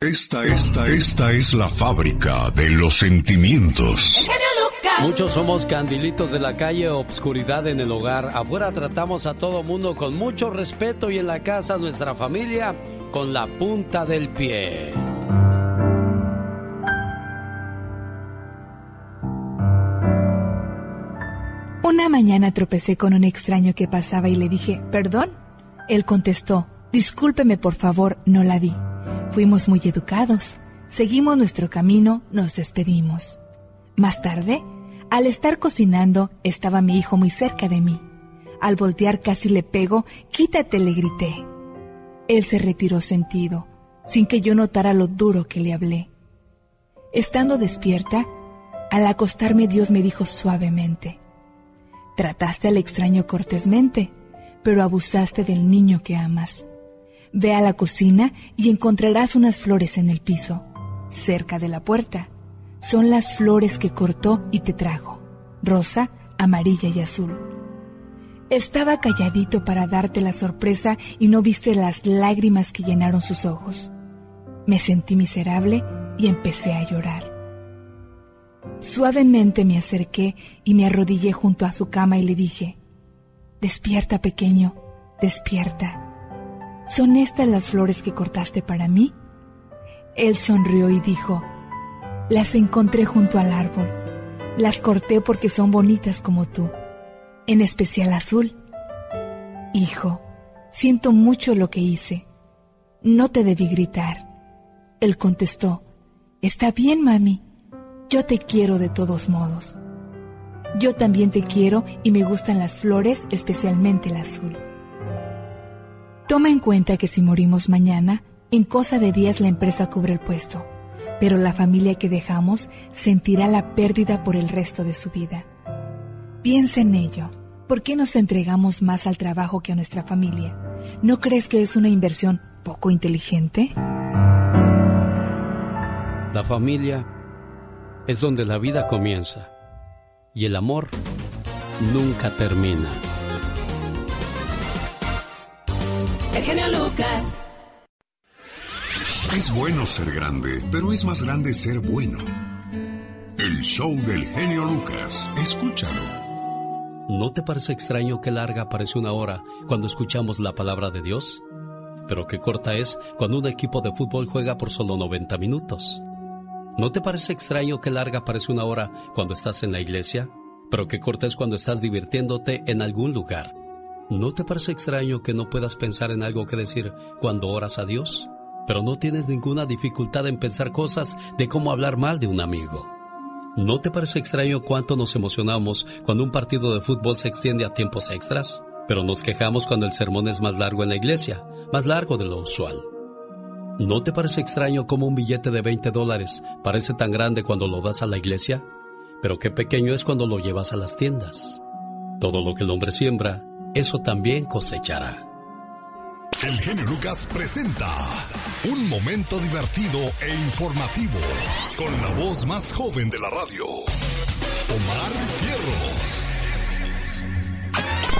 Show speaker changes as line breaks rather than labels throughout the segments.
Esta, esta, esta es la fábrica de los sentimientos.
Muchos somos candilitos de la calle, obscuridad en el hogar. Afuera tratamos a todo mundo con mucho respeto y en la casa nuestra familia con la punta del pie.
Una mañana tropecé con un extraño que pasaba y le dije, ¿perdón? Él contestó, discúlpeme por favor, no la vi. Fuimos muy educados. Seguimos nuestro camino, nos despedimos. Más tarde, al estar cocinando, estaba mi hijo muy cerca de mí. Al voltear casi le pego, quítate, le grité. Él se retiró sentido, sin que yo notara lo duro que le hablé. Estando despierta, al acostarme Dios me dijo suavemente, trataste al extraño cortésmente, pero abusaste del niño que amas. Ve a la cocina y encontrarás unas flores en el piso, cerca de la puerta. Son las flores que cortó y te trajo, rosa, amarilla y azul. Estaba calladito para darte la sorpresa y no viste las lágrimas que llenaron sus ojos. Me sentí miserable y empecé a llorar. Suavemente me acerqué y me arrodillé junto a su cama y le dije, Despierta, pequeño, despierta. ¿Son estas las flores que cortaste para mí? Él sonrió y dijo, las encontré junto al árbol. Las corté porque son bonitas como tú, en especial azul. Hijo, siento mucho lo que hice. No te debí gritar. Él contestó, Está bien, mami. Yo te quiero de todos modos. Yo también te quiero y me gustan las flores, especialmente el azul. Toma en cuenta que si morimos mañana, en cosa de días la empresa cubre el puesto, pero la familia que dejamos sentirá la pérdida por el resto de su vida. Piensa en ello. ¿Por qué nos entregamos más al trabajo que a nuestra familia? ¿No crees que es una inversión poco inteligente?
La familia es donde la vida comienza y el amor nunca termina.
Genio Lucas.
Es bueno ser grande, pero es más grande ser bueno. El show del genio Lucas. Escúchalo.
¿No te parece extraño que larga parece una hora cuando escuchamos la palabra de Dios? Pero qué corta es cuando un equipo de fútbol juega por solo 90 minutos. ¿No te parece extraño que larga parece una hora cuando estás en la iglesia? Pero qué corta es cuando estás divirtiéndote en algún lugar. ¿No te parece extraño que no puedas pensar en algo que decir cuando oras a Dios? Pero no tienes ninguna dificultad en pensar cosas de cómo hablar mal de un amigo. ¿No te parece extraño cuánto nos emocionamos cuando un partido de fútbol se extiende a tiempos extras? Pero nos quejamos cuando el sermón es más largo en la iglesia, más largo de lo usual. ¿No te parece extraño cómo un billete de 20 dólares parece tan grande cuando lo das a la iglesia? Pero qué pequeño es cuando lo llevas a las tiendas. Todo lo que el hombre siembra, eso también cosechará.
El genio Lucas presenta un momento divertido e informativo con la voz más joven de la radio, Omar Cierros.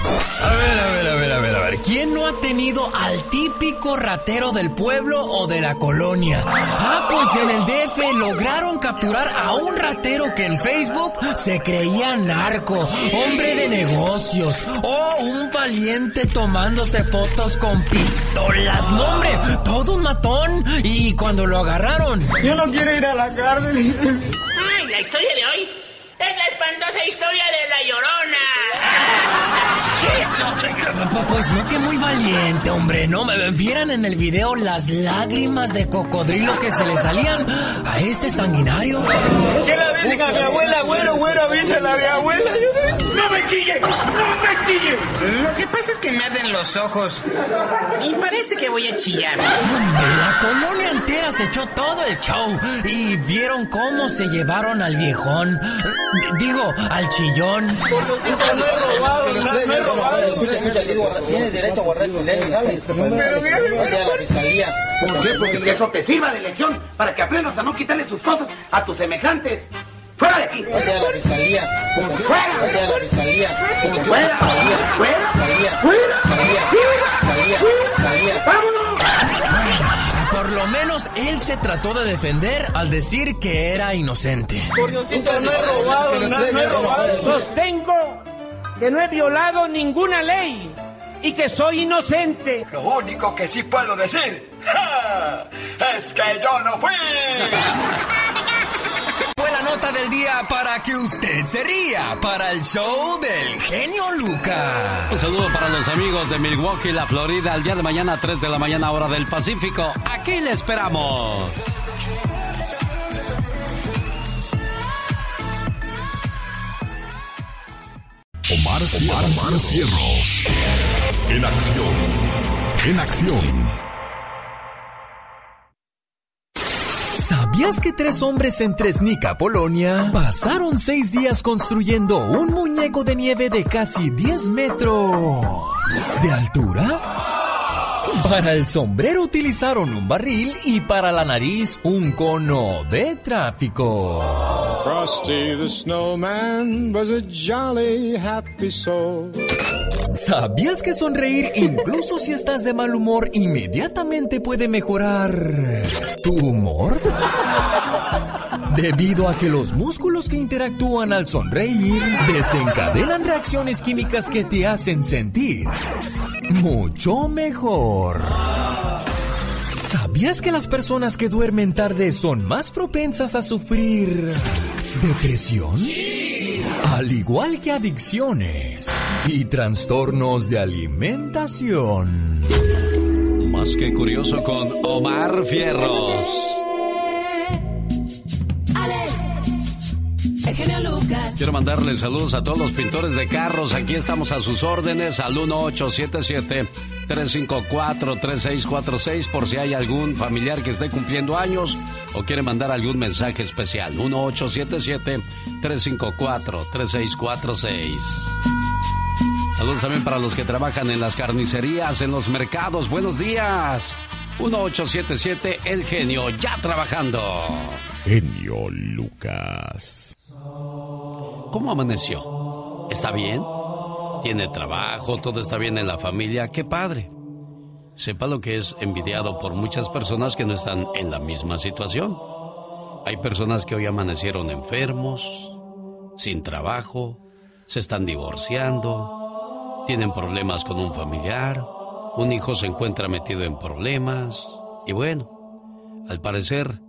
A ver, a ver, a ver, a ver, a ver. ¿Quién no ha tenido al típico ratero del pueblo o de la colonia? Ah, pues en el DF lograron capturar a un ratero que en Facebook se creía narco, hombre de negocios, o un valiente tomándose fotos con pistolas. No, hombre, todo un matón. Y cuando lo agarraron.
Yo no quiero ir a la cárcel.
Ay, la historia de hoy es la espantosa historia de la llorona.
Pues no que muy valiente, hombre, ¿no? ¿Vieran en el video las lágrimas de cocodrilo que se le salían a este sanguinario?
¿Qué le dicen a mi abuela, güero, güero, avísala a mi abuela?
¡No me chille! ¡No me chille! Lo que pasa es que me arden los ojos y parece que voy a chillar.
La colonia entera se echó todo el show y vieron cómo se llevaron al viejón. Digo, al chillón.
No he robado, no he robado.
Tienes derecho a guardar silencio, ¿sabes?
Pero mira,
a la fiscalía.
¿Por qué? Porque que eso te sirva de lección para que aprendas a no quitarle sus cosas a tus semejantes. ¡Fuera de aquí!
Vete a la fiscalía.
¡Fuera! ¡Fuera! ¡Fuera! ¡Fuera! ¡Fuera! ¡Fuera! ¡Vámonos!
Por
por lo menos él se trató de defender al decir que era inocente.
no he robado, no, he robado.
Sostengo que no he violado ninguna ley y que soy inocente.
Lo único que sí puedo decir es que yo no fui.
Fue la nota del día para que usted se ría para el show del genio Lucas.
Un saludo para los amigos de Milwaukee, la Florida, el día de mañana 3 de la mañana hora del Pacífico. Aquí le esperamos.
Omar, Omar, Cierros. En acción. En acción.
¿Sabías que tres hombres en Tresnica, Polonia, pasaron seis días construyendo un muñeco de nieve de casi 10 metros de altura? Para el sombrero utilizaron un barril y para la nariz un cono de tráfico.
Frosty the snowman was a jolly happy soul.
¿Sabías que sonreír, incluso si estás de mal humor, inmediatamente puede mejorar tu humor? Debido a que los músculos que interactúan al sonreír desencadenan reacciones químicas que te hacen sentir mucho mejor. ¿Sabías que las personas que duermen tarde son más propensas a sufrir depresión? Al igual que adicciones y trastornos de alimentación.
Más que curioso con Omar Fierros. Quiero mandarle saludos a todos los pintores de carros. Aquí estamos a sus órdenes al 1877-354-3646 por si hay algún familiar que esté cumpliendo años o quiere mandar algún mensaje especial. 1877-354-3646. Saludos también para los que trabajan en las carnicerías, en los mercados. Buenos días. 1877 El Genio, ya trabajando.
Genio Lucas.
¿Cómo amaneció? ¿Está bien? ¿Tiene trabajo? ¿Todo está bien en la familia? ¡Qué padre! Sepa lo que es envidiado por muchas personas que no están en la misma situación. Hay personas que hoy amanecieron enfermos, sin trabajo, se están divorciando, tienen problemas con un familiar, un hijo se encuentra metido en problemas y bueno, al parecer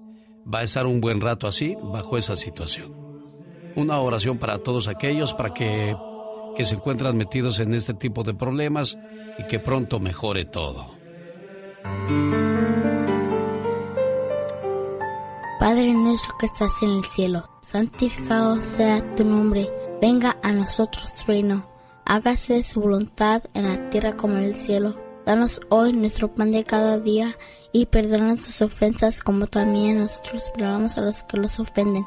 va a estar un buen rato así bajo esa situación. Una oración para todos aquellos para que, que se encuentran metidos en este tipo de problemas y que pronto mejore todo.
Padre nuestro que estás en el cielo, santificado sea tu nombre, venga a nosotros tu reino, hágase su voluntad en la tierra como en el cielo. Danos hoy nuestro pan de cada día y perdona nuestras ofensas como también nosotros perdonamos a los que los ofenden.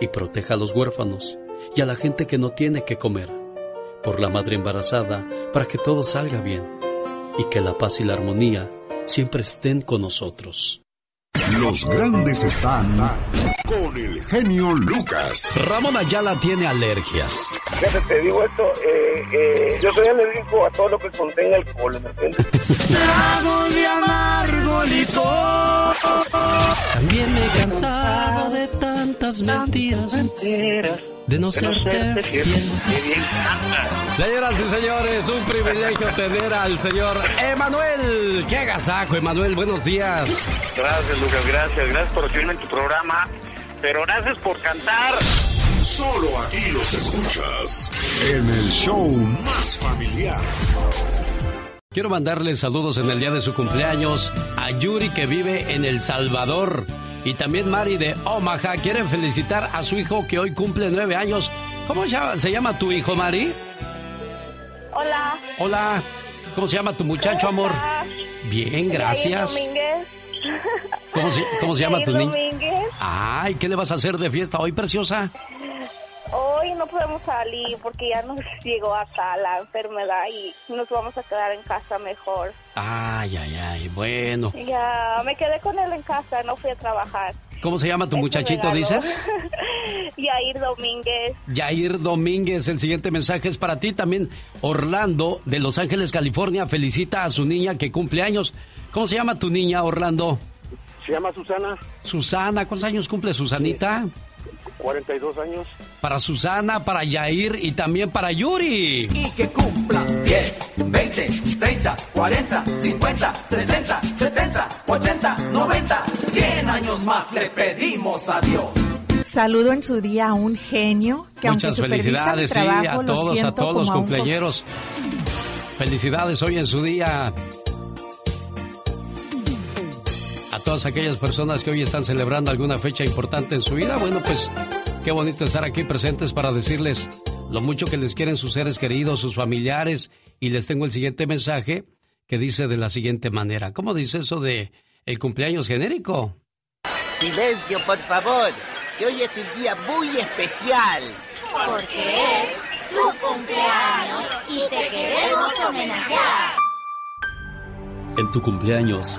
y proteja a los huérfanos y a la gente que no tiene que comer, por la madre embarazada, para que todo salga bien y que la paz y la armonía siempre estén con nosotros.
Los grandes están con el genio Lucas.
Ramón Ayala tiene alergias.
Fíjate, te digo esto, eh, eh, yo soy alérgico a todo lo que contenga alcohol, ¿me entiendes?
Trago de amargo licor.
También me he cansado de tanta tantas mentiras de no serte fiel. Señoras y señores, un privilegio tener al señor Emanuel. ¡Qué agasajo, Emanuel! Buenos días.
Gracias, Lucas, gracias. Gracias por recibirme en tu programa. Pero gracias por cantar.
Solo aquí los escuchas en el show más familiar.
Quiero mandarle saludos en el día de su cumpleaños a Yuri que vive en El Salvador. Y también Mari de Omaha quiere felicitar a su hijo que hoy cumple nueve años. ¿Cómo se llama tu hijo, Mari?
Hola.
Hola. ¿Cómo se llama tu muchacho, amor? Bien, gracias. ¿Cómo se, cómo se llama tu niño? Ay, ¿qué le vas a hacer de fiesta hoy, preciosa?
Hoy no podemos salir porque ya nos llegó acá la enfermedad y nos vamos a quedar en casa mejor.
Ay, ay, ay, bueno.
Ya, me quedé con él en casa, no fui a trabajar.
¿Cómo se llama tu muchachito, dices?
Yair Domínguez.
Yair Domínguez, el siguiente mensaje es para ti también. Orlando, de Los Ángeles, California, felicita a su niña que cumple años. ¿Cómo se llama tu niña, Orlando?
Se llama Susana.
Susana, ¿cuántos años cumple Susanita?
42 años.
Para Susana, para Yair y también para Yuri.
Y que cumpla 10, 20, 30, 40, 50, 60, 70, 80, 90, 100 años más le pedimos a Dios.
Saludo en su día a un genio que
Muchas felicidades, sí, a todos, a todos los cumpleaños. Felicidades hoy en su día. Todas aquellas personas que hoy están celebrando alguna fecha importante en su vida, bueno, pues qué bonito estar aquí presentes para decirles lo mucho que les quieren sus seres queridos, sus familiares. Y les tengo el siguiente mensaje que dice de la siguiente manera. ¿Cómo dice eso de el cumpleaños genérico?
Silencio, por favor, que hoy es un día muy especial.
Porque es tu cumpleaños y te queremos homenajear.
En tu cumpleaños,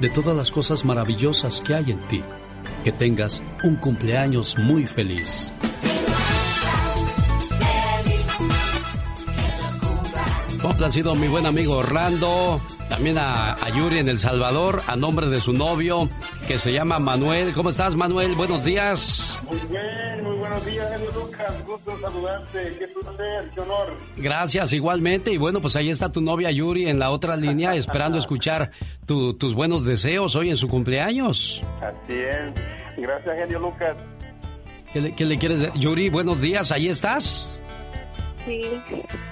de todas las cosas maravillosas que hay en ti. Que tengas un cumpleaños muy feliz. Complacido mi buen amigo Orlando, también a, a, Yuri en El Salvador, a nombre de su novio, que se llama Manuel. ¿Cómo estás, Manuel? Buenos días.
Muy bien, muy buenos días, Lucas. Gusto saludarte. Qué placer, qué honor.
Gracias, igualmente. Y bueno, pues ahí está tu novia Yuri en la otra línea, esperando escuchar tu, tus buenos deseos hoy en su cumpleaños.
Así es. Gracias, genio Lucas.
¿Qué le, qué le quieres decir? Yuri, buenos días, ¿ahí estás?
Sí.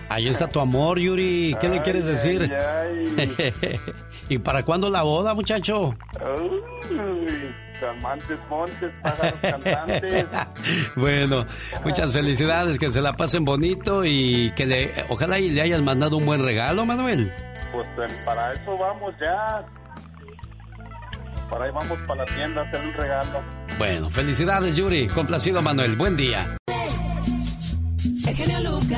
Ahí está tu amor, Yuri. ¿Qué
ay,
le quieres decir?
Ay,
ay. ¿Y para cuándo la boda, muchacho?
Uy, amantes, montes, pájaros cantantes.
bueno, muchas felicidades, que se la pasen bonito y que le, ojalá y le hayas mandado un buen regalo, Manuel.
Pues para eso vamos ya. Para ahí vamos para la tienda a hacer un regalo.
Bueno, felicidades, Yuri. Complacido, Manuel. Buen día.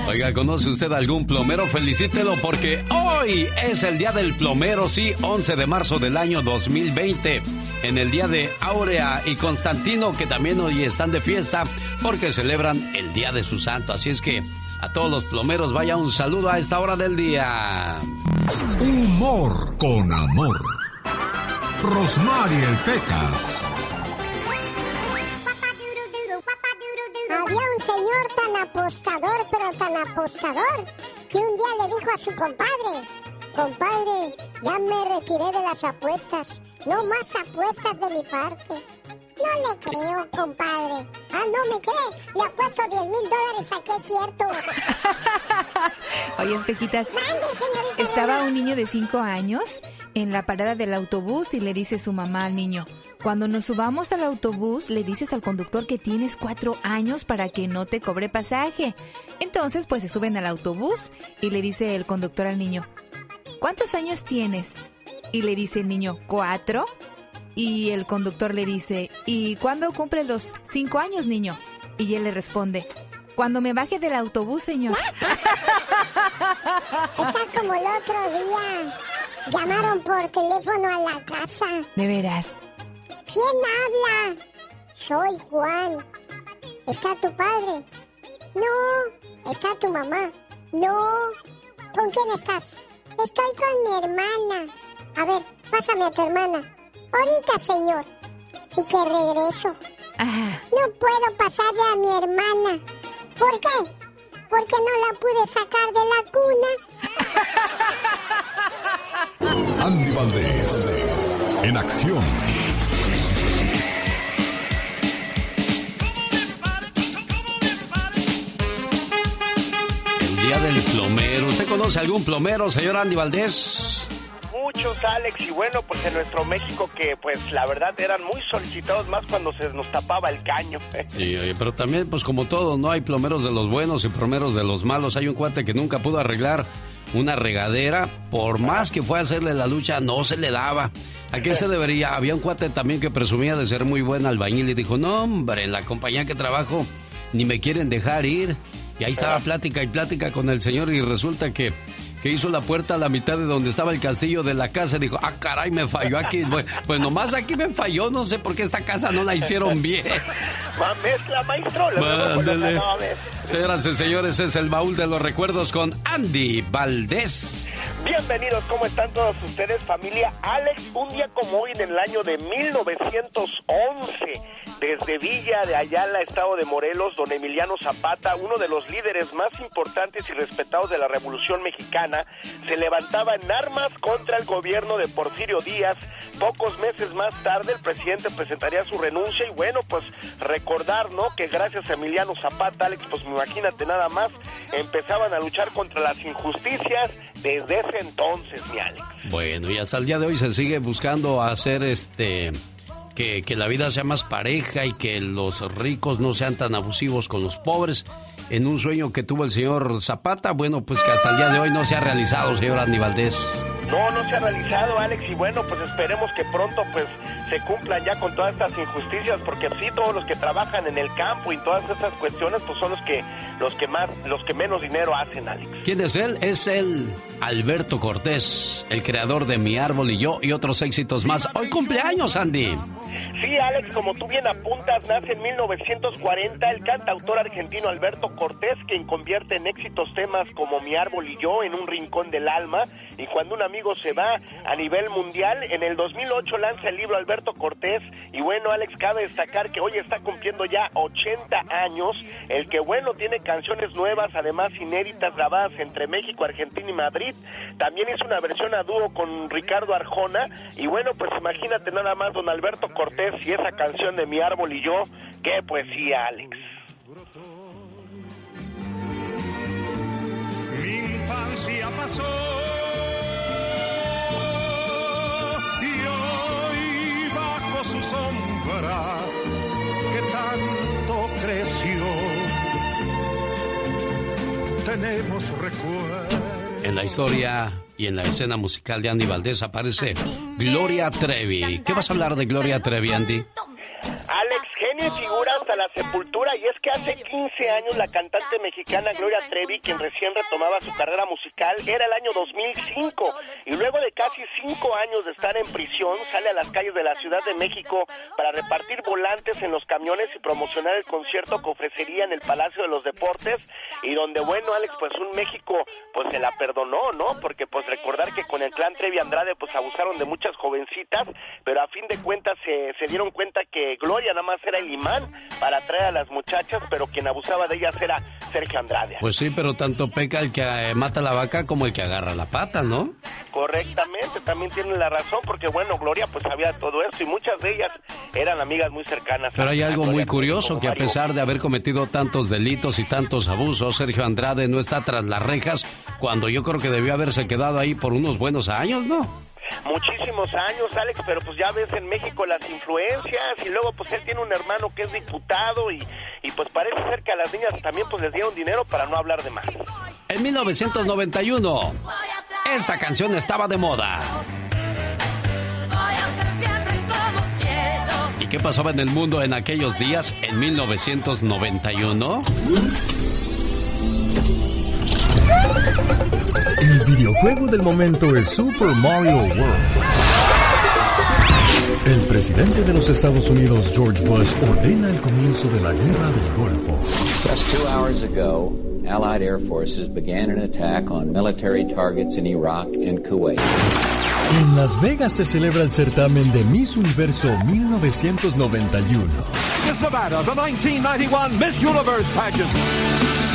Oiga, ¿conoce usted algún plomero? Felicítelo porque hoy es el día del plomero, sí, 11 de marzo del año 2020. En el día de Aurea y Constantino, que también hoy están de fiesta porque celebran el día de su santo. Así es que a todos los plomeros vaya un saludo a esta hora del día.
Humor con amor. Rosmarie el Pecas.
Había un señor tan apostador, pero tan apostador, que un día le dijo a su compadre, compadre, ya me retiré de las apuestas, no más apuestas de mi parte. No le creo, compadre. Ah, no me cree. Le apuesto 10 mil dólares a que es cierto.
Oye, espejitas.
Mande, señorita.
Estaba un niño de 5 años en la parada del autobús y le dice su mamá al niño, cuando nos subamos al autobús le dices al conductor que tienes 4 años para que no te cobre pasaje. Entonces, pues se suben al autobús y le dice el conductor al niño, ¿cuántos años tienes? Y le dice el niño, ¿cuatro? Y el conductor le dice, ¿y cuándo cumple los cinco años, niño? Y él le responde, cuando me baje del autobús, señor.
Está como el otro día. Llamaron por teléfono a la casa.
De veras.
¿Quién habla? Soy Juan. ¿Está tu padre? No. ¿Está tu mamá? No. ¿Con quién estás? Estoy con mi hermana. A ver, pásame a tu hermana. Ahorita, señor. Y que regreso. No puedo pasarle a mi hermana. ¿Por qué? Porque no la pude sacar de la
cuna. Andy Valdés, en acción.
Día del plomero. ¿Usted conoce algún plomero, señor Andy Valdés?
muchos, Alex, y bueno, pues en nuestro México que pues la verdad eran muy solicitados más cuando se nos tapaba el caño.
Sí, pero también pues como todo, ¿no? Hay plomeros de los buenos y plomeros de los malos. Hay un cuate que nunca pudo arreglar una regadera, por más que fue a hacerle la lucha, no se le daba. ¿A qué se debería? Había un cuate también que presumía de ser muy buen albañil y dijo, no hombre, en la compañía que trabajo ni me quieren dejar ir. Y ahí estaba plática y plática con el señor y resulta que que hizo la puerta a la mitad de donde estaba el castillo de la casa. Dijo, ah, caray, me falló aquí. Pues, nomás aquí me falló. No sé por qué esta casa no la hicieron bien.
mezcla, maestro.
Señoras y señores, es el baúl de los recuerdos con Andy Valdés.
Bienvenidos, ¿cómo están todos ustedes, familia? Alex, un día como hoy en el año de 1911 desde Villa de Ayala, estado de Morelos, don Emiliano Zapata, uno de los líderes más importantes y respetados de la Revolución Mexicana, se levantaba en armas contra el gobierno de Porfirio Díaz. Pocos meses más tarde el presidente presentaría su renuncia y bueno, pues recordar, ¿no? Que gracias a Emiliano Zapata, Alex, pues imagínate nada más, empezaban a luchar contra las injusticias desde ese entonces, mi Alex.
Bueno, y hasta el día de hoy se sigue buscando hacer este que, la vida sea más pareja y que los ricos no sean tan abusivos con los pobres. En un sueño que tuvo el señor Zapata, bueno, pues que hasta el día de hoy no se ha realizado, señor Andy
No, no se ha realizado, Alex, y bueno, pues esperemos que pronto pues se cumplan ya con todas estas injusticias, porque sí, todos los que trabajan en el campo y todas estas cuestiones, pues son los que, los que más, los que menos dinero hacen, Alex.
¿Quién es él? Es el Alberto Cortés, el creador de Mi Árbol y Yo y otros éxitos más. Hoy cumpleaños, Andy.
Sí, Alex, como tú bien apuntas, nace en 1940 el cantautor argentino Alberto Cortés, quien convierte en éxitos temas como Mi árbol y yo en un rincón del alma. Y cuando un amigo se va a nivel mundial, en el 2008 lanza el libro Alberto Cortés. Y bueno, Alex, cabe destacar que hoy está cumpliendo ya 80 años. El que bueno tiene canciones nuevas, además inéditas, grabadas entre México, Argentina y Madrid. También hizo una versión a dúo con Ricardo Arjona. Y bueno, pues imagínate nada más, don Alberto Cortés y esa canción de Mi Árbol y yo, qué poesía, Alex.
Mi infancia pasó que tanto creció tenemos recuerdos.
En la historia y en la escena musical de Andy Valdés aparece Gloria Trevi. ¿Qué vas a hablar de Gloria Trevi, Andy?
Alex, y figura hasta la sepultura. Y es que hace 15 años la cantante mexicana Gloria Trevi, quien recién retomaba su carrera musical, era el año 2005. Y luego de casi 5 años de estar en prisión, sale a las calles de la Ciudad de México para repartir volantes en los camiones y promocionar el concierto que ofrecería en el Palacio de los Deportes. Y donde, bueno, Alex, pues un México, pues se la perdonó, ¿no? Porque, pues recordar que con el clan Trevi Andrade, pues abusaron de muchas jovencitas, pero a fin de cuentas se, se dieron cuenta que Gloria nada más era el imán para atraer a las muchachas, pero quien abusaba de ellas era Sergio Andrade.
Pues sí, pero tanto peca el que eh, mata la vaca como el que agarra la pata, ¿no?
Correctamente, también tiene la razón, porque bueno, Gloria pues sabía todo esto y muchas de ellas eran amigas muy cercanas.
Pero hay algo muy curioso, que a pesar de haber cometido tantos delitos y tantos abusos, Sergio Andrade no está tras las rejas cuando yo creo que debió haberse quedado ahí por unos buenos años, ¿no?
Muchísimos años, Alex, pero pues ya ves en México las influencias y luego pues él tiene un hermano que es diputado y, y pues parece ser que a las niñas también pues les dieron dinero para no hablar de más.
En 1991, esta canción estaba de moda. ¿Qué pasaba en el mundo en aquellos días, en 1991?
El videojuego del momento es Super Mario World. El presidente de los Estados Unidos, George Bush, ordena el comienzo de la guerra del Golfo.
Just two hours ago, Allied air forces began an attack on military targets in Iraq and Kuwait.
En Las Vegas se celebra el certamen de Miss Universo 1991.
Miss Nevada, the 1991 Miss Universe pageant.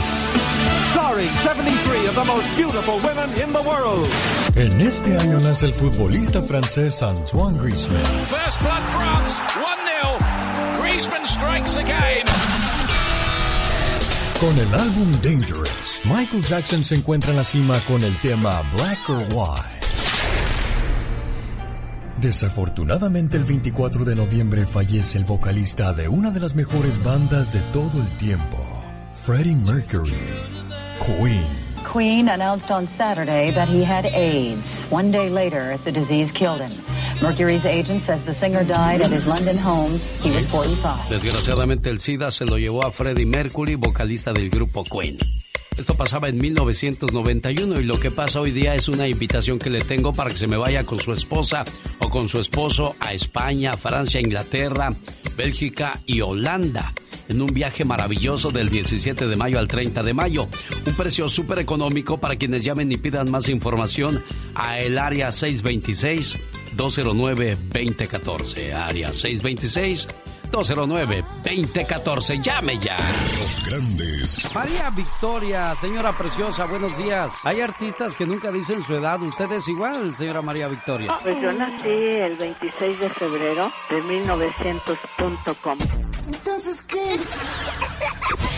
Starring 73 of the most beautiful women in the world.
En este año nace el futbolista francés Antoine Griezmann.
First blood France, 1-0. Griezmann strikes again.
Con el álbum Dangerous, Michael Jackson se encuentra en la cima con el tema Black or White. Desafortunadamente el 24 de noviembre fallece el vocalista de una de las mejores bandas de todo el tiempo, Freddie Mercury, Queen.
Queen announced on Saturday that he had AIDS. One day later, the disease killed him. Mercury's agent says the singer died at his London home. He was 45.
Desgraciadamente el SIDA se lo llevó a Freddie Mercury, vocalista del grupo Queen. Esto pasaba en 1991 y lo que pasa hoy día es una invitación que le tengo para que se me vaya con su esposa o con su esposo a España, Francia, Inglaterra, Bélgica y Holanda en un viaje maravilloso del 17 de mayo al 30 de mayo. Un precio súper económico para quienes llamen y pidan más información a el área 626-209-2014. Área 626 209-2014. Llame ya.
Los grandes.
María Victoria, señora preciosa, buenos días. Hay artistas que nunca dicen su edad. Usted es igual, señora María Victoria.
Pues yo nací el 26 de febrero de 1900.com.
Entonces, ¿qué?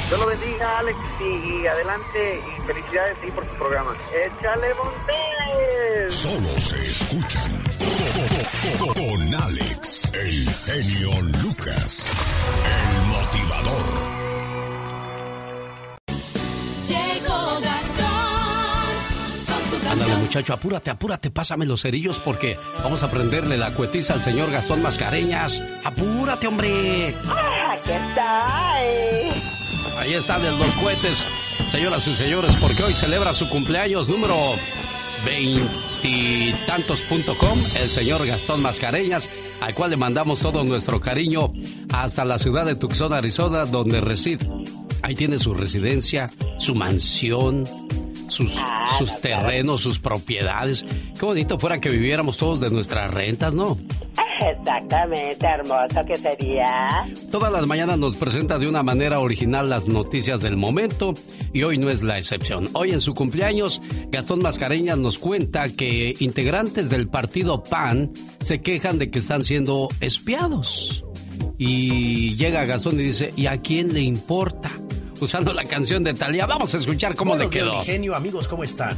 Dios lo bendiga, Alex, y, adelante, y felicidades sí, por su programa. ¡Échale Montes!
Solo se escuchan con Alex, el genio Lucas, el motivador.
Llegó Gastón con su
Ándale, muchacho, apúrate, apúrate, pásame los cerillos porque vamos a prenderle la cuetiza al señor Gastón Mascareñas. ¡Apúrate, hombre!
Aquí está.
Ahí están los cohetes, señoras y señores, porque hoy celebra su cumpleaños número veintitantos.com, el señor Gastón Mascareñas, al cual le mandamos todo nuestro cariño hasta la ciudad de Tucson, Arizona, donde reside. Ahí tiene su residencia, su mansión, sus, sus terrenos, sus propiedades. Qué bonito fuera que viviéramos todos de nuestras rentas, ¿no?
Exactamente, hermoso que sería.
Todas las mañanas nos presenta de una manera original las noticias del momento y hoy no es la excepción. Hoy en su cumpleaños, Gastón Mascareñas nos cuenta que integrantes del partido PAN se quejan de que están siendo espiados. Y llega Gastón y dice, ¿y a quién le importa? Usando la canción de Talía, vamos a escuchar cómo
Buenos
le quedó.
genio, amigos, ¿cómo están?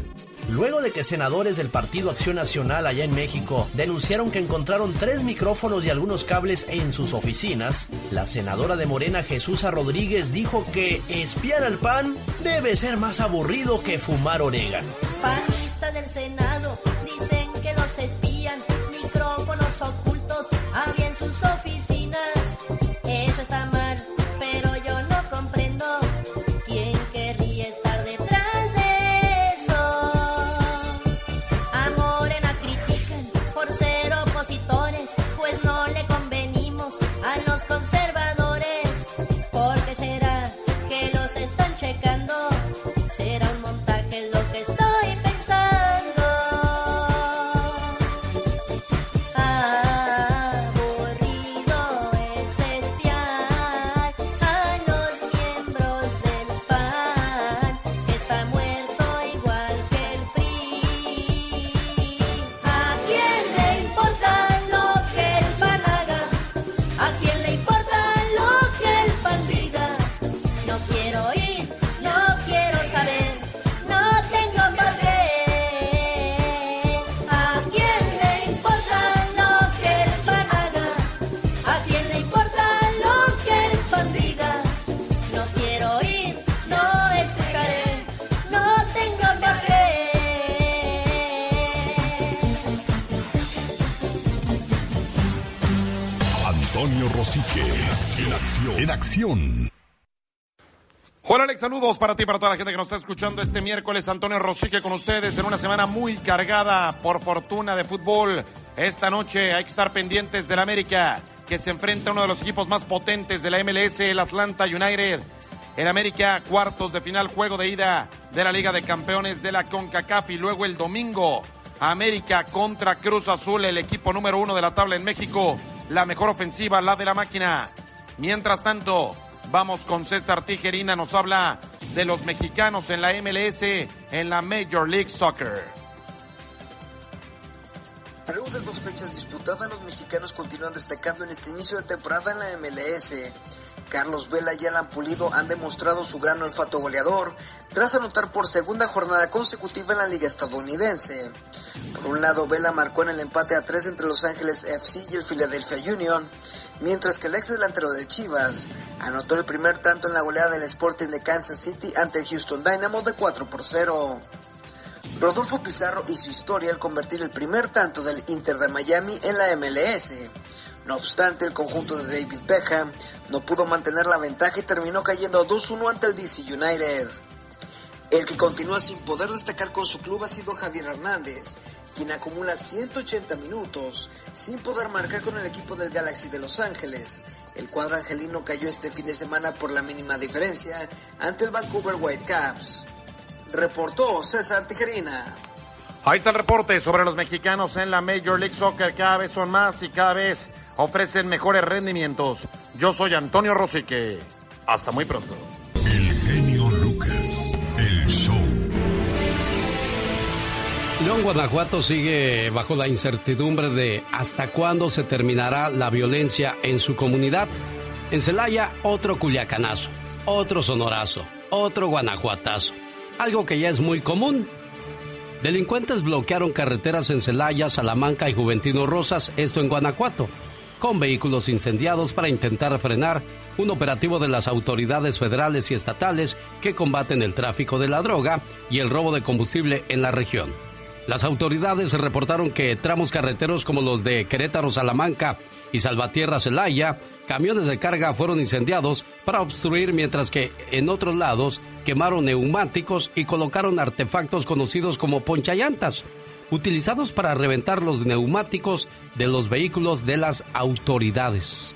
Luego de que senadores del Partido Acción Nacional allá en México denunciaron que encontraron tres micrófonos y algunos cables en sus oficinas, la senadora de Morena Jesús Rodríguez dijo que espiar al PAN debe ser más aburrido que fumar orégano.
Panistas del Senado dicen que los espían, micrófonos ocultos había
Hola Alex, saludos para ti y para toda la gente que nos está escuchando este miércoles. Antonio Rosique con ustedes en una semana muy cargada por fortuna de fútbol. Esta noche hay que estar pendientes del América, que se enfrenta a uno de los equipos más potentes de la MLS, el Atlanta United. En América, cuartos de final, juego de ida de la Liga de Campeones de la CONCACAF y luego el domingo, América contra Cruz Azul, el equipo número uno de la tabla en México, la mejor ofensiva, la de la máquina. Mientras tanto, vamos con César Tijerina, nos habla de los mexicanos en la MLS, en la Major League Soccer.
Luego de dos fechas disputadas, los mexicanos continúan destacando en este inicio de temporada en la MLS. Carlos Vela y Alan Pulido han demostrado su gran olfato goleador tras anotar por segunda jornada consecutiva en la liga estadounidense. Por un lado, Vela marcó en el empate a tres entre Los Ángeles FC y el Philadelphia Union, mientras que el ex delantero de Chivas anotó el primer tanto en la goleada del Sporting de Kansas City ante el Houston Dynamo de 4 por 0. Rodolfo Pizarro hizo historia al convertir el primer tanto del Inter de Miami en la MLS. No obstante, el conjunto de David Beckham no pudo mantener la ventaja y terminó cayendo 2-1 ante el DC United. El que continúa sin poder destacar con su club ha sido Javier Hernández, quien acumula 180 minutos sin poder marcar con el equipo del Galaxy de Los Ángeles. El cuadro angelino cayó este fin de semana por la mínima diferencia ante el Vancouver Whitecaps. Reportó César Tijerina.
Ahí está el reporte sobre los mexicanos en la Major League Soccer. Cada vez son más y cada vez ofrecen mejores rendimientos. Yo soy Antonio Rosique. Hasta muy pronto.
León, Guanajuato sigue bajo la incertidumbre de hasta cuándo se terminará la violencia en su comunidad. En Celaya, otro culiacanazo, otro sonorazo, otro guanajuatazo. Algo que ya es muy común. Delincuentes bloquearon carreteras en Celaya, Salamanca y Juventino Rosas, esto en Guanajuato, con vehículos incendiados para intentar frenar un operativo de las autoridades federales y estatales que combaten el tráfico de la droga y el robo de combustible en la región. Las autoridades reportaron que tramos carreteros como los de Querétaro, Salamanca y Salvatierra, Celaya, camiones de carga fueron incendiados para obstruir, mientras que en otros lados quemaron neumáticos y colocaron artefactos conocidos como ponchallantas, utilizados para reventar los neumáticos de los vehículos de las autoridades.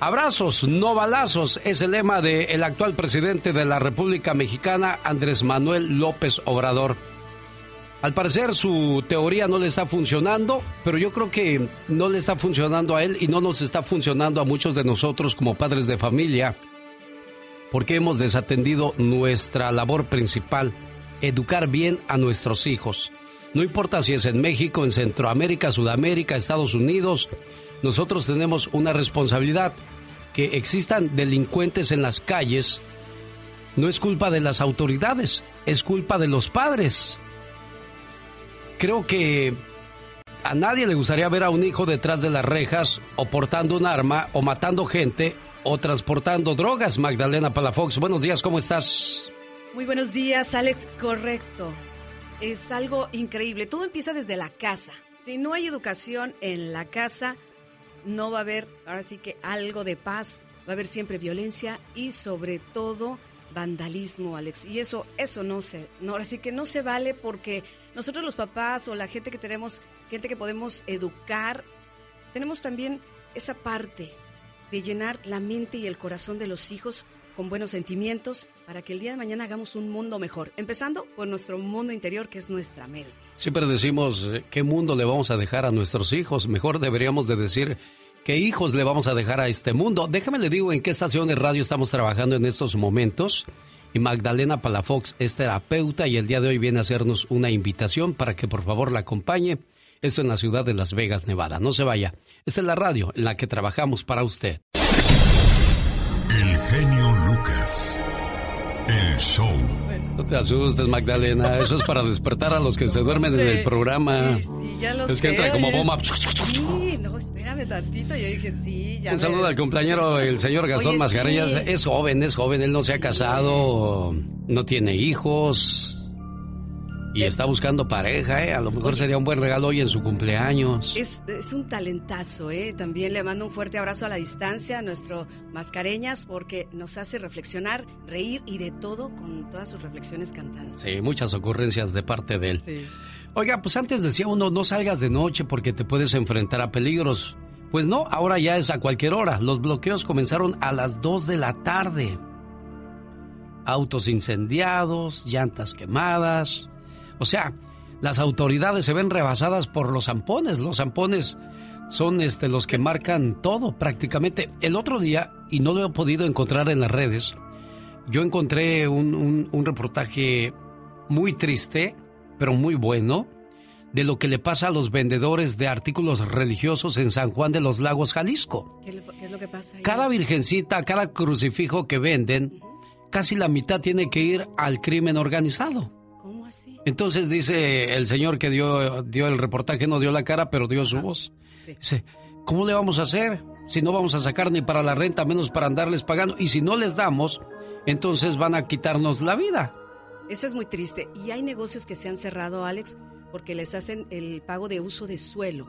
Abrazos, no balazos, es el lema del actual presidente de la República Mexicana, Andrés Manuel López Obrador. Al parecer su teoría no le está funcionando, pero yo creo que no le está funcionando a él y no nos está funcionando a muchos de nosotros como padres de familia, porque hemos desatendido nuestra labor principal, educar bien a nuestros hijos. No importa si es en México, en Centroamérica, Sudamérica, Estados Unidos, nosotros tenemos una responsabilidad. Que existan delincuentes en las calles no es culpa de las autoridades, es culpa de los padres creo que a nadie le gustaría ver a un hijo detrás de las rejas o portando un arma o matando gente o transportando drogas. Magdalena Palafox, buenos días, ¿cómo estás?
Muy buenos días, Alex. Correcto. Es algo increíble. Todo empieza desde la casa. Si no hay educación en la casa, no va a haber, ahora sí que algo de paz, va a haber siempre violencia y sobre todo vandalismo, Alex. Y eso, eso no se, no, ahora sí que no se vale porque nosotros los papás o la gente que tenemos, gente que podemos educar, tenemos también esa parte de llenar la mente y el corazón de los hijos con buenos sentimientos para que el día de mañana hagamos un mundo mejor, empezando por nuestro mundo interior que es nuestra mente.
Siempre decimos, eh, ¿qué mundo le vamos a dejar a nuestros hijos? Mejor deberíamos de decir, ¿qué hijos le vamos a dejar a este mundo? Déjame le digo en qué estación de radio estamos trabajando en estos momentos. Y Magdalena Palafox es terapeuta y el día de hoy viene a hacernos una invitación para que por favor la acompañe. Esto en la ciudad de Las Vegas, Nevada. No se vaya. Esta es la radio en la que trabajamos para usted.
El genio Lucas. El show.
No te asustes, Magdalena. Eso es para despertar a los que se duermen en el programa.
Sí, ya lo
es que
sé,
entra como bomba.
Sí, no, espérame tantito. Yo dije, sí, ya.
Un
me-
saludo al compañero, el señor Gastón Mascarillas.
sí.
Es joven, es joven. Él no se ha casado, no tiene hijos. Y está buscando pareja, ¿eh? A lo mejor sería un buen regalo hoy en su cumpleaños.
Es, es, un talentazo, ¿eh? También le mando un fuerte abrazo a la distancia a nuestro Mascareñas porque nos hace reflexionar, reír y de todo con todas sus reflexiones cantadas.
Sí, muchas ocurrencias de parte de él. Oiga, pues antes decía uno, no salgas de noche porque te puedes enfrentar a peligros. Pues no, ahora ya es a cualquier hora. Los bloqueos comenzaron a las 2 de la tarde. Autos incendiados, llantas quemadas o sea, las autoridades se ven rebasadas por los zampones. Los zampones son este, los que marcan todo prácticamente. El otro día, y no lo he podido encontrar en las redes, yo encontré un, un, reportaje muy triste, pero muy bueno, de lo que le pasa a los vendedores de artículos religiosos en San Juan de los Lagos, Jalisco.
¿Qué, es lo que pasa?
Cada virgencita, cada crucifijo que venden, casi la mitad tiene que ir al crimen organizado. Entonces dice el señor que dio, dio el reportaje, no dio la cara, pero dio su voz. Dice, ¿cómo le vamos a hacer? Si no vamos a sacar ni para la renta, menos para andarles pagando. Y si no les damos, entonces van a quitarnos la vida.
Eso es muy triste. Y hay negocios que se han cerrado, Alex, porque les hacen el pago de uso de suelo.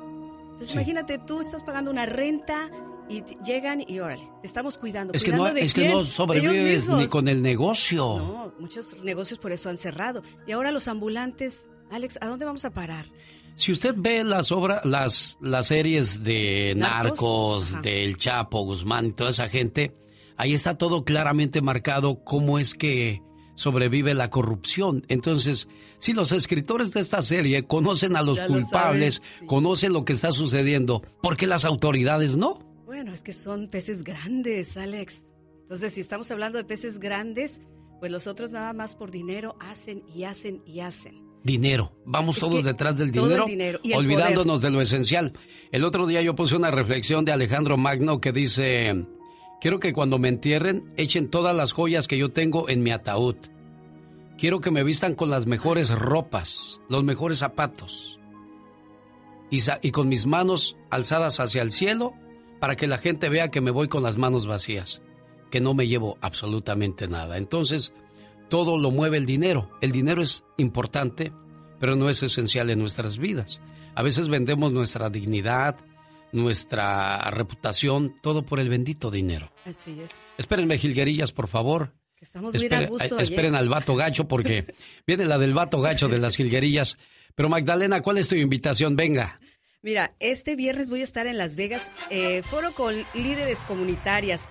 Entonces imagínate, tú estás pagando una renta y llegan y órale, te estamos cuidando.
Es que no, es que no sobrevives ni con el negocio.
No, muchos negocios por eso han cerrado. Y ahora los ambulantes, Alex, ¿a dónde vamos a parar?
Si usted ve las obras, las, las series de Narcos, del Chapo, Guzmán y toda esa gente, ahí está todo claramente marcado cómo es que sobrevive la corrupción. Entonces, si los escritores de esta serie conocen a los culpables, conocen lo que está sucediendo, ¿por qué las autoridades no?
Bueno, es que son peces grandes, Alex. Entonces, si estamos hablando de peces grandes, pues los otros nada más por dinero hacen y hacen y hacen.
Dinero. Vamos todos detrás del dinero, olvidándonos de lo esencial. El otro día yo puse una reflexión de Alejandro Magno que dice, quiero que cuando me entierren echen todas las joyas que yo tengo en mi ataúd. Quiero que me vistan con las mejores ropas, los mejores zapatos. Y, y con mis manos alzadas hacia el cielo para que la gente vea que me voy con las manos vacías, que no me llevo absolutamente nada. Entonces, todo lo mueve el dinero. El dinero es importante, pero no es esencial en nuestras vidas. A veces vendemos nuestra dignidad, nuestra reputación, todo por el bendito dinero.
Así es.
Espérenme, Gilguerillas, por favor.
estamos esperen, gusto
esperen al vato gacho porque viene la del vato gacho de las Gilguerillas. Pero Magdalena, ¿cuál es tu invitación? Venga.
Mira, este viernes voy a estar en Las Vegas, eh, foro con líderes comunitarias.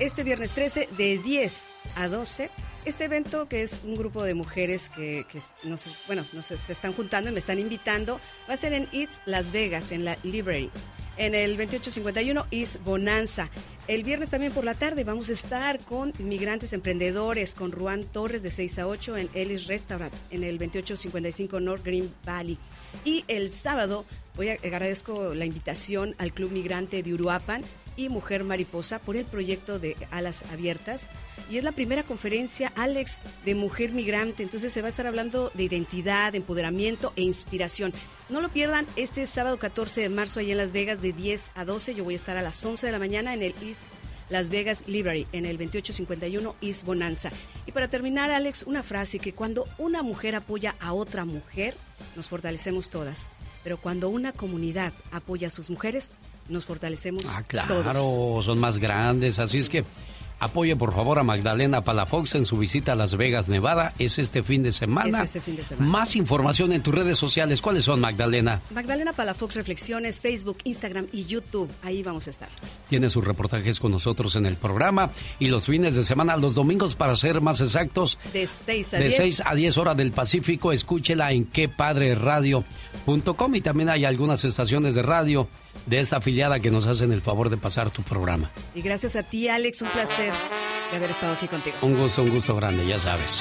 Este viernes 13 de 10 a 12. Este evento, que es un grupo de mujeres que, nos, bueno, se están juntando y me están invitando, va a ser en Eats Las Vegas, en la Library, en el 2851 East Bonanza. El viernes también por la tarde vamos a estar con inmigrantes emprendedores, con Juan Torres de 6 a 8 en Ellis Restaurant, en el 2855 North Green Valley. Y el sábado voy a agradezco la invitación al Club Migrante de Uruapan y Mujer Mariposa por el proyecto de Alas Abiertas. Y es la primera conferencia, Alex, de Mujer Migrante. Entonces se va a estar hablando de identidad, empoderamiento e inspiración. No lo pierdan este sábado 14 de marzo ahí en Las Vegas de 10 a 12. Yo voy a estar a las 11 de la mañana en el East Las Vegas Library en el 2851 East Bonanza. Y para terminar, Alex, una frase que cuando una mujer apoya a otra mujer, nos fortalecemos todas. Pero cuando una comunidad apoya a sus mujeres, nos fortalecemos.
Ah, claro, son más grandes. Así es que Apoye por favor a Magdalena Palafox en su visita a Las Vegas, Nevada. Es este fin de semana.
Es este fin de semana.
Más información en tus redes sociales. ¿Cuáles son, Magdalena?
Magdalena Palafox Reflexiones, Facebook, Instagram y YouTube. Ahí vamos a estar.
Tiene sus reportajes con nosotros en el programa y los fines de semana, los domingos para ser más exactos.
De 6 a
de 6 a 10 horas del Pacífico. Escúchela en quepadreradio.com y también hay algunas estaciones de radio de esta afiliada que nos hacen el favor de pasar tu programa.
Y gracias a ti, Alex, un placer de haber estado aquí contigo.
Un gusto, un gusto grande, ya sabes.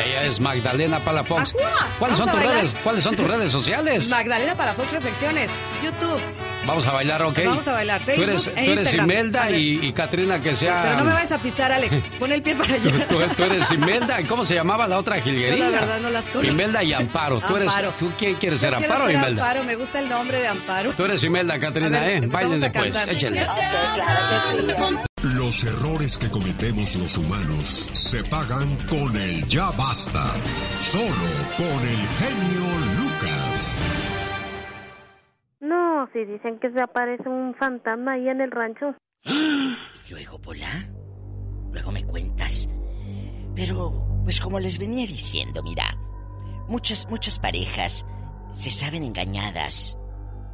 Ella es Magdalena Palafox. ¿Cuáles son tus redes? ¿Cuáles son tus redes sociales?
Magdalena Palafox Reflexiones, YouTube.
Vamos a bailar, ok.
Vamos a bailar. Facebook
tú eres,
e
tú eres Imelda y, y, Katrina que sea.
Pero no me vayas a pisar, Alex. Pon el pie para allá.
tú, eres Imelda. ¿Y cómo se llamaba la otra jilguería?
la verdad no las conozco.
Imelda y Amparo. ¿Tú, eres, ¿tú quién quieres ser, Amparo o Imelda?
Amparo, me gusta el nombre de Amparo.
Tú eres Imelda, Katrina, ¿eh? Bailen después. Échenle.
Los errores que cometemos los humanos se pagan con el ya basta. Solo con el genio Lucas.
No, si dicen que se aparece un fantasma ahí en el rancho.
¿Y luego, Pola? Luego me cuentas. Pero, pues como les venía diciendo, mira, muchas, muchas parejas se saben engañadas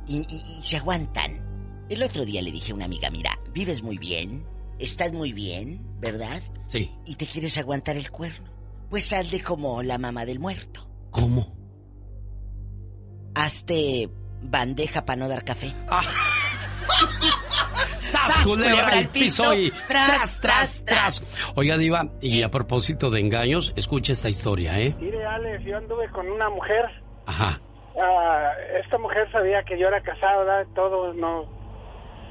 y, y- y se aguantan. El otro día le dije a una amiga, mira, vives muy bien, estás muy bien, ¿verdad?
Sí.
Y te quieres aguantar el cuerno. Pues sal de como la mamá del muerto.
¿Cómo?
Hazte bandeja para no dar café.
¡Sas, culebra al piso y tras, tras, tras! Oiga, Diva, y a propósito de engaños, escucha esta historia, ¿eh?
Mire, Alex, yo anduve con una mujer.
Ajá.
Ah, esta mujer sabía que yo era casado, ¿verdad? Todo, no.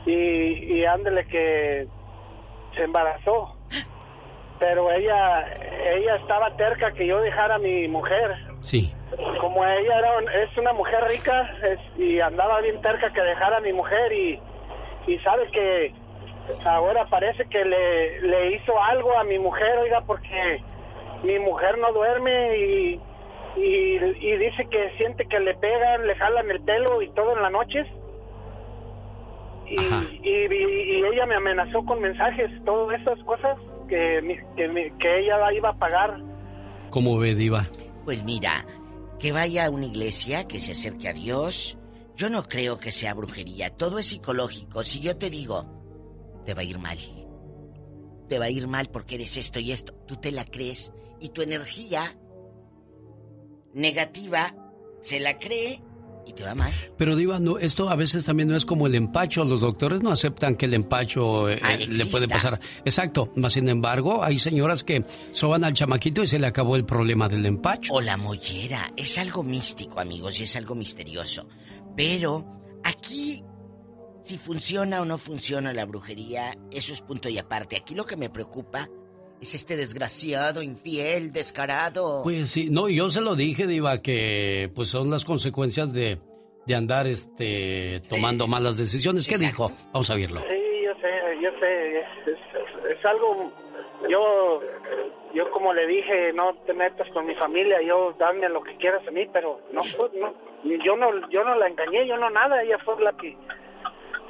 Y, y ándele que se embarazó. Pero ella, ella estaba terca que yo dejara a mi mujer.
Sí.
Como ella era, un- es una mujer rica es- y andaba bien terca que dejara a mi mujer y, y sabe que ahora parece que le, le hizo algo a mi mujer, oiga, porque mi mujer no duerme y, y, y dice que siente que le pegan, le jalan el pelo y todo en las noches. Y, y, y- y ella me amenazó con mensajes, todas esas cosas que, que, que ella iba a pagar.
¿Cómo ve, Diva?
Pues mira, que vaya a una iglesia, que se acerque a Dios. Yo no creo que sea brujería, todo es psicológico. Si yo te digo, te va a ir mal. Te va a ir mal porque eres esto y esto. Tú te la crees y tu energía negativa se la cree y te va mal.
Pero Diva, no, esto a veces también no es como el empacho. Los doctores no aceptan que el empacho eh,
Ah,
eh, le puede pasar. Exacto. Más sin embargo, hay señoras que soban al chamaquito y se le acabó el problema del empacho.
O la mollera. Es algo místico, amigos, y es algo misterioso. Pero aquí, si funciona o no funciona la brujería, eso es punto y aparte. Aquí lo que me preocupa es este desgraciado, infiel, descarado.
Pues sí, no, yo se lo dije, Diva, que pues son las consecuencias de, de andar este tomando malas decisiones. ¿Qué dijo? Vamos a verlo.
Sí, yo sé, yo sé, es, es- es algo, yo, yo como le dije, no te metas con mi familia, yo dame lo que quieras a mí, pero no, pues, no, yo no, yo no la engañé, yo no nada, ella fue la que,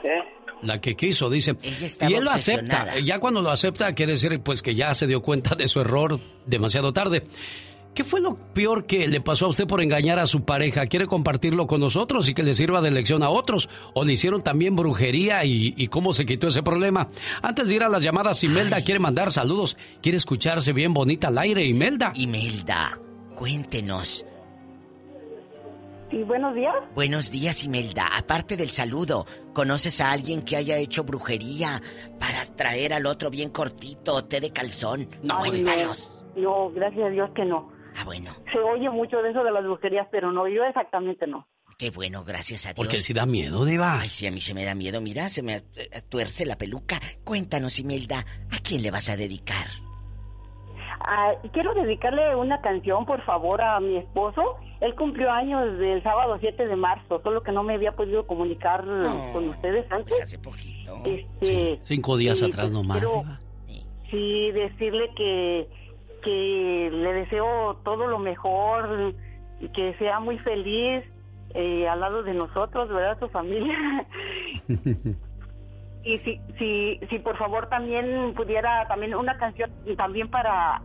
¿eh?
La que quiso, dice.
estaba
Y él lo acepta. Ya cuando lo acepta, quiere decir pues que ya se dio cuenta de su error demasiado tarde. ¿Qué fue lo peor que le pasó a usted por engañar a su pareja? ¿Quiere compartirlo con nosotros y que le sirva de lección a otros? ¿O le hicieron también brujería y, y cómo se quitó ese problema? Antes de ir a las llamadas, Imelda quiere mandar saludos. Quiere escucharse bien bonita al aire, Imelda.
Imelda, cuéntenos.
Sí, buenos días.
Buenos días, Imelda. Aparte del saludo, ¿conoces a alguien que haya hecho brujería para traer al otro bien cortito, té de calzón? No,
Ay,
cuéntanos.
No, no, gracias a Dios que no.
Ah, bueno.
Se oye mucho de eso de las brujerías, pero no, yo exactamente no.
Qué bueno, gracias a Dios.
Porque si da miedo, Diva.
Ay, sí, a mí se me da miedo. Mira, se me tuerce la peluca. Cuéntanos, Imelda, ¿a quién le vas a dedicar?
Ah, quiero dedicarle una canción, por favor, a mi esposo. Él cumplió años el sábado 7 de marzo, solo que no me había podido comunicar con ustedes antes.
Pues hace poquito.
Este,
Cinco días
y,
atrás
pues,
nomás,
quiero-. Sí, decirle que, que le deseo todo lo mejor y que sea muy feliz eh, al lado de nosotros, ¿verdad? Su familia. y si, si, si por favor también pudiera, también una canción también para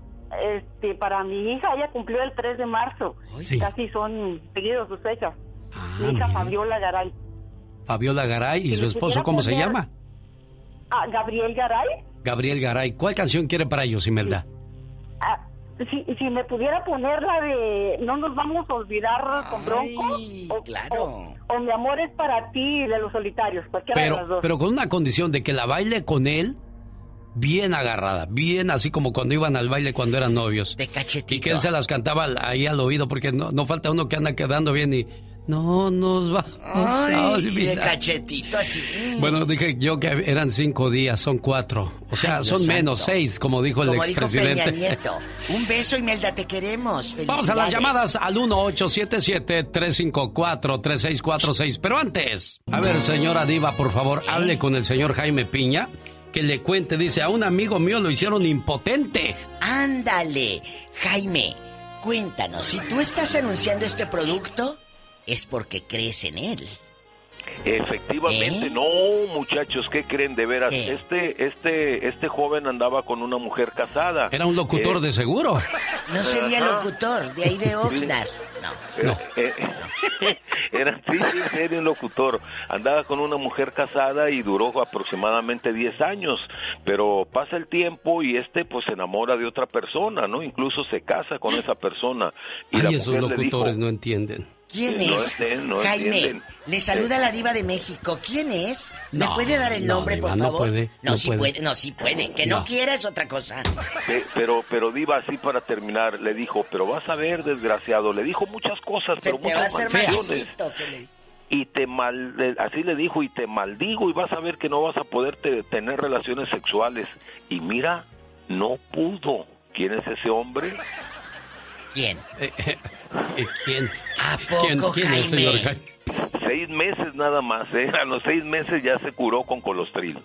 este para mi hija, ella cumplió el 3 de marzo,
Sí.
casi son seguidos sus fechas.
Ah,
mi hija
mira.
Fabiola Garay.
Fabiola Garay y
Si
su esposo, ¿cómo se llama?
Ah, Gabriel Garay.
Gabriel Garay. ¿Cuál canción quiere para ellos, Imelda?
Ah, si, si me pudiera poner la de No nos vamos a olvidar con Bronco. O,
claro.
o- o Mi amor es para ti de los solitarios, cualquiera de las
Pero,
dos.
pero con una condición de que la baile con él bien agarrada, bien así como cuando iban al baile cuando eran novios.
De cachetito.
Y que él se las cantaba ahí al oído, porque no, no falta uno que anda quedando bien y no nos vamos a
Ay, de cachetito así.
Bueno, dije yo que eran cinco días, son cuatro. O sea,
Ay,
son menos, seis, como dijo el
Como dijo Peña
expresidente.
Nieto. Un beso, Imelda, te queremos.
Vamos a las llamadas al 1877-354-3646. Pero antes, a ver, señora Diva, por favor, hable con el señor Jaime Piña, que le cuente. Dice, a un amigo mío lo hicieron impotente.
Ándale, Jaime, cuéntanos, si tú estás anunciando este producto, es porque crees en él.
Efectivamente,
¿Eh?
no, muchachos, ¿qué creen de veras? Este, este, este joven andaba con una mujer casada.
Era un locutor
Eh,
de seguro.
No sería
Ajá.
locutor, de ahí de Oxnard. No.
No. era, sí, sí, serio, un locutor. Andaba con una mujer casada y duró aproximadamente 10 años. Pero pasa el tiempo y este pues se enamora de otra persona, ¿no? Incluso se casa con esa persona. Y la
Ay, esos
mujer le dijo,
locutores no entienden.
¿Quién
no
es?
entienden, no
Jaime,
entienden.
Le saluda la diva de México. ¿Quién es? ¿Me
No,
puede dar el
no,
nombre,
diva,
por
no
favor?
puede,
no,
no
sí
puede.
puede. No, sí puede. Que no,
No.
quiera es otra cosa.
Pe- pero pero diva así para terminar le dijo pero vas a ver desgraciado le dijo muchas cosas
Se
pero
te va a
muchas
hacer que le-
y te mal así le dijo y te maldigo y vas a ver que no vas a poder te- tener relaciones sexuales y mira no pudo quién es ese hombre
¿Quién?
Eh, ¿Quién?
¿A
¿Quién,
poco,
quién es,
Jaime?
señor Jaime?
Seis meses nada más ¿eh? a los seis meses ya se curó con colostril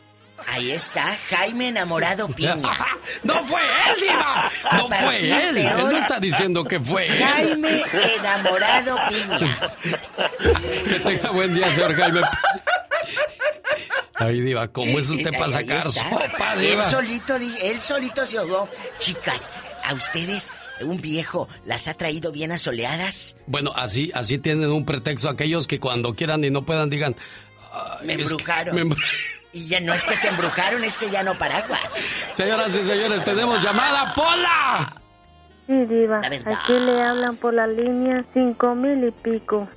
Ahí está, Jaime enamorado piña.
¡No fue él, diva!
A
No fue él. Él no está diciendo que fue él.
Jaime enamorado piña.
Que tenga buen día, señor Jaime. Ay, diva, ¿cómo es usted para sacar sopa,
Él
diva?
solito, di- él solito se ahogó. Chicas, ¿a ustedes un viejo las ha traído bien asoleadas?
Bueno, así, así tienen un pretexto aquellos que cuando quieran y no puedan digan... "Ay,
Me embrujaron.
me embru-".
Y ya no es que te embrujaron, es que ya no paraguas.
Señoras y señores, tenemos llamada, Pola.
Sí, diva.
La verdad.
Aquí le hablan por la línea cinco mil y pico.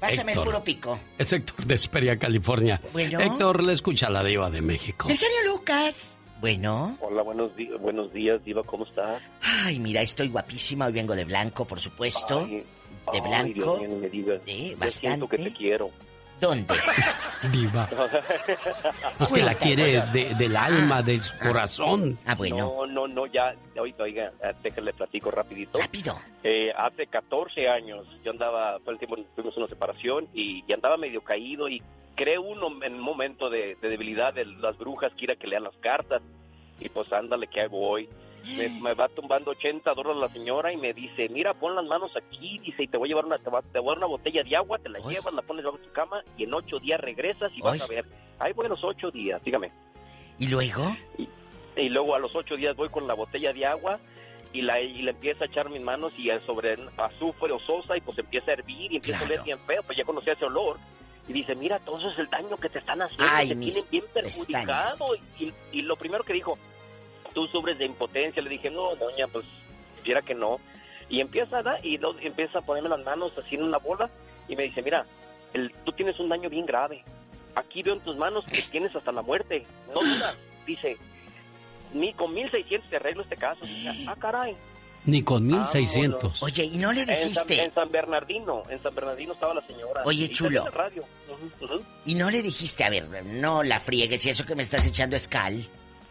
Pásame el puro pico.
Es Héctor de Esperia, California.
Bueno.
Héctor le escucha a la diva de México.
El genio Lucas. Bueno.
Hola, buenos, buenos días, Diva, ¿cómo estás?
Ay, mira, estoy guapísima. Hoy vengo de blanco, por supuesto.
Ay,
de
ay,
blanco.
Dios mío, me digas.
Sí,
Yo siento que
bastante.
te quiero.
¿Dónde?
Diva. Usted la quiere de- del alma, de su corazón.
Ah, bueno.
No, no, no, ya, oiga, oiga, déjale platico rapidito.
Rápido.
Eh, hace 14 años yo andaba, todo el tiempo tuvimos una separación y, y andaba medio caído y cree uno en un momento de, de debilidad de las brujas quiera que lean las cartas y pues ándale, ¿qué hago hoy? Me, me va tumbando 80 dólares la señora y me dice, mira, pon las manos aquí, dice, y te voy a llevar una, te va- te voy a dar una botella de agua, te la llevas, la pones bajo tu cama y en ocho días regresas y vas
Ay.
a ver. A los ocho días, dígame.
¿Y luego?
Y luego a los ocho días voy con la botella de agua y la, y le empiezo a echar mis manos y sobre azufre o sosa y pues empieza a hervir y empieza a oler bien feo, pues ya conocía ese olor. Y dice, mira, todo eso es el daño que te están haciendo,
Ay,
te tienen bien perjudicado. Y, y lo primero que dijo, tú sufres de impotencia. Le dije, no, doña, pues, viera que no. Y empieza a dar, y lo- empieza a ponerme las manos así en una bola y me dice, mira, el, tú tienes un daño bien grave. Aquí veo en tus manos que tienes hasta la muerte. No dudas. Dice, ni con 1600 te arreglo este caso. Ah, caray.
Ni con 1600.
Oye, ¿y no le
En San,
dijiste?
en San Bernardino, en San Bernardino estaba la señora.
Oye,
Y
chulo. ¿Y no le dijiste, a ver, no la friegues y eso que me estás echando es cal?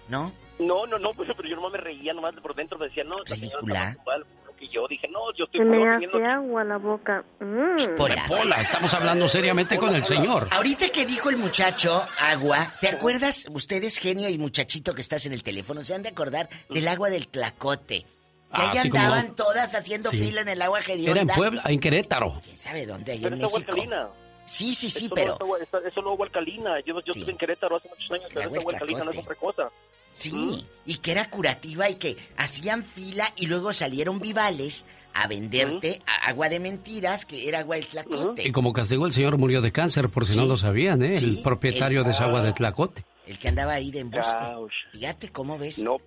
¿No?
No, no, no, pues, pero yo nomás me reía, nomás por dentro me decía, no, la señora tumbada, lo que yo dije, no, yo estoy
Se me hace agua la boca. Mm.
Pola, estamos hablando seriamente con el señor.
Ahorita que dijo el muchacho agua, ¿te acuerdas? Ustedes, genio y muchachito que estás en el teléfono, se han de acordar del agua del clacote. Que
Ah,
ahí
sí,
andaban todas haciendo
Sí.
fila en el agua hedionda.
Era en Puebla, en Querétaro.
¿Quién sabe dónde? Ahí
Pero
en
es agua
México.
alcalina.
Sí, sí, sí,
Eso
pero...
No es agua, esa- eso no es agua alcalina. Yo, yo estuve en Querétaro hace muchos años, pero
agua
es agua alcalina, no es
Tlacote.
otra cosa.
Sí, y que era curativa y que hacían fila y luego salieron vivales a venderte a- agua de mentiras que era agua del tlacote.
Y como castigo el señor murió de cáncer, por si no lo sabían, ¿eh?
Sí.
El propietario de esa agua de Tlacote.
El que andaba ahí de embuste.
Ouch.
Fíjate cómo ves.
No,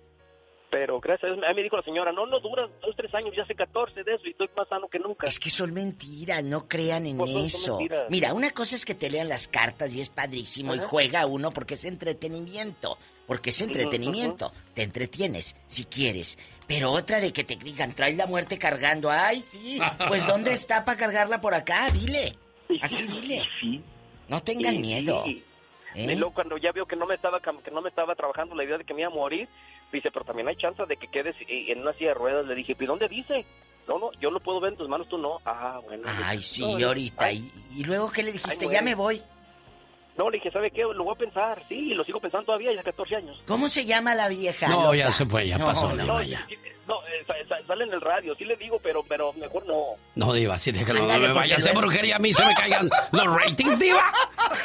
pero gracias a Dios, me dijo la señora, no, no dura dos, tres años, ya hace 14 de eso y estoy más sano que nunca.
Es que son mentiras, no crean en
Pues
eso.
mentiras.
Mira, una cosa es que te lean las cartas y es padrísimo y juega uno porque es entretenimiento. Porque es entretenimiento. Te entretienes, si quieres. Pero otra de que te digan, traes la muerte cargando. Ay, sí. Pues ¿dónde está para cargarla por acá? Dile. Así dile.
Sí.
No tengan
Sí,
miedo.
sí.
¿Eh?
Y luego cuando ya vio que no me estaba que no me estaba trabajando la idea de que me iba a morir, dice, pero también hay chance de que quedes eh, en una silla de ruedas. Le dije, ¿y dónde dice? No, no, yo lo puedo ver en tus manos, tú no. Ah, bueno.
Ay, sí,
No,
ahorita.
ay,
Y, luego, ¿qué le dijiste?
Ay,
ya me voy.
No, le dije, ¿sabe qué? Lo voy a pensar. Sí, lo sigo pensando todavía, ya 14 años.
¿Cómo se llama la vieja?
No,
loca?
ya se fue, ya
No,
pasó,
no,
Diva, ya.
No, eh, sa- sa- sale en el radio, sí le digo, pero, pero mejor no.
No, Diva, sí, déjalo, no
Ándale,
me vaya a hacer brujería, a mí se me caigan los ratings, Diva.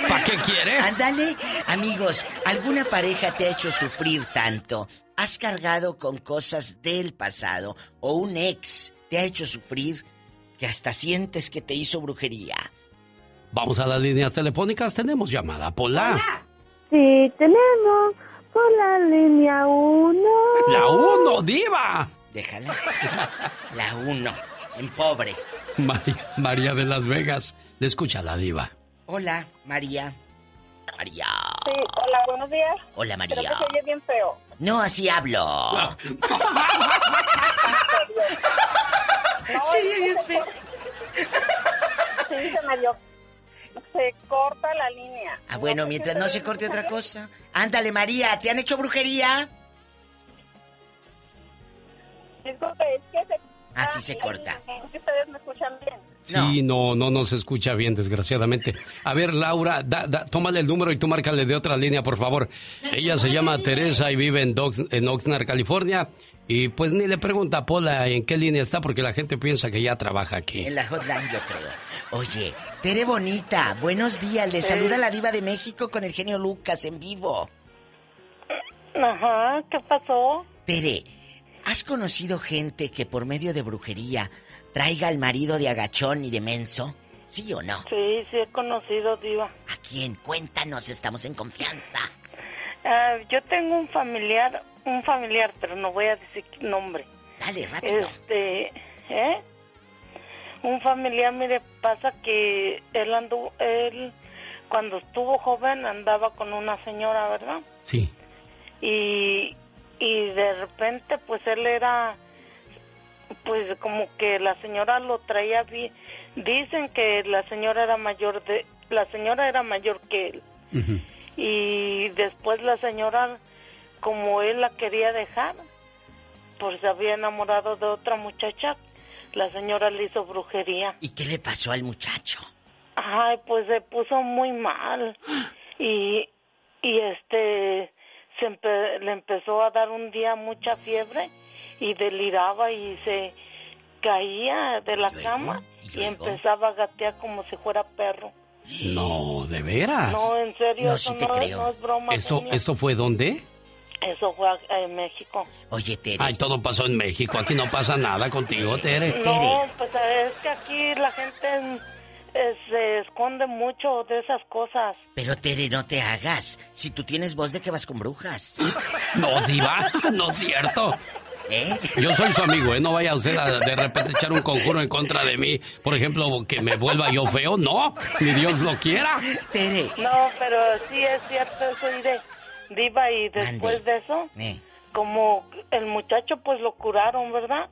¿Para qué quiere?
Ándale, amigos, ¿alguna pareja te ha hecho sufrir tanto? ¿Has cargado con cosas del pasado o un ex te ha hecho sufrir que hasta sientes que te hizo brujería?
Vamos a las líneas telefónicas, tenemos llamada, Pola.
Sí, tenemos por la línea 1.
La uno, Diva.
Déjala. La uno, en pobres.
María, María de Las Vegas, le escucha la Diva.
Hola, María. María.
Sí, hola, buenos días.
Hola,
Creo
María.
que se oye bien feo.
No, así hablo.
No,
Sí,
es que
bien feo.
Sí, se me dio. Se corta la línea.
Ah, bueno,
sé
mientras
si
no
se
se corte otra cosa. Ándale, María, ¿te han hecho brujería?
Disculpe, es que se...
Ah, sí se corta.
línea. Es que ustedes me escuchan bien.
Sí, no, no nos escucha bien, desgraciadamente. A ver, Laura, da, da- tómale el número y tú márcale de otra línea, por favor. Ella se llama Teresa y vive en, Dox- en Oxnard, California. Y pues ni le pregunta a Pola en qué línea está porque la gente piensa que ya trabaja aquí.
En la hotline, yo creo. Oye, Tere Bonita, buenos días. Le saluda la diva de México con el genio Lucas en vivo.
Ajá, ¿qué pasó?
Tere, ¿has conocido gente que por medio de brujería traiga al marido de agachón y de menso? ¿Sí o no?
Sí, sí he conocido, Diva.
¿A quién? Cuéntanos, estamos en confianza.
Ah, yo tengo un familiar, un familiar, pero no voy a decir qué nombre.
Dale, rápido.
Este, ¿eh? Un familiar, mire, pasa que él anduvo, él cuando estuvo joven andaba con una señora, ¿verdad?
Sí.
Y, y de repente, pues él era, pues como que la señora lo traía bien. Dicen que la señora era mayor de, la señora era mayor que él. Y después la señora, como él la quería dejar, pues se había enamorado de otra muchacha, la señora le hizo brujería.
¿Y qué le pasó al muchacho?
Ay, pues se puso muy mal. Y, y este, se empe- le empezó a dar un día mucha fiebre y deliraba y se caía de la cama y, empezaba a gatear como si fuera perro.
No, ¿de veras?
No, en serio, eso no, no es broma.
¿Esto. ¿Esto fue dónde?
Eso fue en México.
Oye, Tere.
Ay, todo pasó en México. Aquí no pasa nada contigo, Tere.
No, pues es que aquí la gente se esconde mucho de esas cosas.
Pero Tere, no te hagas. Si tú tienes voz de que vas con brujas.
No, diva, no es cierto.
¿Eh?
Yo soy su amigo, ¿eh? No vaya usted a de repente echar un conjuro en contra de mí. Por ejemplo, que me vuelva yo feo. No, ni Dios lo quiera.
Tere.
No, pero sí es cierto eso y de diva y después de eso,
Eh.
como el muchacho pues lo curaron, ¿verdad?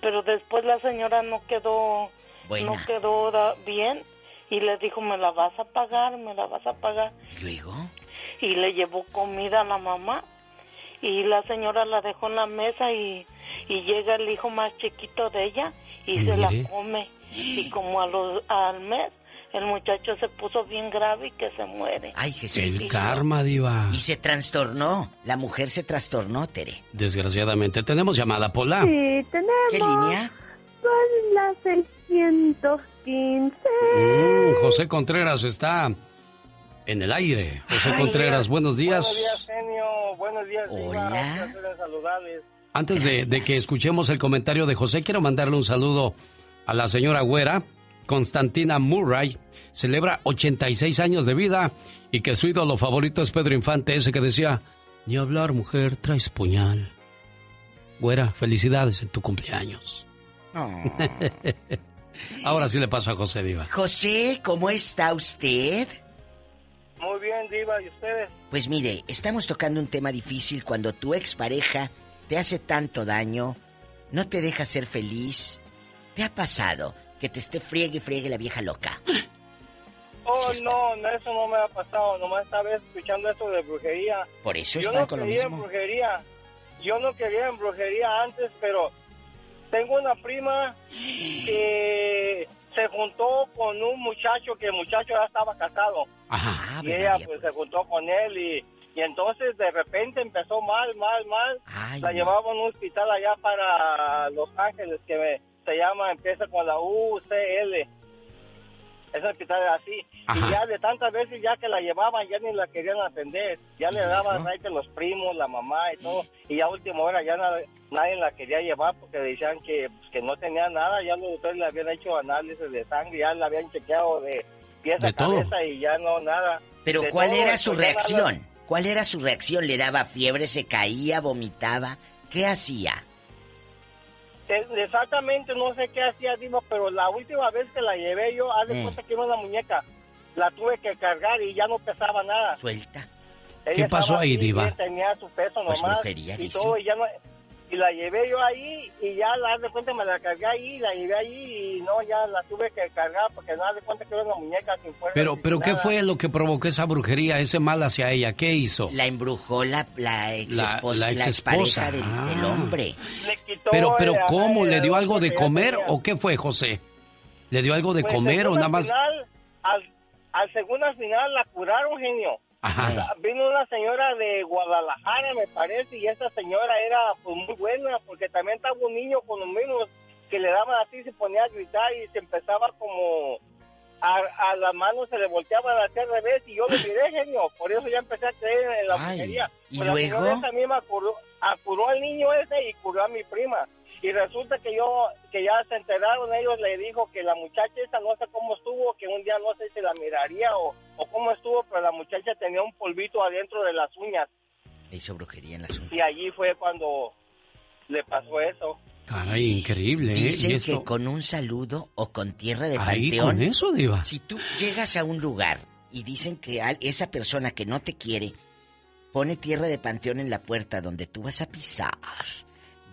Pero después la señora no quedó,
Buena.
no quedó bien y le dijo me la vas a pagar, me la vas a pagar
¿Y luego?
y le llevó comida a la mamá y la señora la dejó en la mesa y, y llega el hijo más chiquito de ella y se la come y como a los, al mes el muchacho se puso bien grave y que se muere.
Ay, Jesús.
El karma, diva.
Y se trastornó. La mujer se trastornó, Tere.
Desgraciadamente, tenemos llamada, Pola.
Sí, tenemos.
¿Qué línea?
Son las 615.
Mm, José Contreras está en el aire. José Contreras, buenos días.
Buenos días, genio. Buenos días, Diva.
Hola.
En saludarles.
Antes de, de que escuchemos el comentario de José, quiero mandarle un saludo a la señora Güera, Constantina Murray. Celebra 86 años de vida y que su ídolo favorito es Pedro Infante, ese que decía, ni hablar mujer, traes puñal. Güera, felicidades en tu cumpleaños. Ahora sí le paso a José Diva.
José, ¿cómo está usted?
Muy bien, Diva. ¿Y ustedes?
Pues mire, estamos tocando un tema difícil cuando tu expareja te hace tanto daño, no te deja ser feliz. ¿Te ha pasado que te esté friegue y friegue la vieja loca?
Oh, no, no, eso no me ha pasado. Nomás estaba escuchando esto de brujería.
Por eso es
Yo
pan
no
con lo
creía en
mismo.
brujería. Yo no quería en brujería antes, pero tengo una prima que
se juntó con un muchacho que el muchacho ya estaba casado.
Ajá.
y ella pues se juntó con él y, y entonces de repente empezó mal, mal, mal. la llevaban a un hospital allá para Los Ángeles que me- se llama, empieza con la UCL. Ese hospital es así.
Ajá.
Y ya de tantas veces ya que la llevaban ya ni la querían atender. Ya le daban ahí que los primos, la mamá y todo. Y ya a última hora ya na- nadie la quería llevar porque decían que, pues, que no tenía nada. Ya los doctores le habían hecho análisis de sangre, ya le habían chequeado de pies a
todo.
cabeza y ya no nada.
Pero
De
¿cuál
todo,
era
pues,
su
nada.
reacción? ¿Cuál era su reacción? ¿Le daba fiebre, se caía, vomitaba? ¿Qué hacía?
Eh, Exactamente, no sé qué hacía Diva, pero la última vez que la llevé yo, haz de
Eh.
cuenta que era una muñeca. La tuve que cargar y ya no pesaba nada.
Suelta.
Ella
¿Qué pasó ahí, Diva?
Tenía su peso
Pues
nomás.
brujería,
y
dice.
todo, y ya no... Y la llevé yo ahí y ya, la de cuenta, me la cargué ahí, la llevé ahí y no, ya la tuve que cargar porque no haz de cuenta que era una muñeca sin fuerza.
Pero, pero ¿qué
nada.
fue lo que provocó esa brujería, ese mal hacia ella? ¿Qué hizo?
La embrujó la, la ex
La-
esposa,
la
la, del,
Ah.
del hombre.
Le quitó
Pero, pero
el-
¿cómo? ¿Le dio algo de comer o qué fue, José? ¿Le dio algo de
Pues,
comer o nada más?
final, al, al segundo al final la curaron, genio.
Ajá.
Vino una señora de Guadalajara, me parece, y esa señora era pues muy buena, porque también estaba un niño con los mismos que le daban así, se ponía a gritar y se empezaba como a, a las manos se le volteaban hacia al revés y yo lo miré, genio, por eso ya empecé a creer en la brujería.
¿y
Pues la
luego?
señora esa misma curó, a- curó al niño ese y curó a mi prima. Y resulta que yo, que ya se enteraron, ellos le dijo que la muchacha esa no sé cómo estuvo, que un día no sé si la miraría o, o cómo estuvo, pero la muchacha tenía un polvito adentro de las uñas.
Le hizo brujería en las uñas.
Y allí fue cuando le pasó eso.
Caray, increíble, ¿eh?
Dicen que con un saludo o con tierra de
Ahí,
panteón.
con eso, Diva.
Si tú llegas a un lugar y dicen que esa persona que no te quiere pone tierra de panteón en la puerta donde tú vas a pisar,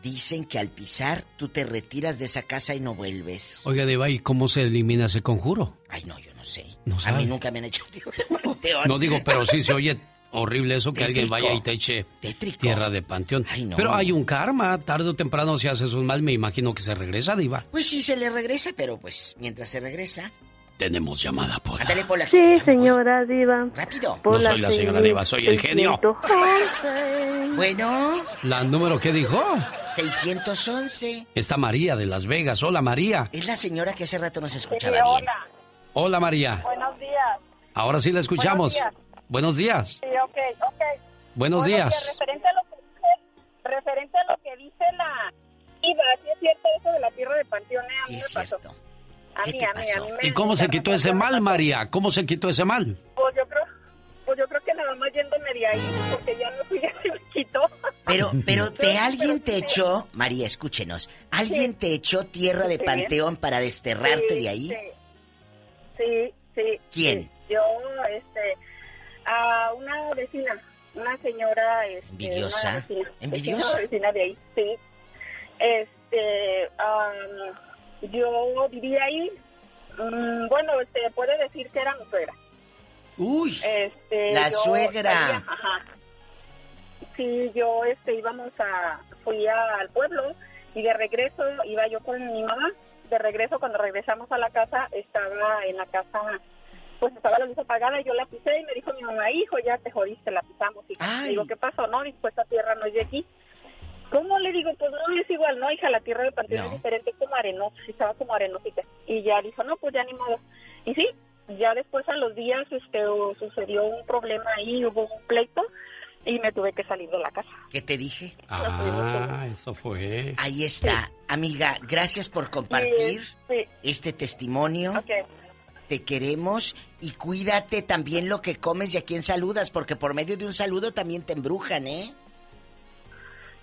dicen que al pisar tú te retiras de esa casa y no vuelves.
Oiga, Diva, ¿y cómo se elimina ese conjuro?
Ay, no, yo no sé.
No
a
sabe.
mí nunca me han hecho.
No digo, pero sí se oye horrible eso que alguien vaya y te eche
Tétrico.
tierra de panteón.
no.
Pero hay un karma, tarde o temprano si haces un mal, me imagino que se regresa, Diva.
Pues sí se le regresa, pero pues mientras se regresa,
Tenemos llamada, Pola.
ándale por la
Sí, señora Diva.
Rápido.
No soy la señora Diva, soy el genio.
Bueno,
¿La número que dijo?
611.
Está María de Las Vegas. Hola, María.
Es la señora que hace rato nos escuchaba
Sí,
bien.
hola.
Hola, María.
Buenos días.
Ahora sí la escuchamos. Buenos días.
Sí, ok, ok.
Buenos días.
Referente a lo que dice, referente a lo que dice la Iba, sí es cierto eso de la tierra de a mí me pasó. A mí, a mí, a mí me
¿Y cómo se quitó ese mal, María? ¿Cómo se quitó ese mal?
Pues yo creo, pues yo creo que nada más yéndome de ahí, porque ya no fui, ya se me quitó.
Pero, pero te alguien te echó, María, escúchenos, alguien te echó tierra de
Sí.
panteón para desterrarte
Sí,
de ahí.
Sí, sí, sí.
¿Quién?
sí. Yo, este, a una vecina, una señora, este,
Envidiosa,
una vecina,
envidiosa.
Una vecina de ahí, sí. Este, am, yo vivía ahí, mm, bueno, se puede decir que era mi suegra.
Uy,
Este,
la suegra.
ajá. Sí, yo, este, íbamos a, fui a- al pueblo y de regreso iba yo con mi mamá. De regreso, cuando regresamos a la casa, estaba en la casa, pues estaba la luz apagada y yo la pisé y me dijo mi mamá, hijo, ya te jodiste, la pisamos. Y digo, ¿qué pasó? No, dijo, esta tierra no es de aquí. ¿Cómo le digo? Pues no es igual, no, hija, la tierra de panteón es diferente, como arenosa, estaba como arenosita. Y ya dijo, no, pues ya ni modo. Y sí, ya después a los días este sucedió un problema ahí, hubo un pleito y me tuve que salir de la casa.
¿Qué te dije?
Ah, eso fue.
Ahí está. Amiga, gracias por compartir
Sí,
este testimonio. Te queremos y cuídate también lo que comes y a quién saludas, porque por medio de un saludo también te embrujan, ¿eh?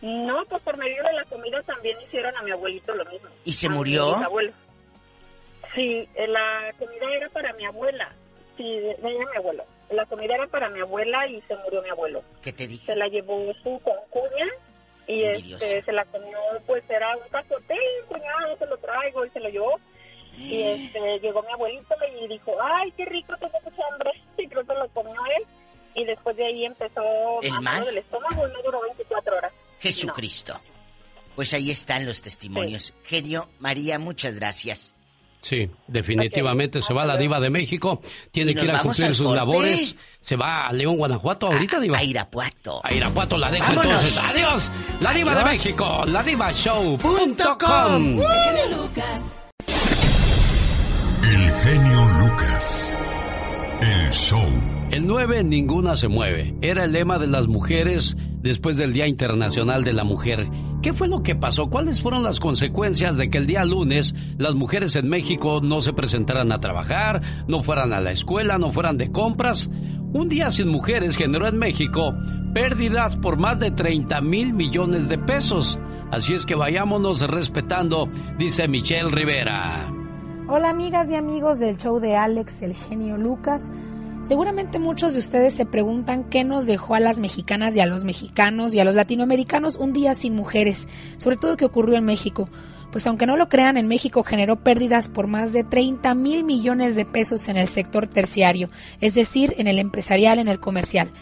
No, pues por medio de la comida también hicieron a mi abuelito lo mismo.
¿Y se murió?
bisabuelo. Sí, eh, la comida era para mi abuela. Sí, de ella mi abuelo. La comida era para mi abuela y se murió mi abuelo.
¿Qué te dije?
Se la llevó su concuña y este, se la comió, pues era un pacote, cuñado, te lo traigo y se lo llevó. Y este, llegó mi abuelito y dijo, ay, qué rico, tengo mucha hambre. Y creo que lo comió él. Y después de ahí empezó
¿El mal?
del estómago y no duró 24 horas.
Jesucristo. Pues ahí están los testimonios. Genio, María, muchas gracias.
Sí, definitivamente se va la diva de México, tiene que ir a cumplir sus
corte.
labores, se va a León, Guanajuato ahorita, diva.
A Irapuato.
A Irapuato la dejo
Vámonos.
entonces. Adiós, la diva de. México, la diva show.
Punto com.
genio Lucas.
El genio Lucas. El show.
El 9 ninguna se mueve. Era el lema de las mujeres después del Día Internacional de la Mujer. ¿Qué fue lo que pasó? ¿Cuáles fueron las consecuencias de que el día lunes las mujeres en México no se presentaran a trabajar, no fueran a la escuela, no fueran de compras? Un día sin mujeres generó en México pérdidas por más de 30 mil millones de pesos. Así es que vayámonos respetando, dice Michelle Rivera.
Hola amigas y amigos del show de Alex, el genio Lucas. Seguramente muchos de ustedes se preguntan qué nos dejó a las mexicanas y a los mexicanos y a los latinoamericanos un día sin mujeres, sobre todo qué ocurrió en México. Pues aunque no lo crean, en México generó pérdidas por más de 30 mil millones de pesos en el sector terciario, es decir, en el empresarial, en el comercial.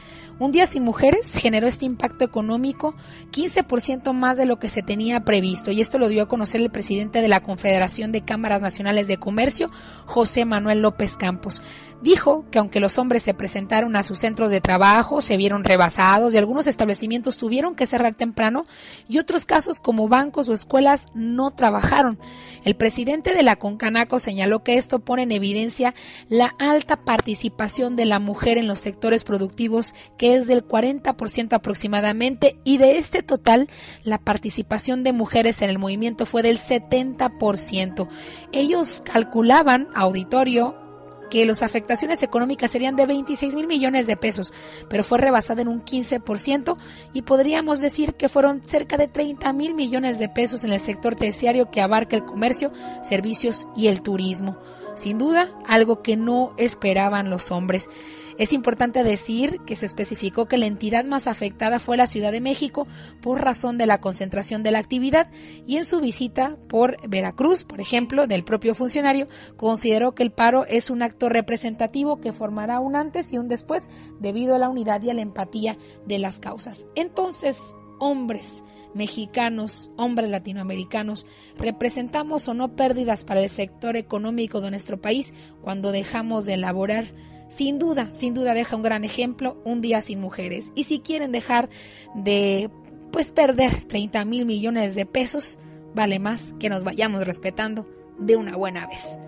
Un día sin mujeres generó este impacto económico 15% más de lo que se tenía previsto y esto lo dio a conocer el presidente de la Confederación de Cámaras Nacionales de Comercio, José Manuel López Campos. Dijo que aunque los hombres se presentaron a sus centros de trabajo, se vieron rebasados y algunos establecimientos tuvieron que cerrar temprano y otros casos como bancos o escuelas no trabajaron. El presidente de la Concanaco señaló que esto pone en evidencia la alta participación de la mujer en los sectores productivos que es del 40% aproximadamente y de este total la participación de mujeres en el movimiento fue del 70%. Ellos calculaban, auditorio, que las afectaciones económicas serían de 26 mil millones de pesos, pero fue rebasada en un 15% y podríamos decir que fueron cerca de 30 mil millones de pesos en el sector terciario que abarca el comercio, servicios y el turismo. Sin duda, algo que no esperaban los hombres. Es importante decir que se especificó que la entidad más afectada fue la Ciudad de México por razón de la concentración de la actividad y en su visita por Veracruz, por ejemplo, del propio funcionario, consideró que el paro es un acto representativo que formará un antes y un después debido a la unidad y a la empatía de las causas. Entonces, hombres, mexicanos, hombres latinoamericanos, representamos o no pérdidas para el sector económico de nuestro país cuando dejamos de elaborar. Sin duda, sin duda deja un gran ejemplo, un día sin mujeres. Y si quieren dejar de, pues, perder 30 mil millones de pesos, vale más que nos vayamos respetando de una buena vez.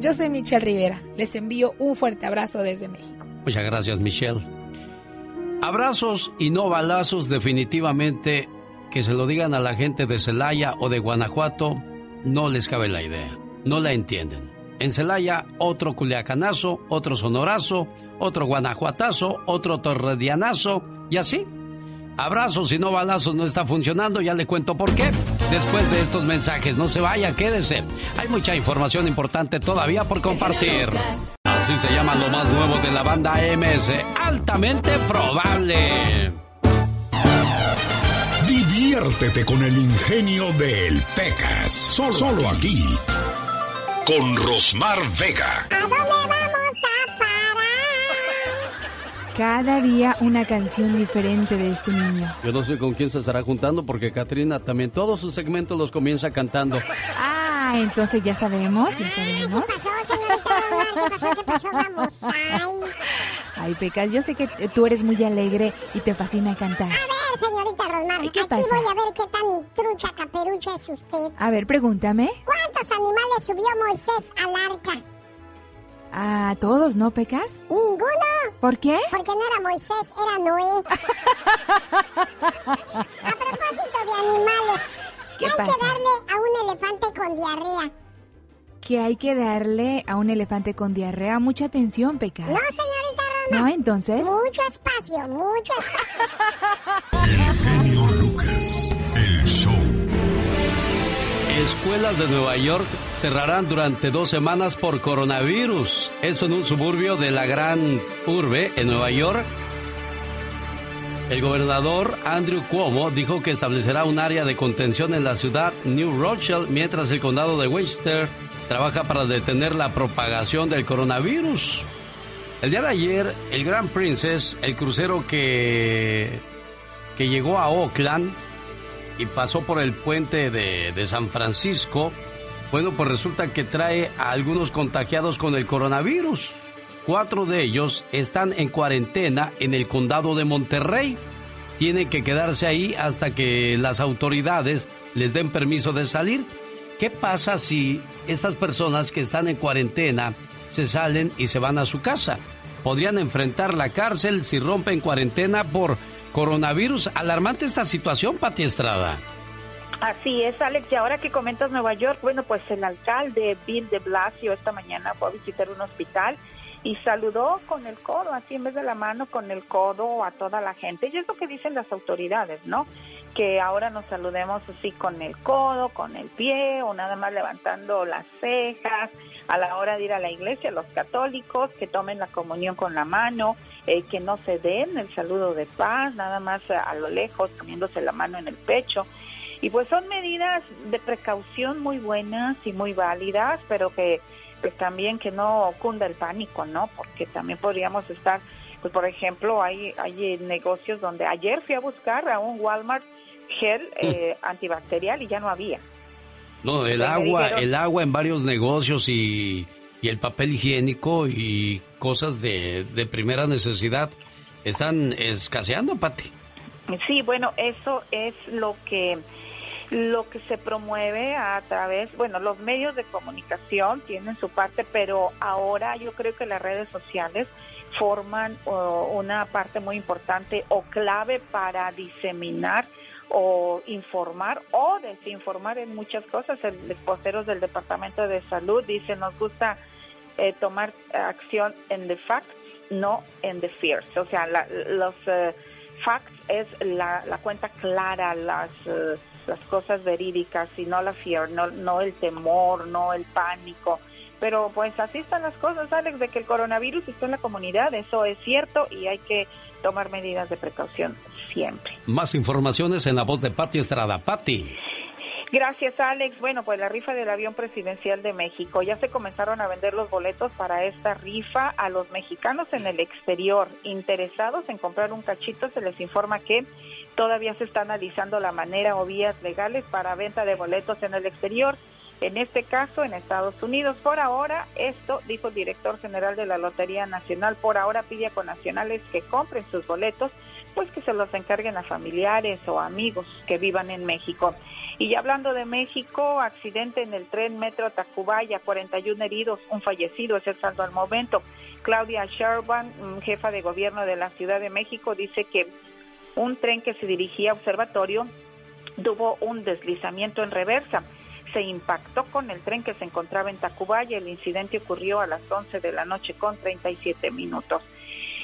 Yo soy Michelle Rivera, les envío un fuerte abrazo desde México.
Muchas gracias, Michelle. Abrazos y no balazos, definitivamente que se lo digan a la gente de Celaya o de Guanajuato, no les cabe la idea, no la entienden. En Celaya, otro culiacanazo, otro sonorazo, otro guanajuatazo, otro torredianazo y así. Abrazos y no balazos no está funcionando, ya le cuento por qué. Después de estos mensajes, no se vaya, quédese. Hay mucha información importante todavía por compartir. Así se llama lo más nuevo de la banda MS, altamente probable.
Diviértete con el ingenio del Pecas. Solo, solo aquí. Con Rosmar Vega.
¿A dónde vamos a parar?
Cada día una canción diferente de este niño.
Yo no sé con quién se estará juntando porque Katrina también todos sus segmentos los comienza cantando.
Ah, entonces ya sabemos, ya sabemos.
¿Qué pasó, señorita? ¿Qué pasó? ¿Qué pasó? Vamos. Ay.
Ay, Pecas, yo sé que tú eres muy alegre y te fascina cantar.
A ver, señorita Rosmar.
¿Y qué
aquí
pasa?
voy a ver qué tan trucha caperucha es usted.
A ver, pregúntame.
¿Cuántos animales subió Moisés al arca?
A todos, ¿no, Pecas?
Ninguno.
¿Por qué?
Porque no era Moisés, era Noé. a propósito de animales, ¿qué,
¿Qué
hay
pasa?
que darle a un elefante con diarrea?
Que hay que darle a un elefante con diarrea mucha atención, Pecas.
No, señorita.
¿No, entonces?
Mucho espacio, mucho espacio.
Genio Lucas. El show.
Escuelas de Nueva York cerrarán durante dos semanas por coronavirus. Esto en un suburbio de la gran urbe en Nueva York. El gobernador Andrew Cuomo dijo que establecerá un área de contención en la ciudad New Rochelle, mientras el condado de Westchester trabaja para detener la propagación del coronavirus. El día de ayer, el Grand Princess, el crucero que, que llegó a Oakland y pasó por el puente de, de San Francisco, Bueno, pues resulta que trae a algunos contagiados con el coronavirus. Cuatro de ellos están en cuarentena en el condado de Monterrey. Tienen que quedarse ahí hasta que las autoridades les den permiso de salir. ¿Qué pasa si estas personas que están en cuarentena se salen y se van a su casa? Podrían enfrentar la cárcel si rompen cuarentena por coronavirus. Alarmante esta situación, Pati Estrada.
Así es, Alex. Y ahora que comentas Nueva York, bueno, pues el alcalde Bill de Blasio esta mañana fue a visitar un hospital y saludó con el codo, así en vez de la mano, con el codo a toda la gente. Y es lo que dicen las autoridades, ¿no? Que ahora nos saludemos así con el codo, con el pie o nada más levantando las cejas a la hora de ir a la iglesia, los católicos, que tomen la comunión con la mano, eh, que no se den el saludo de paz, nada más a lo lejos, poniéndose la mano en el pecho. Y pues son medidas de precaución muy buenas y muy válidas, pero que pues también que no cunda el pánico, ¿no? Porque también podríamos estar, pues por ejemplo, hay, hay negocios donde ayer fui a buscar a un Walmart gel
Mm.
eh, antibacterial y ya no había.
No, el agua,
dijeron-
el agua en varios negocios y, y el papel higiénico y cosas de, de primera necesidad están escaseando, Pati.
Sí, bueno, eso es lo que lo que se promueve a través, bueno, los medios de comunicación tienen su parte, pero ahora yo creo que las redes sociales forman oh, una parte muy importante o clave para diseminar o informar o desinformar en muchas cosas. El- Los posteros del Departamento de Salud dicen, nos gusta eh, tomar acción en the facts, no en the fears. O sea, la- los eh, facts es la, la cuenta clara, las, eh, las cosas verídicas y no la fear, no, no el temor, no el pánico. Pero pues así están las cosas, Alex, de que el coronavirus está en la comunidad, eso es cierto y hay que tomar medidas de precaución siempre.
Más informaciones en la voz de Pati Estrada. Pati.
Gracias, Alex. Bueno, pues la rifa del avión presidencial de México. Ya se comenzaron a vender los boletos para esta rifa a los mexicanos en el exterior. Interesados en comprar un cachito, se les informa que todavía se está analizando la manera o vías legales para venta de boletos en el exterior. En este caso, en Estados Unidos. Por ahora, esto, dijo el director general de la Lotería Nacional, por ahora pide a conacionales que compren sus boletos, pues que se los encarguen a familiares o amigos que vivan en México. Y hablando de México, accidente en el tren Metro Tacubaya, 41 heridos, un fallecido es el saldo al momento. Claudia Sherban, mm, jefa de gobierno de la Ciudad de México, dice que un tren que se dirigía a observatorio tuvo un deslizamiento en reversa. Se impactó con el tren que se encontraba en Tacubaya. El incidente ocurrió a las 11 de la noche con 37 minutos.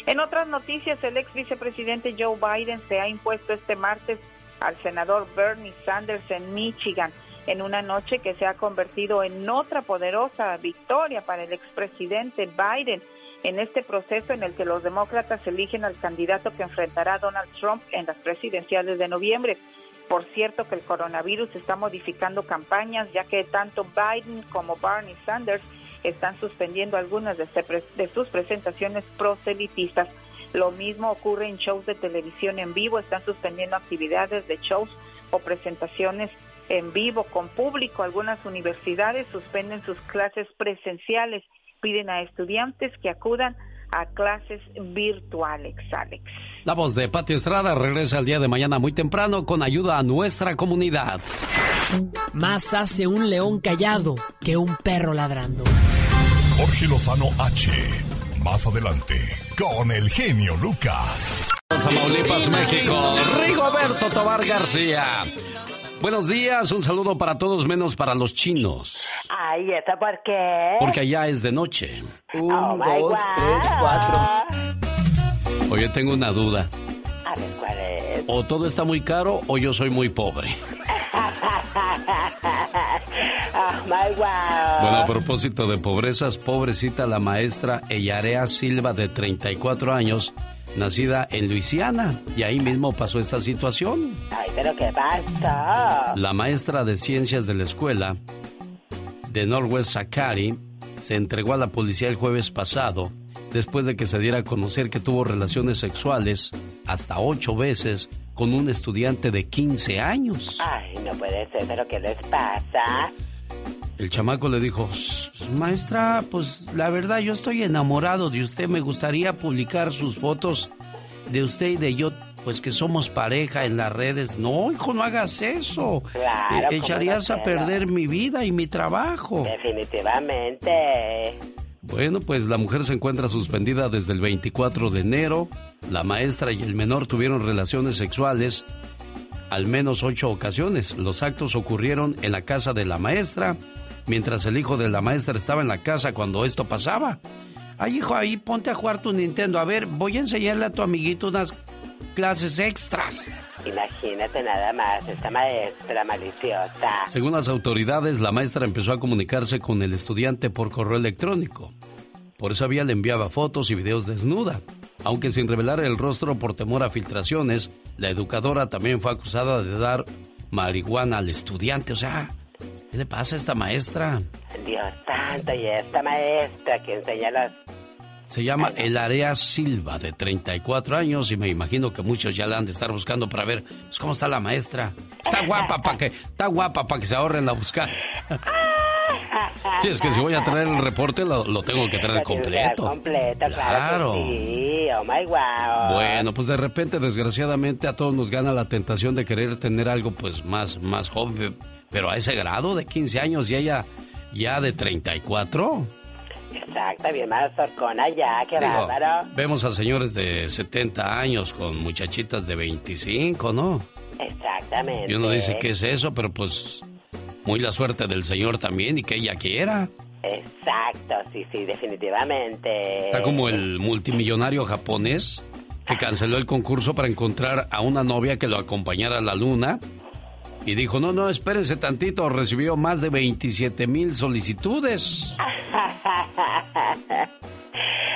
En otras noticias, el ex vicepresidente Joe Biden se ha impuesto este martes al senador Bernie Sanders en Michigan en una noche que se ha convertido en otra poderosa victoria para el expresidente Biden en este proceso en el que los demócratas eligen al candidato que enfrentará a Donald Trump en las presidenciales de noviembre. Por cierto que el coronavirus está modificando campañas, ya que tanto Biden como Bernie Sanders están suspendiendo algunas de, se- de sus presentaciones proselitistas. Lo mismo ocurre en shows de televisión en vivo, están suspendiendo actividades de shows o presentaciones en vivo con público. Algunas universidades suspenden sus clases presenciales, piden a estudiantes que acudan a clases virtuales, Alex.
La voz de Pati Estrada regresa el día de mañana muy temprano con ayuda a nuestra comunidad.
Más hace un león callado que un perro ladrando.
Jorge Lozano H. Más adelante, con el genio Lucas.
Tamaulipas, México. Rigoberto Tobar García. Buenos días, un saludo para todos menos para los chinos.
Ay, ¿eso por qué?
Porque allá es de noche.
Un, dos, tres,
cuatro.
Oye, tengo una duda.
A ver, ¿cuál es?
O todo está muy caro o yo soy muy pobre.
oh, my wow.
Bueno, a propósito de pobrezas, pobrecita la maestra Eyarea Silva de 34 años, nacida en Luisiana, y ahí mismo pasó esta situación.
Ay, pero ¿qué pasó?
La maestra de ciencias de la escuela de Northwest Sakari se entregó a la policía el jueves pasado después de que se diera a conocer que tuvo relaciones sexuales hasta ocho veces con un estudiante de 15 años.
Ay, no puede ser, pero ¿qué les pasa?
El chamaco le dijo, maestra, pues la verdad yo estoy enamorado de usted, me gustaría publicar sus fotos de usted y de yo, pues que somos pareja en las redes. No, hijo, no hagas eso.
Claro,
E- Echarías
¿cómo
a perder mi vida y mi trabajo.
Definitivamente.
Bueno, pues la mujer se encuentra suspendida desde el 24 de enero. La maestra y el menor tuvieron relaciones sexuales al menos ocho ocasiones. Los actos ocurrieron en la casa de la maestra, mientras el hijo de la maestra estaba en la casa cuando esto pasaba. Ay, hijo, ahí ponte a jugar tu Nintendo. A ver, voy a enseñarle a tu amiguito unas clases extras.
Imagínate nada más, esta maestra maliciosa.
Según las autoridades, la maestra empezó a comunicarse con el estudiante por correo electrónico. Por esa vía le enviaba fotos y videos desnuda. Aunque sin revelar el rostro por temor a filtraciones, la educadora también fue acusada de dar marihuana al estudiante. O sea, ¿qué le pasa a esta maestra?
Dios santo, y esta maestra que enseña las...
Se llama Elarea Silva, de 34 años, y me imagino que muchos ya la han de estar buscando para ver pues, cómo está la maestra. Está guapa para que, está guapa para que se ahorren la buscar. Sí, es que si voy a traer el reporte lo, lo tengo que traer completo.
completo, claro. Sí, oh my wow.
Bueno, pues de repente, desgraciadamente, a todos nos gana la tentación de querer tener algo pues más, más joven, pero a ese grado de 15 años y ella ya de 34.
Exacto, bien más sorcona ya, qué
Digo,
bárbaro.
vemos a señores de 70 años con muchachitas de 25, ¿no?
Exactamente.
Y uno dice, ¿qué es eso? Pero pues muy la suerte del señor también y que ella quiera.
Exacto, sí, sí, definitivamente.
Está como el multimillonario japonés que canceló el concurso para encontrar a una novia que lo acompañara a la luna. Y dijo, no, no, espérense tantito, recibió más de 27 mil solicitudes.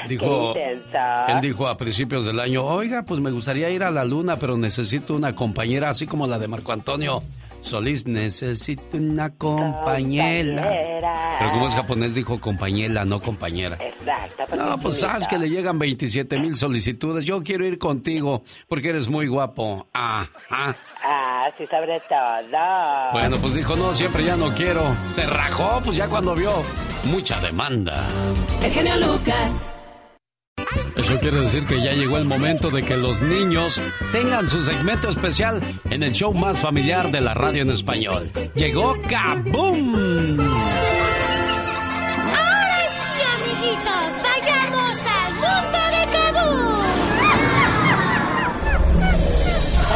Dijo, él dijo a principios del año, oiga, pues me gustaría ir a la luna, pero necesito una compañera, así como la de Marco Antonio Solís, necesito una compañera.
Compañera.
Pero como es japonés, dijo compañera, no compañera.
Exacto. porque
No, pues sabes que le llegan 27 mil solicitudes. Yo quiero ir contigo porque eres muy guapo. Ajá.
Ah, sí, sobre todo.
Bueno, pues dijo, no, siempre ya no quiero. Se rajó, pues ya cuando vio mucha demanda.
El genio Lucas.
Eso quiere decir que ya llegó el momento de que los niños tengan su segmento especial en el show más familiar de la radio en español. Llegó Kaboom.
Ahora sí, amiguitos, vayamos al mundo de Kabul.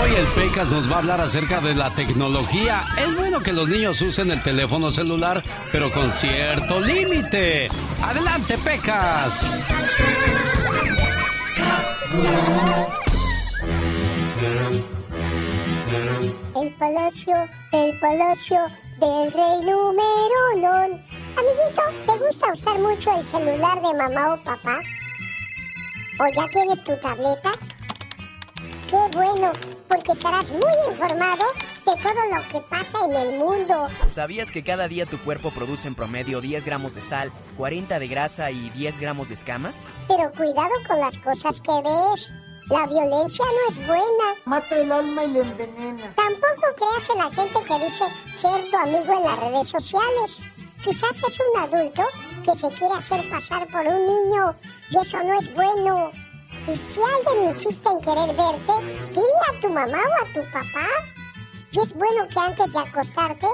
Hoy el Pecas nos va a hablar acerca de la tecnología. Es bueno que los niños usen el teléfono celular, pero con cierto límite. Adelante, Pecas.
El palacio, el palacio del rey número non. Amiguito, ¿te gusta usar mucho el celular de mamá o papá? ¿O ya tienes tu tableta? Qué bueno, porque estarás muy informado de todo lo que pasa en el mundo.
¿Sabías que cada día tu cuerpo produce en promedio 10 gramos de sal, 40 de grasa y 10 gramos de escamas?
Pero cuidado con las cosas que ves. La violencia no es buena. Mata el alma y lo envenena. Tampoco creas en la gente que dice ser tu amigo en las redes sociales. Quizás es un adulto que se quiere hacer pasar por un niño y eso no es bueno. Y si alguien insiste en querer verte, dile a tu mamá o a tu papá. Y es bueno que antes de acostarte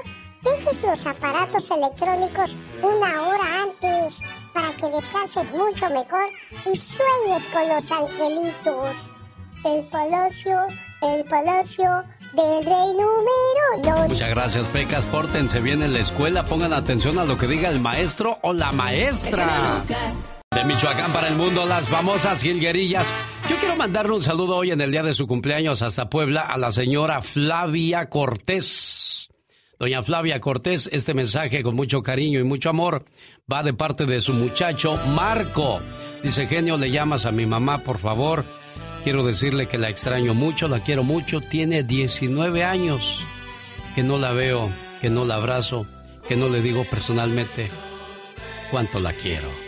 dejes los aparatos electrónicos una hora antes para que descanses mucho mejor y sueñes con los angelitos. El palacio, el palacio del rey número dos.
Muchas gracias, Pecas. Pórtense bien en la escuela. Pongan atención a lo que diga el maestro o la maestra. De Michoacán para el mundo, las famosas jilguerillas. Yo quiero mandarle un saludo hoy en el día de su cumpleaños hasta Puebla a la señora Flavia Cortés. Doña Flavia Cortés, este mensaje con mucho cariño y mucho amor va de parte de su muchacho Marco. Dice, genio, le llamas a mi mamá, por favor. Quiero decirle que la extraño mucho, la quiero mucho. Tiene 19 años. Que no la veo, que no la abrazo, que no le digo personalmente cuánto la quiero.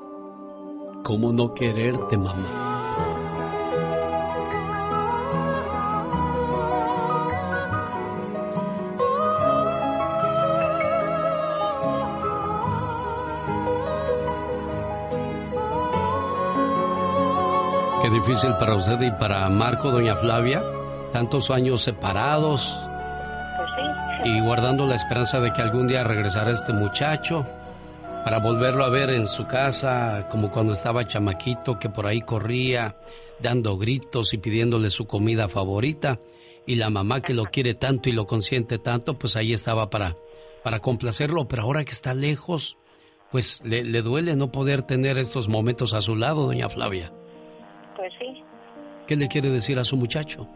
¿Cómo no quererte, mamá? Qué difícil para usted y para Marco, doña Flavia, tantos años separados y guardando la esperanza de que algún día regresara este muchacho para volverlo a ver en su casa como cuando estaba chamaquito que por ahí corría dando gritos y pidiéndole su comida favorita. Y la mamá que lo quiere tanto y lo consiente tanto pues ahí estaba para para complacerlo. Pero ahora que está lejos pues le, le duele no poder tener estos momentos a su lado doña Flavia.
Pues sí,
¿qué le quiere decir a su muchacho?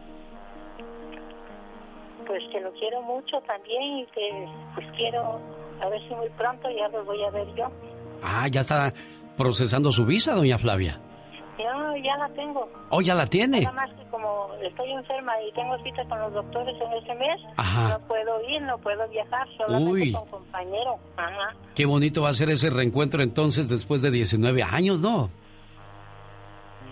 pues que lo quiero mucho también y que pues quiero a ver si muy pronto ya lo voy a ver yo.
Ah, ya está procesando su visa, doña Flavia.
Yo ya la tengo.
Oh, ya la tiene.
Nada más que como estoy enferma y tengo cita con los doctores en ese mes,
Ajá.
no puedo ir, no puedo viajar, solamente
Uy.
con compañero. Ajá.
Qué bonito va a ser ese reencuentro entonces después de 19 años, ¿no?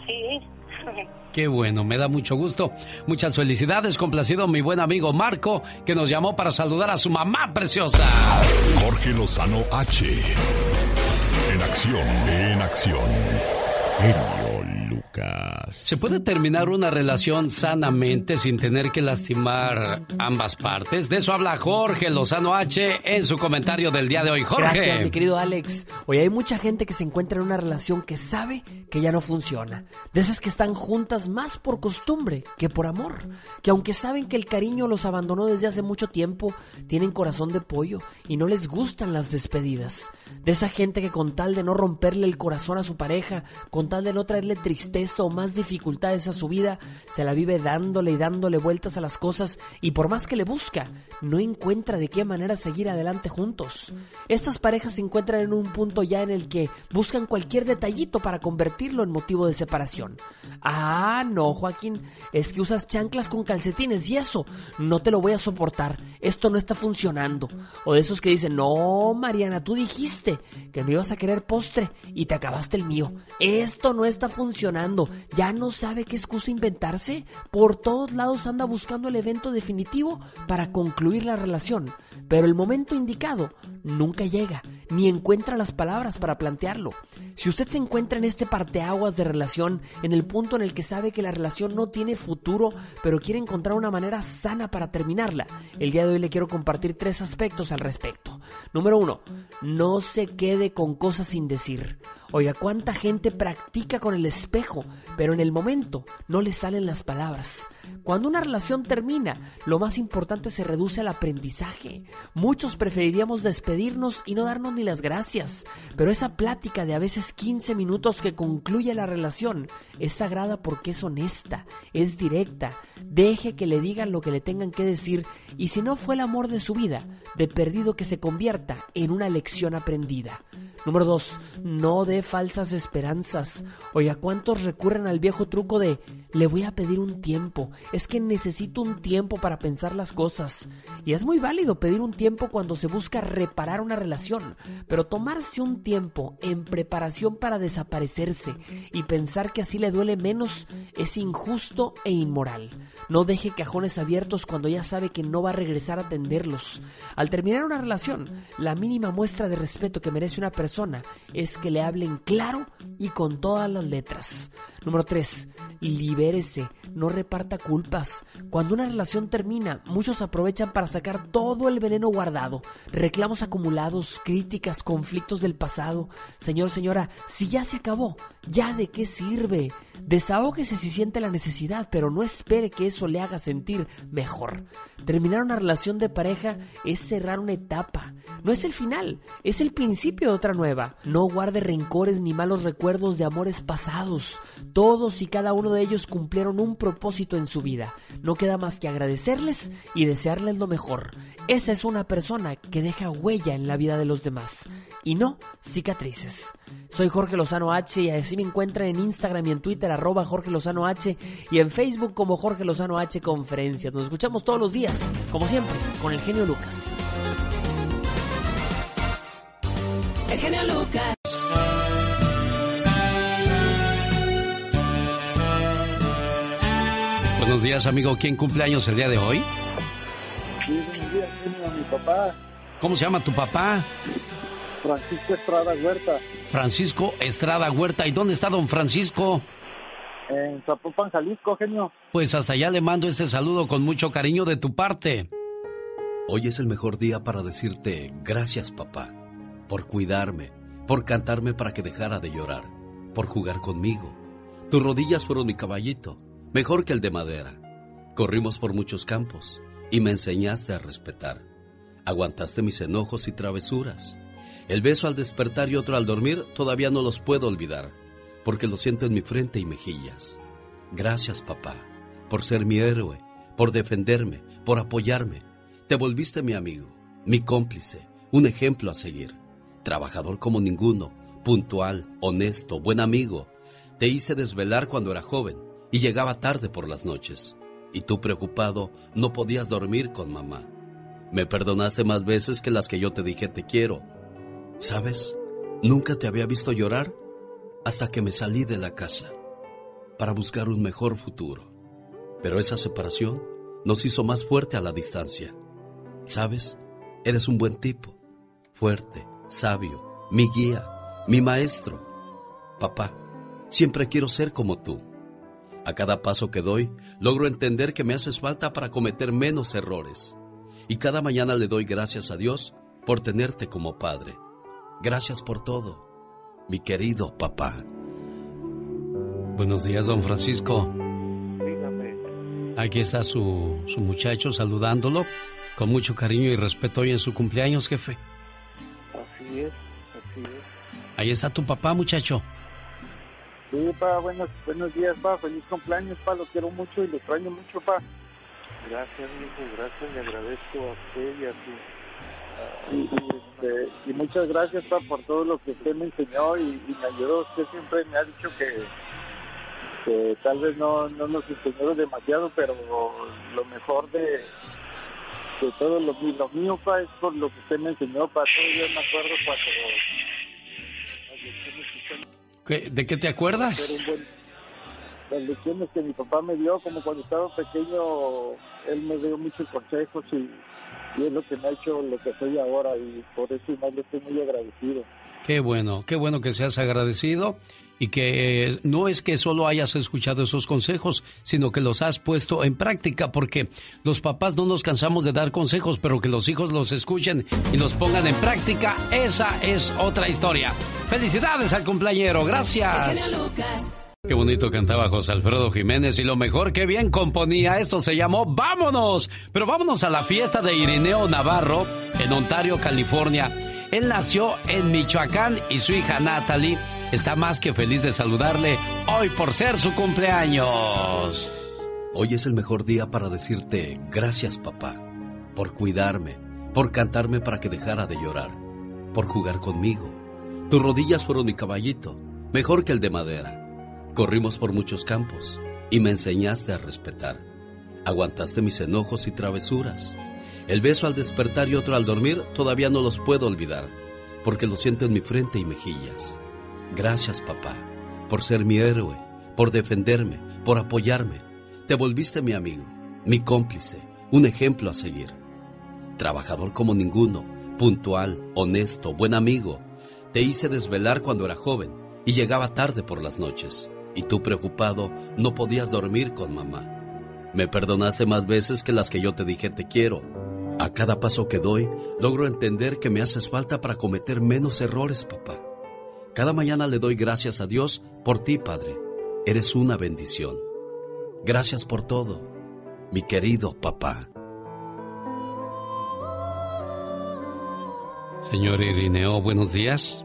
Sí.
Qué bueno, me da mucho gusto. Muchas felicidades, complacido mi buen amigo Marco, que nos llamó para saludar a su mamá preciosa.
Jorge Lozano H. En acción, en acción. Lucas.
¿Se puede terminar una relación sanamente sin tener que lastimar ambas partes? De eso habla Jorge Lozano H en su comentario del día de hoy. Jorge.
Gracias, mi querido Alex. Oye, hay mucha gente que se encuentra en una relación que sabe que ya no funciona. De esas que están juntas más por costumbre que por amor. Que aunque saben que el cariño los abandonó desde hace mucho tiempo, tienen corazón de pollo y no les gustan las despedidas. De esa gente que con tal de no romperle el corazón a su pareja, con tal de no traerle tristeza o más dificultades a su vida, se la vive dándole y dándole vueltas a las cosas y por más que le busca, no encuentra de qué manera seguir adelante juntos. Estas parejas se encuentran en un punto ya en el que buscan cualquier detallito para convertirlo en motivo de separación. Ah, no, Joaquín, es que usas chanclas con calcetines y eso, no te lo voy a soportar, esto no está funcionando. O de esos que dicen, no, Mariana, tú dijiste que no ibas a querer postre y te acabaste el mío. Esto no está funcionando, ya no sabe qué excusa inventarse. Por todos lados anda buscando el evento definitivo para concluir la relación, pero el momento indicado nunca llega, ni encuentra las palabras para plantearlo. Si usted se encuentra en este parteaguas de relación, en el punto en el que sabe que la relación no tiene futuro, pero quiere encontrar una manera sana para terminarla, el día de hoy le quiero compartir tres aspectos al respecto. Número uno, no se quede con cosas sin decir. Oiga, cuánta gente practica con el espejo, pero en el momento no le salen las palabras. Cuando una relación termina, lo más importante se reduce al aprendizaje. Muchos preferiríamos despedirnos y no darnos ni las gracias, pero esa plática de a veces 15 minutos que concluye la relación es sagrada porque es honesta, es directa. Deje que le digan lo que le tengan que decir y si no fue el amor de su vida, de perdido que se convierta en una lección aprendida. Número 2. No dé falsas esperanzas. Oiga, ¿cuántos recurren al viejo truco de le voy a pedir un tiempo? Es que necesito un tiempo para pensar las cosas. Y es muy válido pedir un tiempo cuando se busca reparar una relación, pero tomarse un tiempo en preparación para desaparecerse y pensar que así le duele menos es injusto e inmoral. No deje cajones abiertos cuando ya sabe que no va a regresar a atenderlos. Al terminar una relación, la mínima muestra de respeto que merece una persona es que le hablen claro y con todas las letras. Número 3. Libérese, no reparta Cuando una relación termina, muchos aprovechan para sacar todo el veneno guardado, reclamos acumulados, críticas, conflictos del pasado. Señor, señora, si ya se acabó, ¿ya de qué sirve? Desahógese si siente la necesidad, pero no espere que eso le haga sentir mejor. Terminar una relación de pareja es cerrar una etapa. No es el final, es el principio de otra nueva. No guarde rencores ni malos recuerdos de amores pasados. Todos y cada uno de ellos cumplieron un propósito en su vida. No queda más que agradecerles y desearles lo mejor. Esa es una persona que deja huella en la vida de los demás y no cicatrices. Soy Jorge Lozano H y así me encuentran en Instagram y en Twitter arroba Jorge Lozano H y en Facebook como Jorge Lozano H Conferencias. Nos escuchamos todos los días, como siempre, con el genio Lucas.
El genio Lucas.
Buenos días, amigo. ¿Quién cumple años el día de hoy?
Sí, buenos días, genio, mi papá,
¿Cómo se llama tu papá?
Francisco Estrada Huerta,
Francisco Estrada Huerta. ¿Y dónde está don Francisco?
en Zapopan, Jalisco, genio.
Pues hasta allá le mando este saludo con mucho cariño de tu parte. Hoy es el mejor día para decirte gracias, papá, por cuidarme, por cantarme para que dejara de llorar, por jugar conmigo. Tus rodillas fueron mi caballito, mejor que el de madera. Corrimos por muchos campos y me enseñaste a respetar. Aguantaste mis enojos y travesuras. El beso al despertar y otro al dormir todavía no los puedo olvidar, porque lo siento en mi frente y mejillas. Gracias, papá, por ser mi héroe, por defenderme, por apoyarme. Te volviste mi amigo, mi cómplice, un ejemplo a seguir. Trabajador como ninguno, puntual, honesto, buen amigo. Te hice desvelar cuando era joven y llegaba tarde por las noches. Y tú preocupado no podías dormir con mamá. Me perdonaste más veces que las que yo te dije te quiero. ¿Sabes? Nunca te había visto llorar hasta que me salí de la casa para buscar un mejor futuro. Pero esa separación nos hizo más fuerte a la distancia. ¿Sabes? Eres un buen tipo, fuerte, sabio, mi guía, mi maestro. Papá, siempre quiero ser como tú. A cada paso que doy, logro entender que me haces falta para cometer menos errores. Y cada mañana le doy gracias a Dios por tenerte como padre. Gracias por todo, mi querido papá. Buenos días, don Francisco.
Dígame.
Aquí está su, su muchacho saludándolo con mucho cariño y respeto hoy en su cumpleaños, jefe.
Así es, así es.
Ahí está tu papá, muchacho.
Sí, pa, buenos, buenos días, pa, feliz cumpleaños, pa, lo quiero mucho y lo extraño mucho, pa. Gracias, hijo, gracias, le agradezco a usted y a su... Y, este, y muchas gracias, pa, por todo lo que usted me enseñó y, y me ayudó. Usted siempre me ha dicho que, que tal vez no, no nos enseñó demasiado, pero lo mejor de, de todo lo, lo mío, pa, es por lo que usted me enseñó, pa. Todavía me acuerdo cuando...
¿Qué- ¿De qué te acuerdas?
las lecciones que mi papá me dio, como cuando estaba pequeño, él me dio muchos consejos y, y es lo que me ha hecho lo que soy ahora y por eso más le estoy muy agradecido.
Qué bueno, qué bueno que seas agradecido y que eh, no es que solo hayas escuchado esos consejos, sino que los has puesto en práctica, porque los papás no nos cansamos de dar consejos, pero que los hijos los escuchen y los pongan en práctica, esa es otra historia. Felicidades al cumpleañero, gracias. Qué bonito cantaba José Alfredo Jiménez y lo mejor que bien componía. Esto se llamó Vámonos. Pero vámonos a la fiesta de Irineo Navarro en Ontario, California. Él nació en Michoacán y su hija Natalie está más que feliz de saludarle hoy por ser su cumpleaños. Hoy es el mejor día para decirte gracias papá, por cuidarme, por cantarme para que dejara de llorar, por jugar conmigo. Tus rodillas fueron mi caballito, mejor que el de madera. Corrimos por muchos campos y me enseñaste a respetar. Aguantaste mis enojos y travesuras. El beso al despertar y otro al dormir todavía no los puedo olvidar, porque lo siento en mi frente y mejillas. Gracias, papá, por ser mi héroe, por defenderme, por apoyarme. Te volviste mi amigo, mi cómplice, un ejemplo a seguir. Trabajador como ninguno, puntual, honesto, buen amigo. Te hice desvelar cuando era joven y llegaba tarde por las noches. Y tú preocupado no podías dormir con mamá. Me perdonaste más veces que las que yo te dije te quiero. A cada paso que doy, logro entender que me haces falta para cometer menos errores, papá. Cada mañana le doy gracias a Dios por ti, Padre. Eres una bendición. Gracias por todo, mi querido papá. Señor Irineo, buenos días.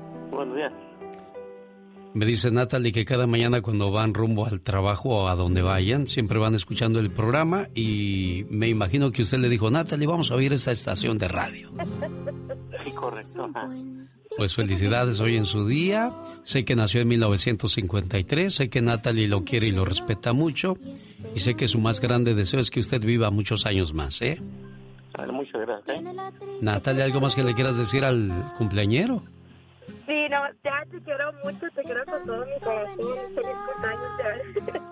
Me dice Natalie que cada mañana cuando van rumbo al trabajo o a donde vayan, siempre van escuchando el programa y me imagino que usted le dijo, Natalie, vamos a oír esa estación de radio.
Sí, correcto.
Pues felicidades hoy en su día. Sé que nació en 1953, sé que Natalie lo quiere y lo respeta mucho y sé que su más grande deseo es que usted viva muchos años más, ¿eh?
muchas gracias.
Natalie, ¿algo más que le quieras decir al cumpleañero?
Sí, no, ya te quiero mucho, te quiero con todo mi corazón. Feliz cumpleaños, ya.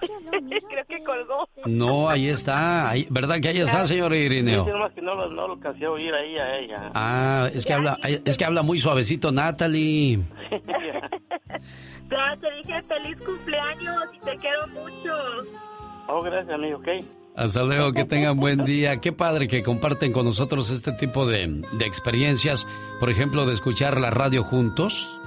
Creo que colgó.
No, ahí está. Ahí- ¿Verdad que ahí está, señor Irineo?
Sí, nomás que no lo, no lo alcancé a oír ahí a ella.
Ah, es que habla, es que habla muy suavecito, Natalie.
Ya te dije feliz cumpleaños y te quiero mucho.
Oh, gracias, amigo, ok.
Hasta luego, que tengan buen día. Qué padre que comparten con nosotros este tipo de, de experiencias. Por ejemplo, de escuchar la radio juntos.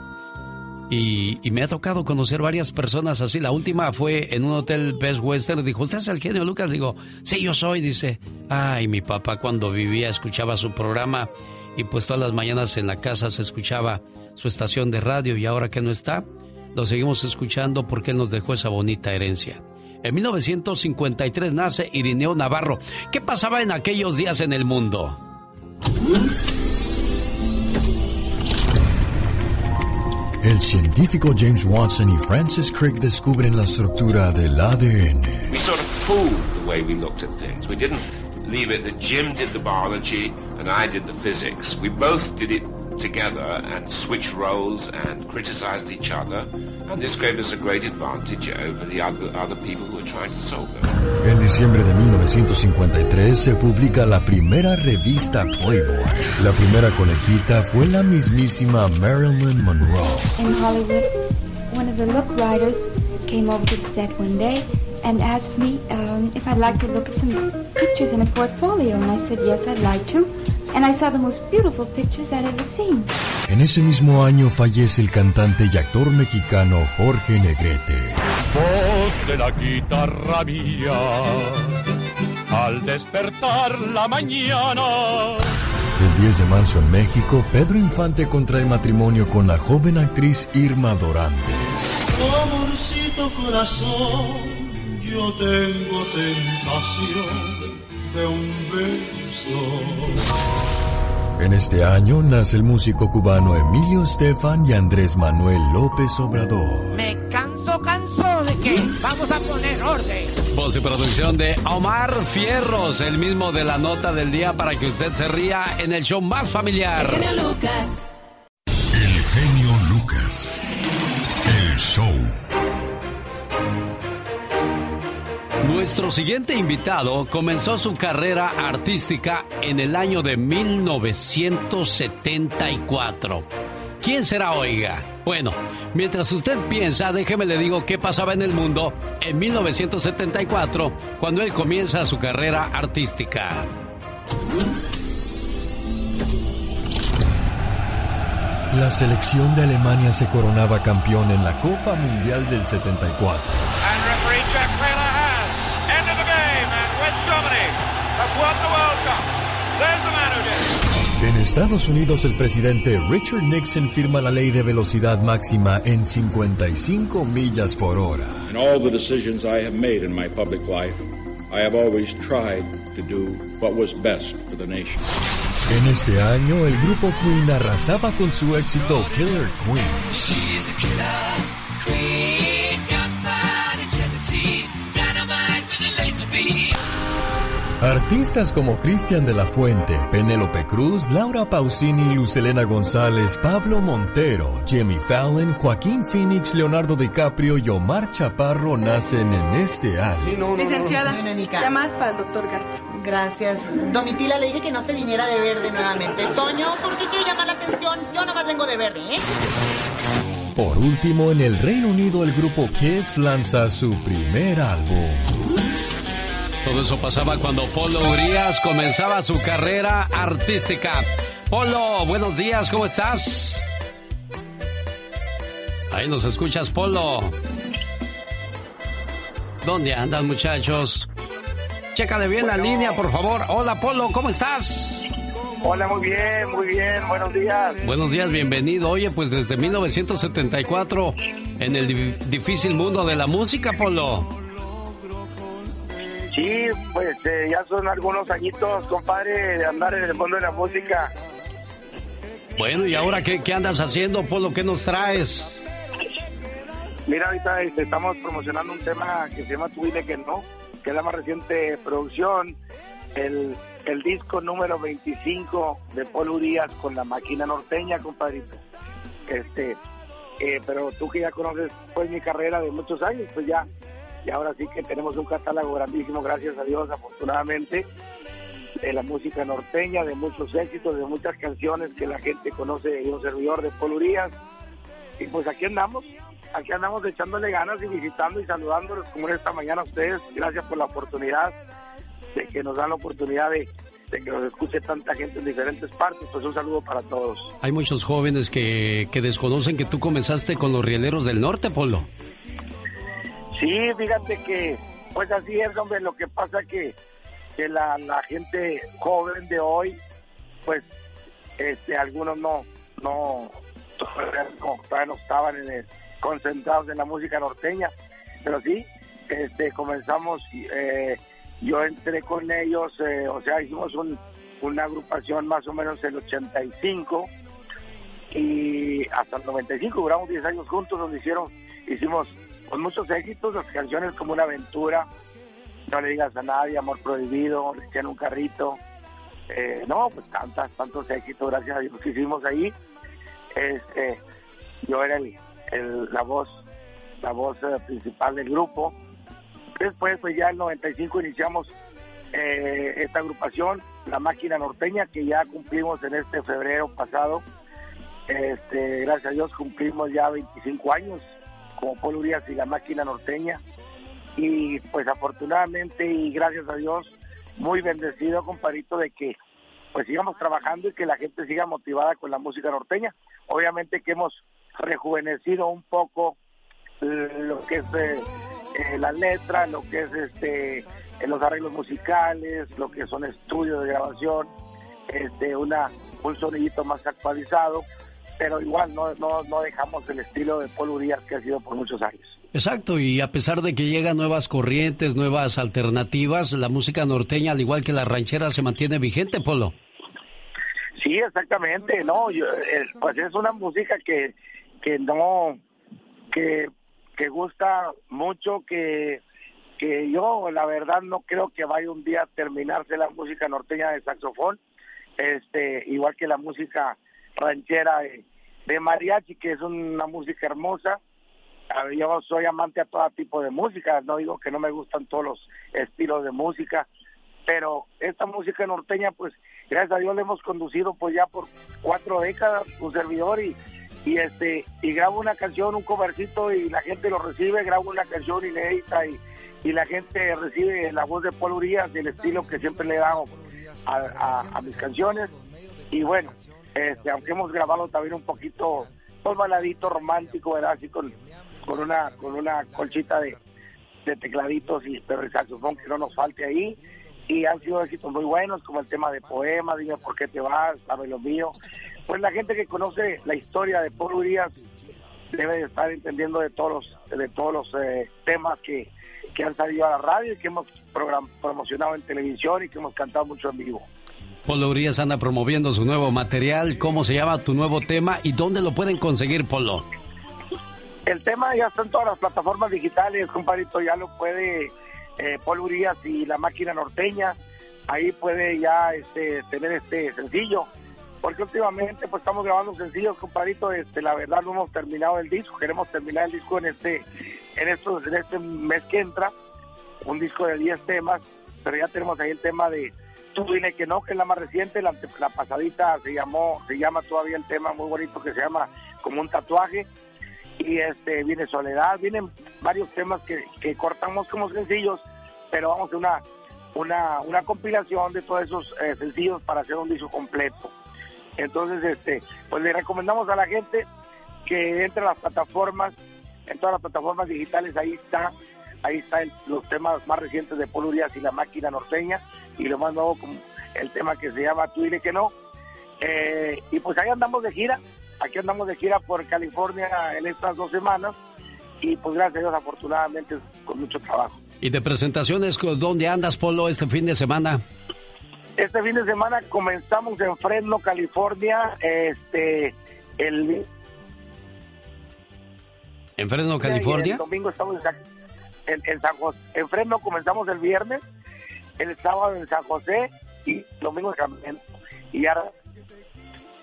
Y, me ha tocado conocer varias personas así. La última fue en un hotel Best Western. Dijo, ¿usted es el genio Lucas? Digo, sí, yo soy. Dice, ay, mi papá cuando vivía escuchaba su programa. Y pues todas las mañanas en la casa se escuchaba su estación de radio. Y ahora que no está, lo seguimos escuchando porque él nos dejó esa bonita herencia. En 1953 nace Irineo Navarro. ¿Qué pasaba en aquellos días en el mundo?
El científico James Watson y Francis Crick descubren la estructura del ADN.
We sort of pooled the way we looked at things. We didn't leave it that Jim did the biology and I did the physics. We both did it together and switched roles and criticized each other. And this gave us a great advantage over the other, other people who were trying to solve it.
En diciembre de 1953 se publica la primera revista Playboy. La primera conejita fue la mismísima Marilyn Monroe.
in Hollywood, one of the look writers came over to the set one day and asked me um, if I'd like to look at some pictures in a portfolio. And I said, yes, I'd like to. And I saw the most beautiful pictures I'd ever seen.
En ese mismo año fallece el cantante y actor mexicano Jorge Negrete.
voz de la guitarra mía al despertar la mañana.
El 10 de marzo en México, Pedro Infante contrae matrimonio con la joven actriz Irma Dorantes.
Amorcito corazón, yo tengo tentación de un beso.
En este año nace el músico cubano Emilio Estefan y Andrés Manuel López Obrador.
Me canso, canso de que vamos a poner orden.
Voz y producción de Omar Fierros, el mismo de la nota del día para que usted se ría en el show más familiar.
Lucas.
El genio Lucas. El show.
Nuestro siguiente invitado comenzó su carrera artística en el año de 1974. ¿Quién será, oiga? Bueno, mientras usted piensa, déjeme le digo qué pasaba en el mundo en 1974, cuando él comienza su carrera artística.
La selección de Alemania se coronaba campeón en la Copa Mundial del 74. En Estados Unidos, el presidente Richard Nixon firma la ley de velocidad máxima en 55 millas por hora.
In all the decisions I have made in my public life, I have always tried to do what was best for the nation.
En este año, el grupo Queen arrasaba con su éxito Killer Queen.
She's a killer queen, gunpowder gelatine, dynamite with a laser beam.
Artistas como Cristian de la Fuente, Penélope Cruz, Laura Pausini, Lucelena González, Pablo Montero, Jimmy Fallon, Joaquín Phoenix, Leonardo DiCaprio y Omar Chaparro nacen en este año.
Licenciada, llamadas para el doctor Castro.
Gracias. Domitila le dije que no se viniera de verde nuevamente. Toño, ¿por qué quiere llamar la atención? Yo nomás vengo de verde, ¿eh?
Por último, en el Reino Unido, el grupo Kiss lanza su primer álbum.
Todo eso pasaba cuando Polo Urias comenzaba su carrera artística. Polo, buenos días, ¿cómo estás? Ahí nos escuchas, Polo. ¿Dónde andan, muchachos? Chécale bien la línea, por favor. Hola, Polo, ¿cómo estás?
Hola, muy bien, muy bien, buenos días.
Buenos días, bienvenido. Oye, pues desde 1974 en el di- difícil mundo de la música, Polo.
Sí, pues eh, ya son algunos añitos, compadre, de andar en el mundo de la música.
Bueno, ¿y ahora qué, qué andas haciendo, Polo? ¿Qué nos traes?
Mira, ahorita este, estamos promocionando un tema que se llama Tu Dile Que No, que es la más reciente producción, el, el disco número 25 de Paul Urias con la máquina norteña, compadrito. Este, eh, pero tú que ya conoces pues mi carrera de muchos años, pues ya, y ahora sí que tenemos un catálogo grandísimo, gracias a Dios, afortunadamente, de la música norteña, de muchos éxitos, de muchas canciones que la gente conoce de un servidor de Paul Urias. Y pues aquí andamos, aquí andamos echándole ganas y visitando y saludándolos como en esta mañana a ustedes. Gracias por la oportunidad de que nos dan la oportunidad de, de que nos escuche tanta gente en diferentes partes. Pues un saludo para todos.
Hay muchos jóvenes que, que desconocen que tú comenzaste con los rieleros del norte, Polo.
Sí, fíjate que, pues así es, hombre, lo que pasa que, que la, la gente joven de hoy, pues, este, algunos no, no, todavía no, estaban en concentrados en la música norteña, pero sí, este, comenzamos, eh, yo entré con ellos, eh, o sea, hicimos un- una agrupación más o menos el 85 y hasta el 95 duramos 10 años juntos donde hicieron hicimos con muchos éxitos las canciones como una aventura no le digas a nadie amor prohibido le echan un carrito eh, no pues tantas tantos éxitos gracias a Dios que hicimos ahí. Este yo era el, el- la voz la voz eh, principal del grupo. Después pues ya en el 95 iniciamos eh, esta agrupación la máquina norteña que ya cumplimos en este febrero pasado. Este, gracias a Dios cumplimos ya 25 años como Paul Urias y la máquina norteña. Y pues afortunadamente y gracias a Dios, muy bendecido, compadrito, de que pues sigamos trabajando y que la gente siga motivada con la música norteña. Obviamente que hemos rejuvenecido un poco lo que es eh, eh, la letra, lo que es este eh, los arreglos musicales, lo que son estudios de grabación, este una un sonidito más actualizado, pero igual no, no, no dejamos el estilo de Paul Urias que ha sido por muchos años.
Exacto, y a pesar de que llegan nuevas corrientes, nuevas alternativas, la música norteña, al igual que la ranchera, se mantiene vigente, Polo.
Sí, exactamente, no, yo, eh, pues es una música que, que no, que, que gusta mucho, que, que yo la verdad no creo que vaya un día a terminarse la música norteña de saxofón, este, igual que la música ranchera de, mariachi, que es una música hermosa. A ver, Yo soy amante a todo tipo de música, no digo que no me gustan todos los estilos de música, pero esta música norteña, pues gracias a Dios la hemos conducido pues ya por cuatro décadas, un servidor y, y este y grabo una canción, un covercito y la gente lo recibe, grabo una canción inédita y, y la gente recibe la voz de Paul Urias, el estilo que siempre le he a- a mis canciones y bueno, este, aunque hemos grabado también un poquito, pues baladito romántico, ¿verdad? Así con, con una con una colchita de, de tecladitos y pero el que no nos falte ahí y han sido éxitos muy buenos como el tema de poemas, dime por qué te vas, sabe lo mío. Pues la gente que conoce la historia de Paul Urias debe de estar entendiendo de todos los, de todos los eh, temas que, que han salido a la radio y que hemos program- promocionado en televisión y que hemos cantado mucho en vivo.
Polo Urias anda promoviendo su nuevo material. ¿Cómo se llama tu nuevo tema y dónde lo pueden conseguir, Polo?
El tema ya está en todas las plataformas digitales, compadrito, ya lo puede eh, Paul Urias y la máquina norteña, ahí puede ya este, tener este sencillo, porque últimamente pues estamos grabando sencillos, compadrito, este, la verdad no hemos terminado el disco, queremos terminar el disco en este, en estos, en este mes que entra, un disco de 10 temas, pero ya tenemos ahí el tema de Tú dile que no, que es la más reciente, la, pasadita se llamó, se llama todavía el tema muy bonito que se llama como un tatuaje, y este viene Soledad, vienen varios temas que, que cortamos como sencillos, pero vamos a una, una, una compilación de todos esos eh, sencillos para hacer un disco completo. Entonces, este, pues le recomendamos a la gente que entre las plataformas, en todas las plataformas digitales, ahí está, ahí están los temas más recientes de Paul Urias y la máquina norteña, y lo más nuevo como el tema que se llama Tú dile que no, Eh, y pues ahí andamos de gira, aquí andamos de gira por California en estas dos semanas y pues gracias a Dios afortunadamente con mucho trabajo.
¿Y de presentaciones dónde andas, Polo, este fin de semana?
Este fin de semana comenzamos en Fresno, California, este el
¿En Fresno, California?
El domingo estamos en, en, en San José. En Fresno comenzamos el viernes, el sábado en San José y domingo también. Y ahora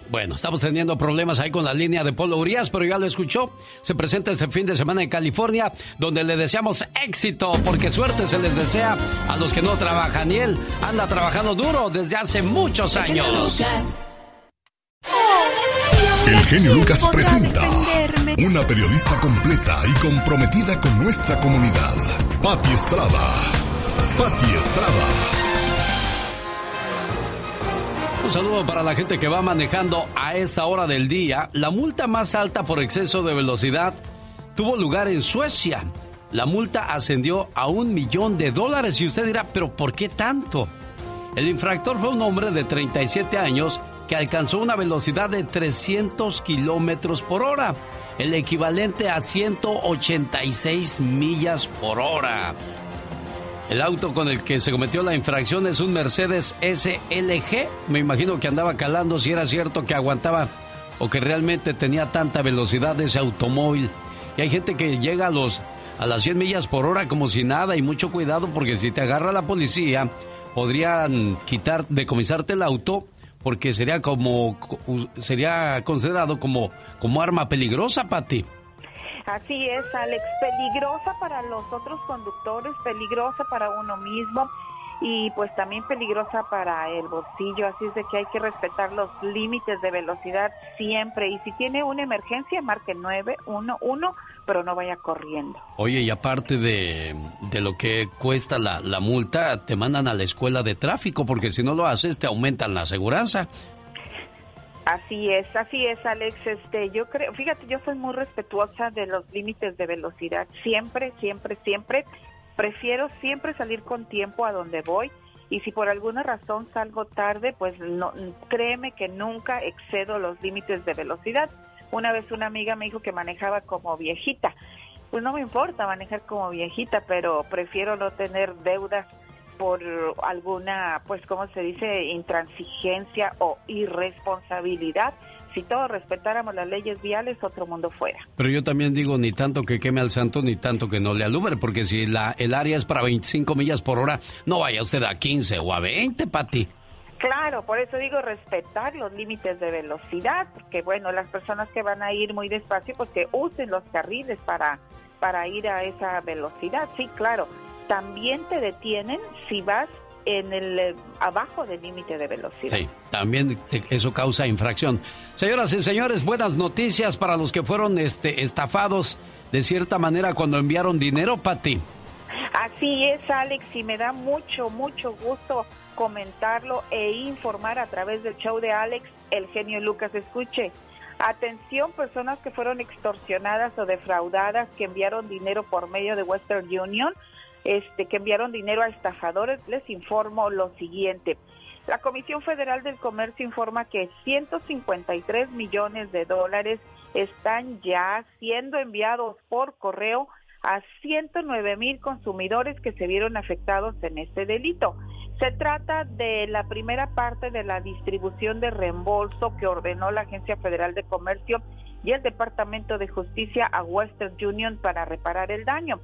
Bueno, estamos teniendo problemas ahí con la línea de Polo Urias, pero ya lo escuchó. Se presenta este fin de semana en California, donde le deseamos éxito, porque suerte se les desea a los que no trabajan. Y él anda trabajando duro desde hace muchos años.
El genio Lucas presenta una periodista completa y comprometida con nuestra comunidad. Patti Estrada. Patti Estrada.
Un saludo para la gente que va manejando a esta hora del día. La multa más alta por exceso de velocidad tuvo lugar en Suecia. La multa ascendió a un millón de dólares y usted dirá, pero ¿por qué tanto? El infractor fue un hombre de 37 años que alcanzó una velocidad de 300 kilómetros por hora, el equivalente a 186 millas por hora. El auto con el que se cometió la infracción es un Mercedes SLG. Me imagino que andaba calando si era cierto que aguantaba o que realmente tenía tanta velocidad ese automóvil. Y hay gente que llega a los a las 100 millas por hora como si nada y mucho cuidado porque si te agarra la policía podrían quitar decomisarte el auto porque sería como sería considerado como como arma peligrosa para ti.
Así es, Alex, peligrosa para los otros conductores, peligrosa para uno mismo y pues también peligrosa para el bolsillo, así es de que hay que respetar los límites de velocidad siempre y si tiene una emergencia marque 911, pero no vaya corriendo.
Oye, y aparte de, de lo que cuesta la, la multa, te mandan a la escuela de tráfico porque si no lo haces te aumentan la aseguranza.
Así es, así es, Alex. Este, yo creo, fíjate, yo soy muy respetuosa de los límites de velocidad. Siempre, siempre, siempre. Prefiero siempre salir con tiempo a donde voy. Y si por alguna razón salgo tarde, pues no, créeme que nunca excedo los límites de velocidad. Una vez una amiga me dijo que manejaba como viejita. Pues no me importa manejar como viejita, pero prefiero no tener deudas por alguna, pues, ¿cómo se dice?, intransigencia o irresponsabilidad. Si todos respetáramos las leyes viales, otro mundo fuera.
Pero yo también digo, ni tanto que queme al santo, ni tanto que no le alumbre, porque si la, el área es para 25 millas por hora, no vaya usted a 15 o a 20, Pati.
Claro, por eso digo respetar los límites de velocidad, porque bueno, las personas que van a ir muy despacio, pues que usen los carriles para, para ir a esa velocidad. Sí, claro. También te detienen si vas en el eh, abajo del límite de velocidad.
Sí, también eso causa infracción. Señoras y señores, buenas noticias para los que fueron este, estafados de cierta manera cuando enviaron dinero, Pati.
Así es, Alex, y me da mucho, mucho gusto comentarlo e informar a través del show de Alex, el genio Lucas. Escuche, atención, personas que fueron extorsionadas o defraudadas, que enviaron dinero por medio de Western Union, este, que enviaron dinero a estafadores, les informo lo siguiente. La Comisión Federal del Comercio informa que 153 millones de dólares están ya siendo enviados por correo a 109 mil consumidores que se vieron afectados en este delito. Se trata de la primera parte de la distribución de reembolso que ordenó la Agencia Federal de Comercio y el Departamento de Justicia a Western Union para reparar el daño.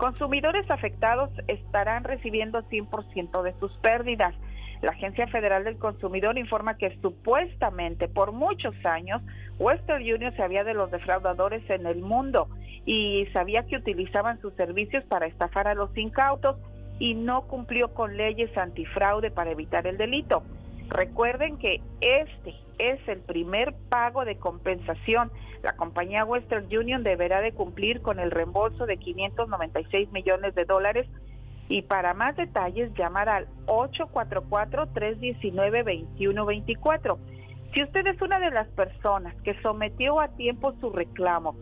Consumidores afectados estarán recibiendo 100% de sus pérdidas. La Agencia Federal del Consumidor informa que supuestamente por muchos años Western Union se había de los defraudadores en el mundo y sabía que utilizaban sus servicios para estafar a los incautos y no cumplió con leyes antifraude para evitar el delito. Recuerden que este es el primer pago de compensación. La compañía Western Union deberá de cumplir con el reembolso de 596 millones de dólares y para más detalles llamar al 844-319-2124. Si usted es una de las personas que sometió a tiempo su reclamo,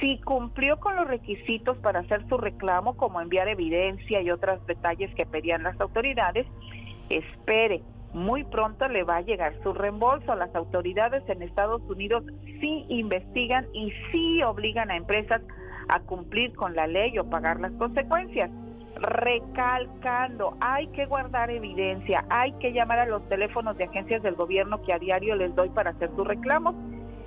si cumplió con los requisitos para hacer su reclamo, como enviar evidencia y otros detalles que pedían las autoridades, espere muy pronto le va a llegar su reembolso. Las autoridades en Estados Unidos sí investigan y sí obligan a empresas a cumplir con la ley o pagar las consecuencias. Recalcando, hay que guardar evidencia, hay que llamar a los teléfonos de agencias del gobierno que a diario les doy para hacer sus reclamos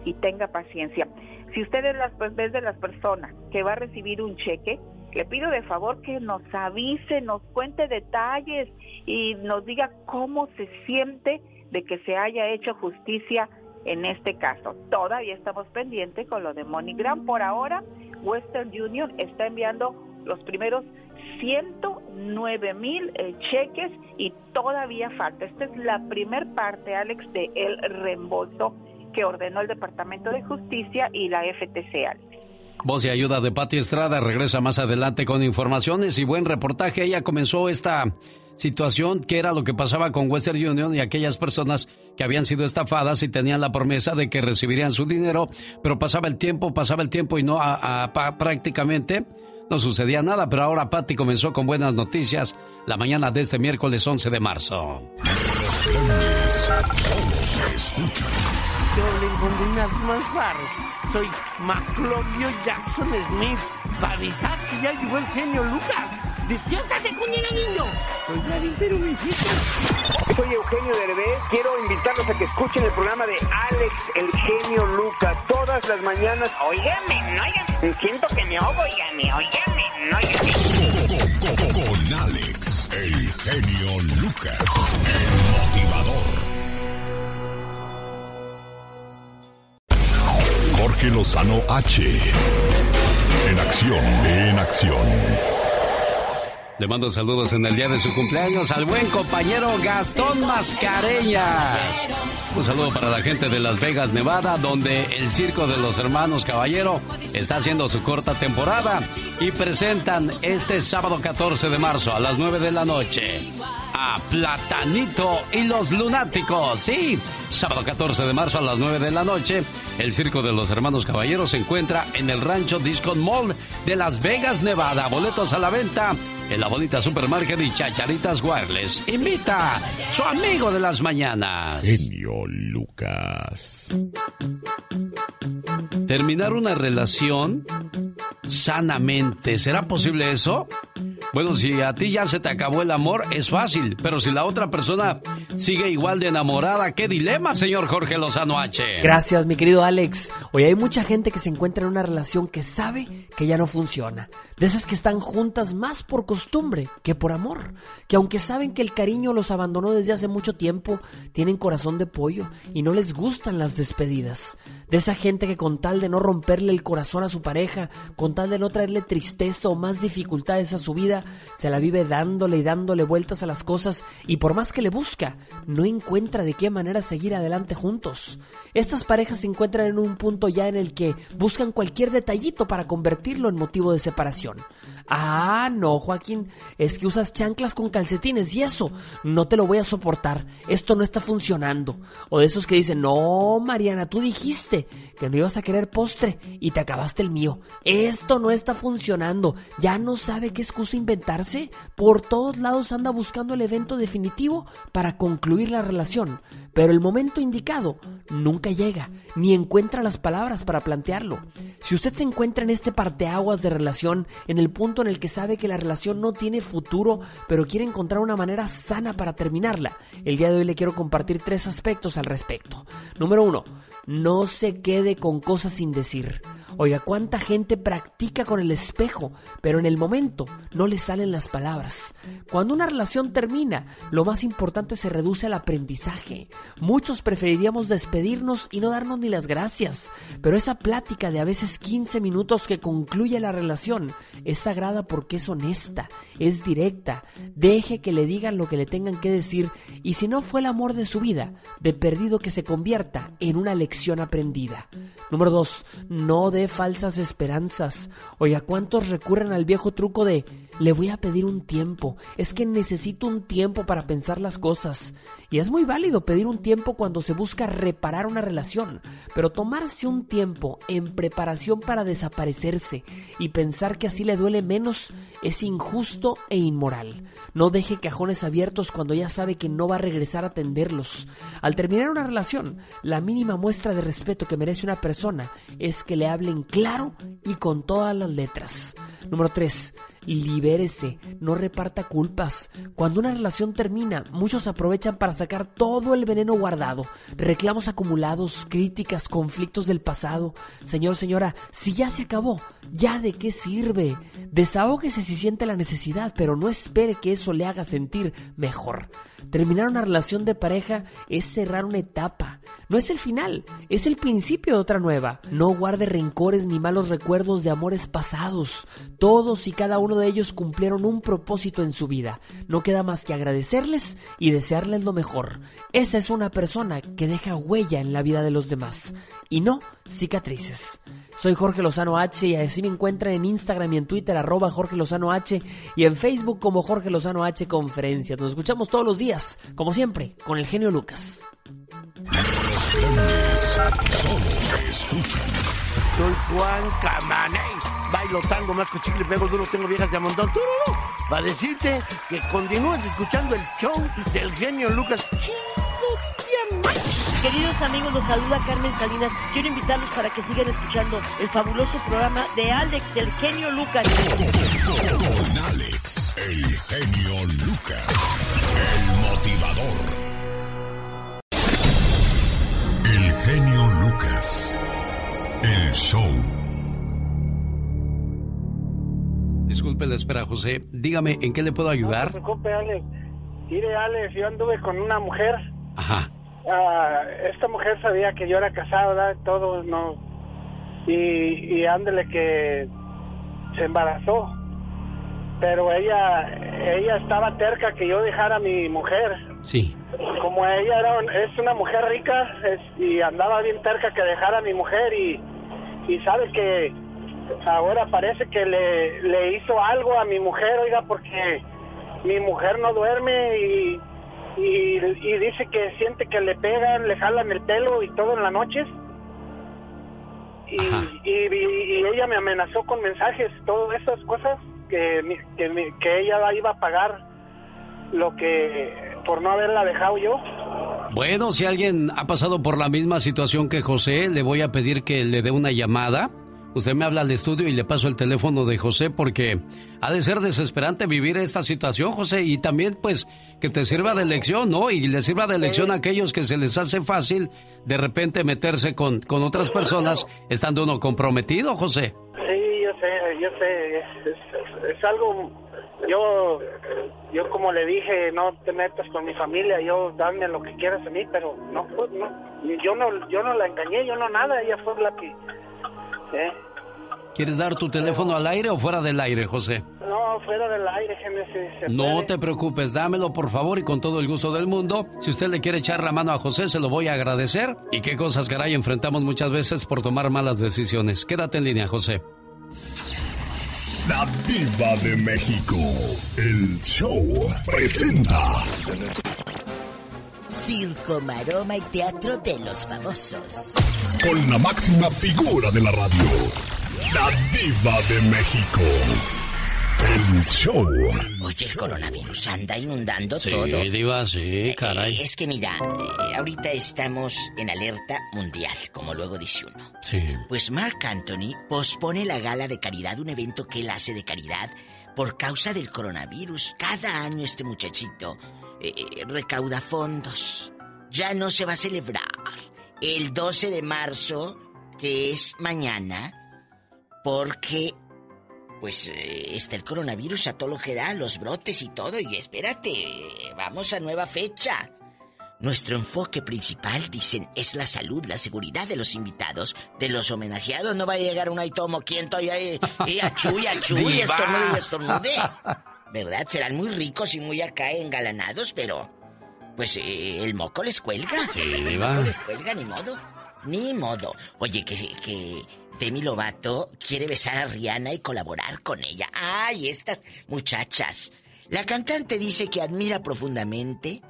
y tenga paciencia. Si usted es, de las personas que va a recibir un cheque, le pido de favor que nos avise, nos cuente detalles y nos diga cómo se siente de que se haya hecho justicia en este caso. Todavía estamos pendientes con lo de MoneyGram. Por ahora, Western Union está enviando los primeros 109 mil eh, cheques y todavía falta. Esta es la primer parte, Alex, de el reembolso que ordenó el Departamento de Justicia y la FTC. Alex.
Voz y ayuda de Pati Estrada regresa más adelante con informaciones y buen reportaje. Ella comenzó esta situación, que era lo que pasaba con Western Union y aquellas personas que habían sido estafadas y tenían la promesa de que recibirían su dinero, pero pasaba el tiempo, pasaba el tiempo y no prácticamente no sucedía nada. Pero ahora Pati comenzó con buenas noticias la mañana de este miércoles 11 de marzo.
Farros. Soy Maclovio Jackson Smith. Para avisar que ya llegó el genio Lucas. ¡Despiértate, cuñera niño! Soy Vladimir, pero me.
Soy Eugenio Derbez. Quiero invitarlos a que escuchen el programa de Alex, el genio Lucas, todas las mañanas. Óigame, no oigan. Siento que me ahogo, óigame, óigame, no oigan.
Con Alex, el genio Lucas, Jorge Lozano H. En acción, en acción.
Le mando saludos en el día de su cumpleaños al buen compañero Gastón Mascareñas. Un saludo para la gente de Las Vegas, Nevada, donde el Circo de los Hermanos Caballero está haciendo su corta temporada y presentan este sábado 14 de marzo a las 9 de la noche Platanito y los Lunáticos. Sí, sábado 14 de marzo a las 9 de la noche, el Circo de los Hermanos Caballeros se encuentra en el Rancho Disco Mall de Las Vegas, Nevada. Boletos a la venta en la bonita supermarket y Chacharitas Wireless. Invita su amigo de las mañanas.
Genio Lucas.
Terminar una relación sanamente. ¿Será posible eso? Bueno, si a ti ya se te acabó el amor, es fácil. Pero si la otra persona sigue igual de enamorada, ¿qué dilema, señor Jorge Lozano H?
Gracias, mi querido Alex. Hoy hay mucha gente que se encuentra en una relación que sabe que ya no funciona. De esas que están juntas más por costumbre que por amor. Que aunque saben que el cariño los abandonó desde hace mucho tiempo, tienen corazón de pollo y no les gustan las despedidas. De esa gente que con tal de no romperle el corazón a su pareja, con tal de no traerle tristeza o más dificultades a su vida, se la vive dándole y dándole vueltas a las cosas y por más que le busca, no encuentra de qué manera seguir adelante juntos. Estas parejas se encuentran en un punto ya en el que buscan cualquier detallito para convertirlo en motivo de separación. Ah, no, Joaquín, es que usas chanclas con calcetines y eso, no te lo voy a soportar, esto no está funcionando. O de esos que dicen, no, Mariana, tú dijiste que no ibas a querer postre y te acabaste el mío. Esto no está funcionando, ya no sabe qué excusa inventarse, por todos lados anda buscando el evento definitivo para concluir la relación, pero el momento indicado nunca llega, ni encuentra las palabras para plantearlo. Si usted se encuentra en este parteaguas de relación, en el punto en el que sabe que la relación no tiene futuro, pero quiere encontrar una manera sana para terminarla, el día de hoy le quiero compartir tres aspectos al respecto. Número uno, no se quede con cosas sin decir. Oiga, cuánta gente practica con el espejo, pero en el momento no le salen las palabras. Cuando una relación termina, lo más importante se reduce al aprendizaje. Muchos preferiríamos despedirnos y no darnos ni las gracias, pero esa plática de a veces 15 minutos que concluye la relación es sagrada porque es honesta, es directa. Deje que le digan lo que le tengan que decir y si no fue el amor de su vida, de perdido que se convierta en una lección aprendida. Número 2. No dé falsas esperanzas. Oiga, ¿cuántos recurren al viejo truco de le voy a pedir un tiempo? Es que necesito un tiempo para pensar las cosas. Y es muy válido pedir un tiempo cuando se busca reparar una relación, pero tomarse un tiempo en preparación para desaparecerse y pensar que así le duele menos es injusto e inmoral. No deje cajones abiertos cuando ya sabe que no va a regresar a atenderlos. Al terminar una relación, la mínima muestra de respeto que merece una persona es que le hablen claro y con todas las letras. Número 3. Libérese, no reparta culpas. Cuando una relación termina, muchos aprovechan para sacar todo el veneno guardado, reclamos acumulados, críticas, conflictos del pasado. Señor, señora, si ya se acabó, ¿ya de qué sirve? Desahógese si siente la necesidad, pero no espere que eso le haga sentir mejor. Terminar una relación de pareja es cerrar una etapa. No es el final, es el principio de otra nueva. No guarde rencores ni malos recuerdos de amores pasados. Todos y cada uno de ellos cumplieron un propósito en su vida. No queda más que agradecerles y desearles lo mejor. Esa es una persona que deja huella en la vida de los demás y no cicatrices. Soy Jorge Lozano H y así me encuentran en Instagram y en Twitter arroba Jorge Lozano H y en Facebook como Jorge Lozano H Conferencias. Nos escuchamos todos los días, como siempre, con el genio Lucas.
Los grandes solo se escuchan.
Soy Juan Camaney. Bailo tango, más chicle, pego duro, tengo viejas de a montón. ¡Tururú! Para decirte que continúes escuchando el show del genio Lucas.
Queridos amigos, los saluda Carmen Salinas. Quiero invitarlos para que sigan escuchando el fabuloso programa de Alex, del genio Lucas.
Con Alex, el genio Lucas, el motivador. El genio Lucas, el show.
Disculpe la espera, José. Dígame, ¿en qué le puedo ayudar?
No te preocupes, Alex. Mire, Alex, yo anduve con una mujer.
Ajá.
Ah, esta mujer sabía que yo era casado, ¿verdad? Todo, no. Y, y ándele que se embarazó. Pero ella, ella estaba terca que yo dejara a mi mujer.
Sí.
Como ella era, un- es una mujer rica es- y andaba bien terca que dejara a mi mujer y, y sabe que ahora parece que le, le hizo algo a mi mujer, oiga, porque mi mujer no duerme y, y, y dice que siente que le pegan, le jalan el pelo y todo en las noches. Y, y, ella me amenazó con mensajes, todas esas cosas, que, que, que ella iba a pagar lo que por no haberla dejado yo.
Bueno, si alguien ha pasado por la misma situación que José, le voy a pedir que le dé una llamada. Usted me habla al estudio y le paso el teléfono de José porque ha de ser desesperante vivir esta situación, José, y también pues que te sirva de lección, ¿no? Y le sirva de lección a aquellos que se les hace fácil de repente meterse con, con otras personas estando uno comprometido, José.
Sí, yo sé, yo sé, es, es- es algo, yo, yo como le dije, no te metas con mi familia, yo dame lo que quieras a mí, pero no, pues, no, yo no, yo no la engañé, yo no nada, ella fue la que, ¿eh?
¿Quieres dar tu teléfono al aire o fuera del aire, José?
No, fuera del aire, Génesis. se
No te preocupes, dámelo por favor y con todo el gusto del mundo. Si usted le quiere echar la mano a José, se lo voy a agradecer. Y qué cosas, caray, enfrentamos muchas veces por tomar malas decisiones. Quédate en línea, José.
La diva de México, el show presenta.
Circo, maroma y teatro de los famosos.
Con la máxima figura de la radio, la diva de México, el show.
Oye, el coronavirus anda inundando
Sí,
todo.
diva, sí, caray.
Eh, es que mira, eh, ahorita estamos en alerta mundial, como luego dice uno.
Sí.
Pues Mark Anthony pospone la gala de caridad, un evento que él hace de caridad por causa del coronavirus. Cada año este muchachito eh, eh, recauda fondos. Ya no se va a celebrar el 12 de marzo, que es mañana, porque pues eh, está el coronavirus a todo lo que da, los brotes y todo. Y espérate, vamos a nueva fecha. Nuestro enfoque principal, dicen, es la salud, la seguridad de los invitados, de los homenajeados. No va a llegar uno y tomo, ¿quién estoy ahí? Y achú, y achú, y
Diva.
estornude, y estornude. ¿Verdad? Serán muy ricos y muy acá engalanados, pero pues eh, el moco les cuelga.
Sí,
el moco les cuelga, ni modo. Ni modo. Oye, que, que Demi Lovato quiere besar a Rihanna y colaborar con ella. Ay, estas muchachas. La cantante dice que admira profundamente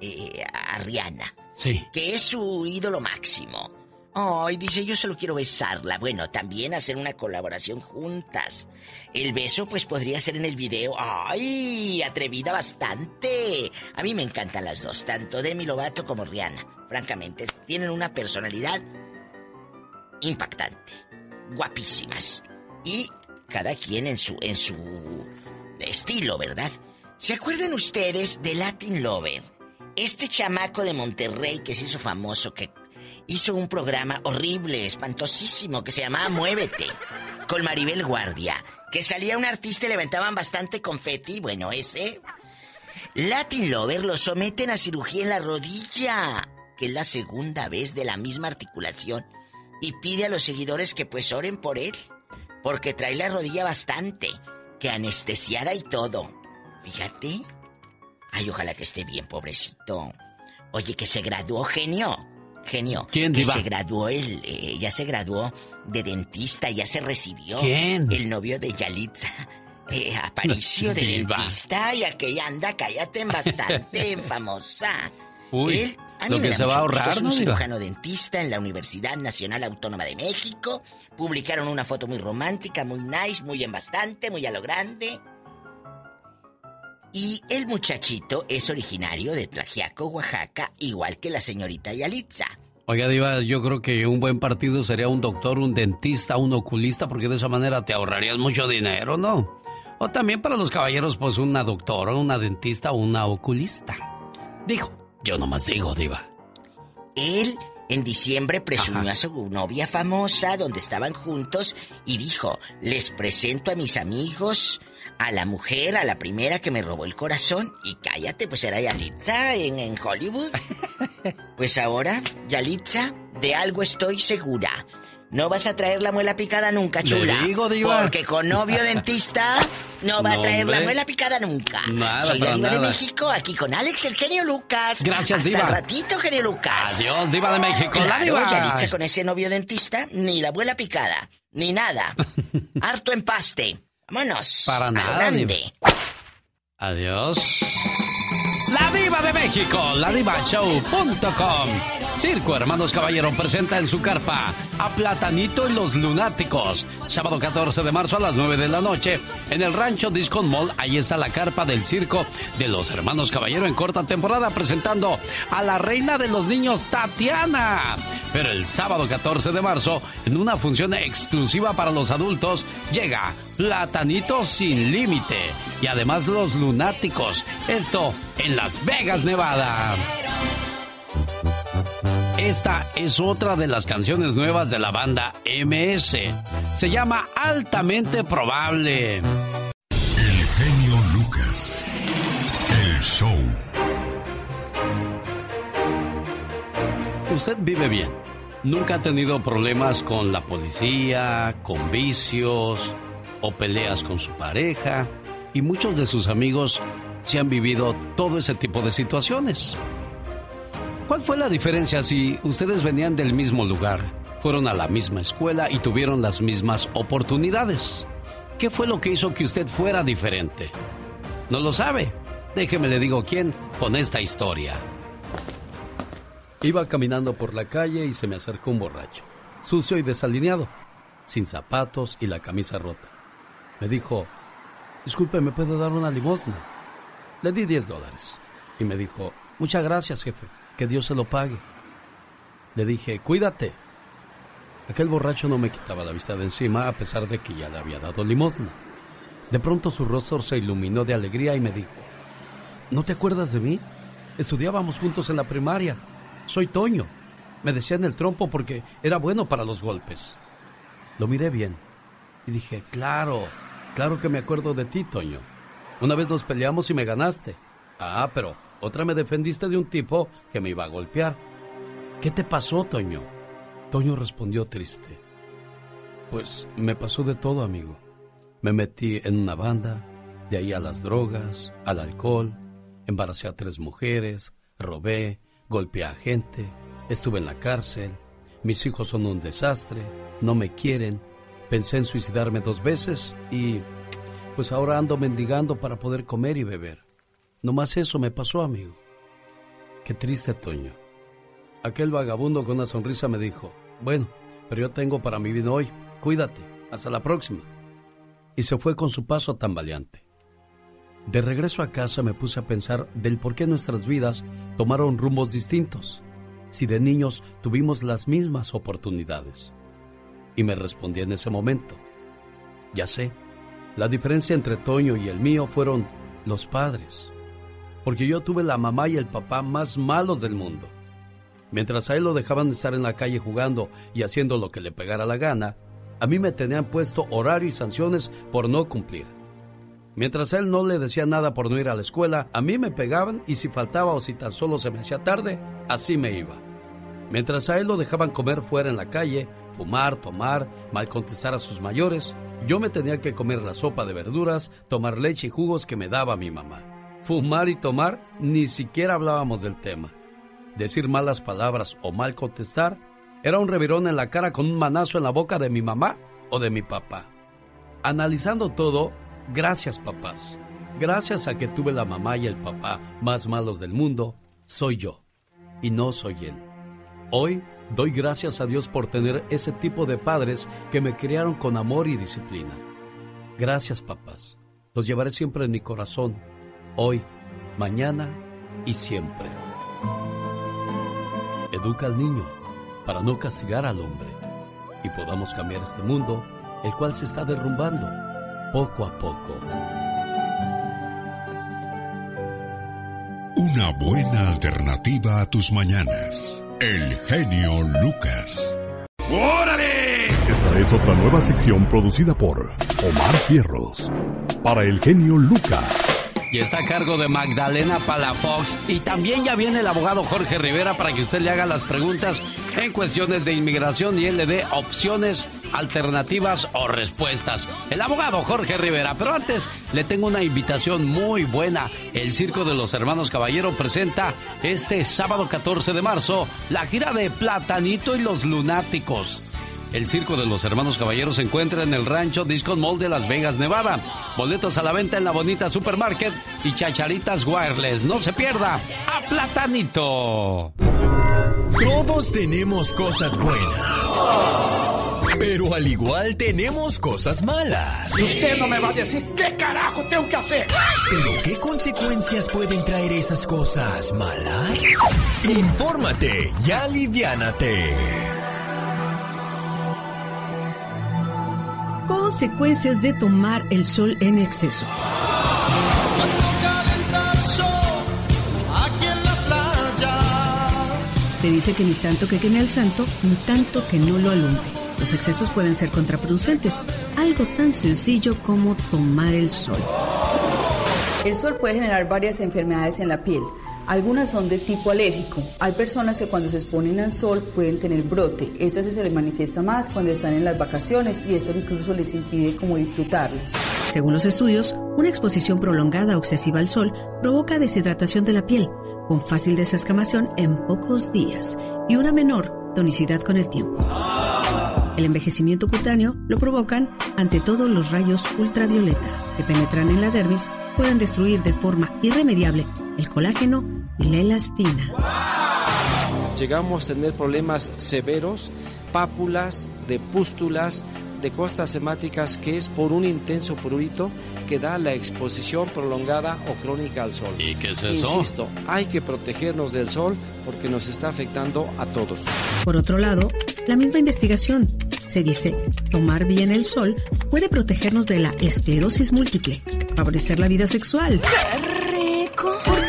eh, a Rihanna.
Sí.
Que es su ídolo máximo. Ay, dice, yo solo quiero besarla. Bueno, también hacer una colaboración juntas. El beso, pues, podría ser en el video. Ay, atrevida bastante. A mí me encantan las dos, tanto Demi Lovato como Rihanna. Francamente, tienen una personalidad impactante. Guapísimas. Y cada quien en su, en su estilo, ¿verdad? ¿Se acuerdan ustedes de Latin Lover? Este chamaco de Monterrey que se hizo famoso, que hizo un programa horrible, espantosísimo, que se llamaba Muévete, con Maribel Guardia, que salía un artista y levantaban bastante confeti, bueno, ese... Latin Lover lo someten a cirugía en la rodilla, que es la segunda vez de la misma articulación, y pide a los seguidores que pues oren por él, porque trae la rodilla bastante, que anestesiada y todo. Fíjate. Ay, ojalá que esté bien, pobrecito. Oye, que se graduó, genio. Genio.
¿Quién,
Que
diva?
se graduó, el, eh, ya se graduó de dentista, ya se recibió.
¿Quién?
El novio de Yalitza. Eh, Aparicio de
Diva.
dentista y aquella anda, cállate, en bastante famosa.
Uy,
Él, a mí
lo
me
que
da
se va a
mucho gusto,
ahorrar,
es un
¿no,
cirujano dentista en la Universidad Nacional Autónoma de México. Publicaron una foto muy romántica, muy nice, muy en bastante, muy a lo grande. Y el muchachito es originario de Tlaxiaco, Oaxaca, igual que la señorita Yalitza.
Oiga, Diva, yo creo que un buen partido sería un doctor, un dentista, un oculista, porque de esa manera te ahorrarías mucho dinero, ¿no? O también para los caballeros, pues una doctora, una dentista o una oculista. Digo, yo nomás digo, Diva.
Él en diciembre presumió
Ajá.
a su novia famosa donde estaban juntos y dijo, les presento a mis amigos, a la mujer, a la primera que me robó el corazón y cállate, pues era Yalitza en, en Hollywood. Pues ahora, Yalitza, de algo estoy segura. No vas a traer la muela picada nunca,
Le
chula.
digo, diva.
Porque con novio dentista no va a traer la muela picada nunca.
Nada,
Soy la diva de. México, aquí con Alex, el genio Lucas.
Gracias,
Hasta
diva.
el ratito, genio Lucas.
Adiós, Diva de México, la
Claro,
Diva.
Yalitza con ese novio dentista, ni la abuela picada, ni nada. Harto empaste. Vámonos.
Para nada,
grande.
Diva. Adiós. La Diva de México, ladivashow.com. Circo Hermanos Caballero presenta en su carpa a Platanito y los Lunáticos. Sábado 14 de marzo a las 9 de la noche en el Rancho Disco Mall. Ahí está la carpa del Circo de los Hermanos Caballero en corta temporada presentando a la reina de los niños Tatiana. Pero el sábado 14 de marzo, en una función exclusiva para los adultos, llega Platanito sin límite y además los lunáticos. Esto en Las Vegas, Nevada. Esta es otra de las canciones nuevas de la banda MS. Se llama Altamente Probable.
El genio Lucas. El show.
Usted vive bien. Nunca ha tenido problemas con la policía, con vicios o peleas con su pareja. Y muchos de sus amigos se han vivido todo ese tipo de situaciones. ¿Cuál fue la diferencia si ustedes venían del mismo lugar, fueron a la misma escuela y tuvieron las mismas oportunidades? ¿Qué fue lo que hizo que usted fuera diferente? ¿No lo sabe? Déjeme le digo quién con esta historia. Iba caminando por la calle y se me acercó un borracho, sucio y desalineado, sin zapatos y la camisa rota. Me dijo, disculpe, ¿me puede dar una limosna? Le di 10 dólares y me dijo, muchas gracias, jefe, que Dios se lo pague. Le dije, cuídate. Aquel borracho no me quitaba la vista de encima a pesar de que ya le había dado limosna. De pronto su rostro se iluminó de alegría y me dijo, ¿no te acuerdas de mí? Estudiábamos juntos en la primaria. Soy Toño. Me decían el trompo porque era bueno para los golpes. Lo miré bien y dije, claro, claro que me acuerdo de ti, Toño. Una vez nos peleamos y me ganaste. Ah, pero otra me defendiste de un tipo que me iba a golpear. ¿Qué te pasó, Toño? Toño respondió triste. Pues me pasó de todo, amigo. Me metí en una banda, de ahí a las drogas, al alcohol, Embaracé a tres mujeres, robé, golpeé a gente, estuve en la cárcel, mis hijos son un desastre, no me quieren, pensé en suicidarme dos veces y pues ahora ando mendigando para poder comer y beber. No más eso me pasó, amigo. Qué triste, Toño. Aquel vagabundo con una sonrisa me dijo, bueno, pero yo tengo para mi vino hoy, cuídate, hasta la próxima. Y se fue con su paso tambaleante. De regreso a casa me puse a pensar del por qué nuestras vidas tomaron rumbos distintos, si de niños tuvimos las mismas oportunidades. Y me respondí en ese momento, ya sé, la diferencia entre Toño y el mío fueron los padres, porque yo tuve la mamá y el papá más malos del mundo. Mientras a él lo dejaban estar en la calle jugando y haciendo lo que le pegara la gana, a mí me tenían puesto horario y sanciones por no cumplir. Mientras a él no le decía nada por no ir a la escuela, a mí me pegaban y si faltaba o si tan solo se me hacía tarde, así me iba. Mientras a él lo dejaban comer fuera en la calle, fumar, tomar, mal contestar a sus mayores, yo me tenía que comer la sopa de verduras, tomar leche y jugos que me daba mi mamá. Fumar y tomar, ni siquiera hablábamos del tema. Decir malas palabras o mal contestar era un revirón en la cara con un manazo en la boca de mi mamá o de mi papá. Analizando todo, gracias papás. Gracias a que tuve la mamá y el papá más malos del mundo, soy yo y no soy él. Hoy doy gracias a Dios por tener ese tipo de padres que me criaron con amor y disciplina. Gracias papás. Los llevaré siempre en mi corazón, hoy, mañana y siempre. Educa al niño para no castigar al hombre y podamos cambiar este mundo, el cual se está derrumbando poco a poco.
Una buena alternativa a tus mañanas. El genio Lucas. ¡Órale!
Esta es otra nueva sección producida por Omar Fierros. Para el genio Lucas.
Y está a cargo de Magdalena Palafox. Y también ya viene el abogado Jorge Rivera para que usted le haga las preguntas en cuestiones de inmigración y él le dé opciones, alternativas o respuestas. El abogado Jorge Rivera. Pero antes le tengo una invitación muy buena. El Circo de los Hermanos Caballero presenta este sábado 14 de marzo la gira de Platanito y los Lunáticos. El Circo de los Hermanos Caballeros se encuentra en el rancho Disco Mall de Las Vegas, Nevada. Boletos a la venta en la bonita Supermarket y Chacharitas Wireless. No se pierda a Platanito.
Todos tenemos cosas buenas. Pero al igual tenemos cosas malas.
Y usted no me va a decir qué carajo tengo que hacer.
¿Pero qué consecuencias pueden traer esas cosas malas? Infórmate y aliviánate.
Consecuencias de tomar el sol en exceso. Se dice que ni tanto que queme al santo, ni tanto que no lo alumbre. Los excesos pueden ser contraproducentes. Algo tan sencillo como tomar el sol.
El sol puede generar varias enfermedades en la piel. Algunas son de tipo alérgico. Hay personas que cuando se exponen al sol pueden tener brote. Esto se les manifiesta más cuando están en las vacaciones y esto incluso les impide como disfrutarlas.
Según los estudios, una exposición prolongada o excesiva al sol provoca deshidratación de la piel, con fácil desescamación en pocos días y una menor tonicidad con el tiempo. El envejecimiento cutáneo lo provocan ante todo los rayos ultravioleta que penetran en la dermis, pueden destruir de forma irremediable el colágeno y la elastina.
Llegamos a tener problemas severos, pápulas, de pústulas, de costas hemáticas que es por un intenso prurito que da la exposición prolongada o crónica al sol.
¿Y qué es eso?
Insisto, hay que protegernos del sol porque nos está afectando a todos.
Por otro lado, la misma investigación se dice, tomar bien el sol puede protegernos de la esclerosis múltiple, favorecer la vida sexual,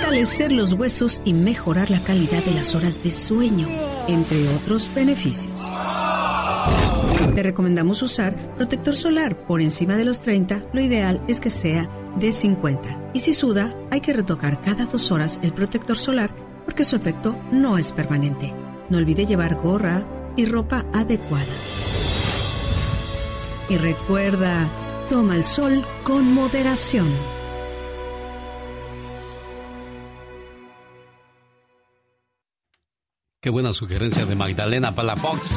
fortalecer los huesos y mejorar la calidad de las horas de sueño, entre otros beneficios. Te recomendamos usar protector solar por encima de los 30, lo ideal es que sea de 50. Y si suda, hay que retocar cada dos horas el protector solar porque su efecto no es permanente. No olvide llevar gorra y ropa adecuada. Y recuerda, toma el sol con moderación.
Qué buena sugerencia de Magdalena Palafox.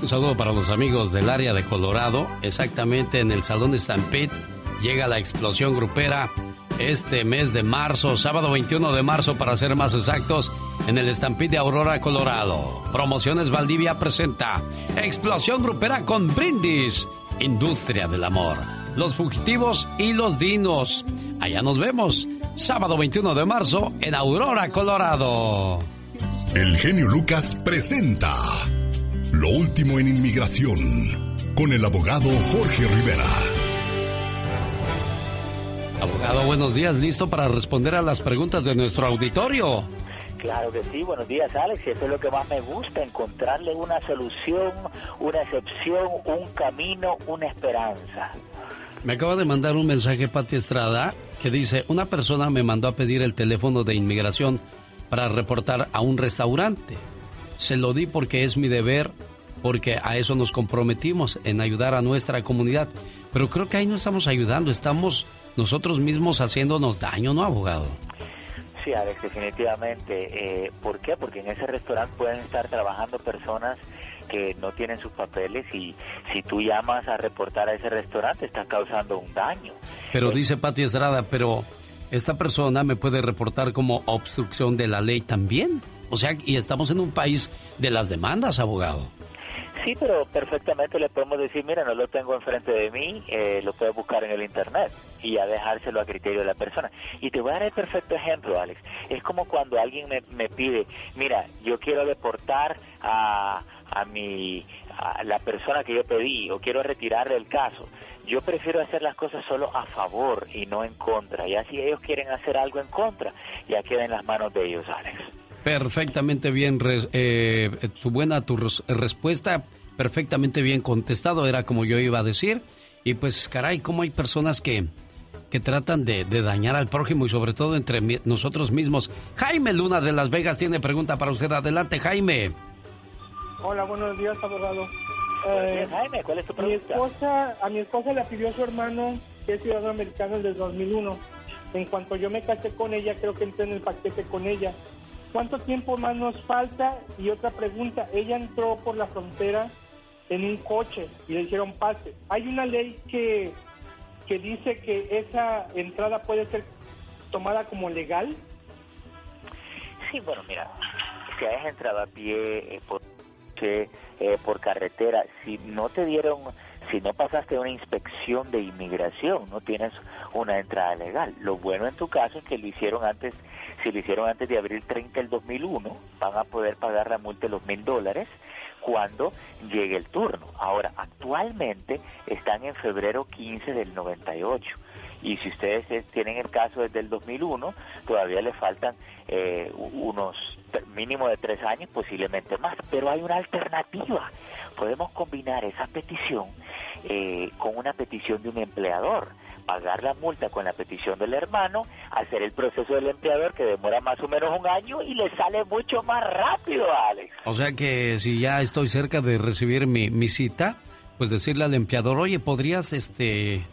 Un saludo para los amigos del área de Colorado. Exactamente en el Salón Stampede llega la explosión grupera este mes de marzo, sábado 21 de marzo para ser más exactos, en el Stampede de Aurora, Colorado. Promociones Valdivia presenta Explosión Grupera con Brindis, Industria del Amor, Los Fugitivos y los Dinos. Allá nos vemos, sábado 21 de marzo en Aurora, Colorado.
El genio Lucas presenta Lo último en inmigración con el abogado Jorge Rivera.
Abogado, buenos días, listo para responder a las preguntas de nuestro auditorio.
Claro que sí, buenos días Alex, eso es lo que más me gusta, encontrarle una solución, una excepción, un camino, una esperanza.
Me acaba de mandar un mensaje Pati Estrada que dice, una persona me mandó a pedir el teléfono de inmigración para reportar a un restaurante. Se lo di porque es mi deber, porque a eso nos comprometimos, en ayudar a nuestra comunidad. Pero creo que ahí no estamos ayudando, estamos nosotros mismos haciéndonos daño, ¿no, abogado?
Sí, Alex, definitivamente. Eh, ¿Por qué? Porque en ese restaurante pueden estar trabajando personas que no tienen sus papeles y si tú llamas a reportar a ese restaurante estás causando un daño.
Pero dice Pati Estrada, pero esta persona me puede reportar como obstrucción de la ley también. O sea, y estamos en un país de las demandas, abogado.
Sí, pero perfectamente le podemos decir, mira, no lo tengo enfrente de mí, eh, lo puedes buscar en el Internet y a dejárselo a criterio de la persona. Y te voy a dar el perfecto ejemplo, Alex. Es como cuando alguien me, me pide, mira, yo quiero deportar a, a, mi, a la persona que yo pedí o quiero retirarle el caso. Yo prefiero hacer las cosas solo a favor y no en contra. Y así ellos quieren hacer algo en contra, ya queda en las manos de ellos, Alex.
Perfectamente bien, re- eh, tu buena tu res- respuesta, perfectamente bien contestado, era como yo iba a decir. Y pues, caray, cómo hay personas que, que tratan de, de dañar al prójimo y sobre todo entre mi- nosotros mismos. Jaime Luna de Las Vegas tiene pregunta para usted. Adelante, Jaime.
Hola, buenos días, abogado. Eh,
Jaime, ¿cuál es tu
mi
pregunta?
esposa, a mi esposa le pidió su hermano, que es ciudadano americano desde 2001. En cuanto yo me casé con ella, creo que entré en el paquete con ella. ¿Cuánto tiempo más nos falta? Y otra pregunta, ella entró por la frontera en un coche y le hicieron pase. ¿Hay una ley que, que dice que esa entrada puede ser tomada como legal?
Sí, bueno, mira, si hayas entrado a pie eh, por, eh, por carretera, si no te dieron, si no pasaste una inspección de inmigración, no tienes una entrada legal. Lo bueno en tu caso es que lo hicieron antes, si lo hicieron antes de abril 30 del 2001, van a poder pagar la multa de los mil dólares cuando llegue el turno. Ahora, actualmente están en febrero 15 del 98. Y si ustedes eh, tienen el caso desde el 2001, todavía le faltan eh, unos mínimo de tres años, posiblemente más. Pero hay una alternativa. Podemos combinar esa petición eh, con una petición de un empleador. Pagar la multa con la petición del hermano, hacer el proceso del empleador que demora más o menos un año y le sale mucho más rápido, Alex.
O sea que si ya estoy cerca de recibir mi, mi cita, pues decirle al empleador, oye, ¿podrías, este...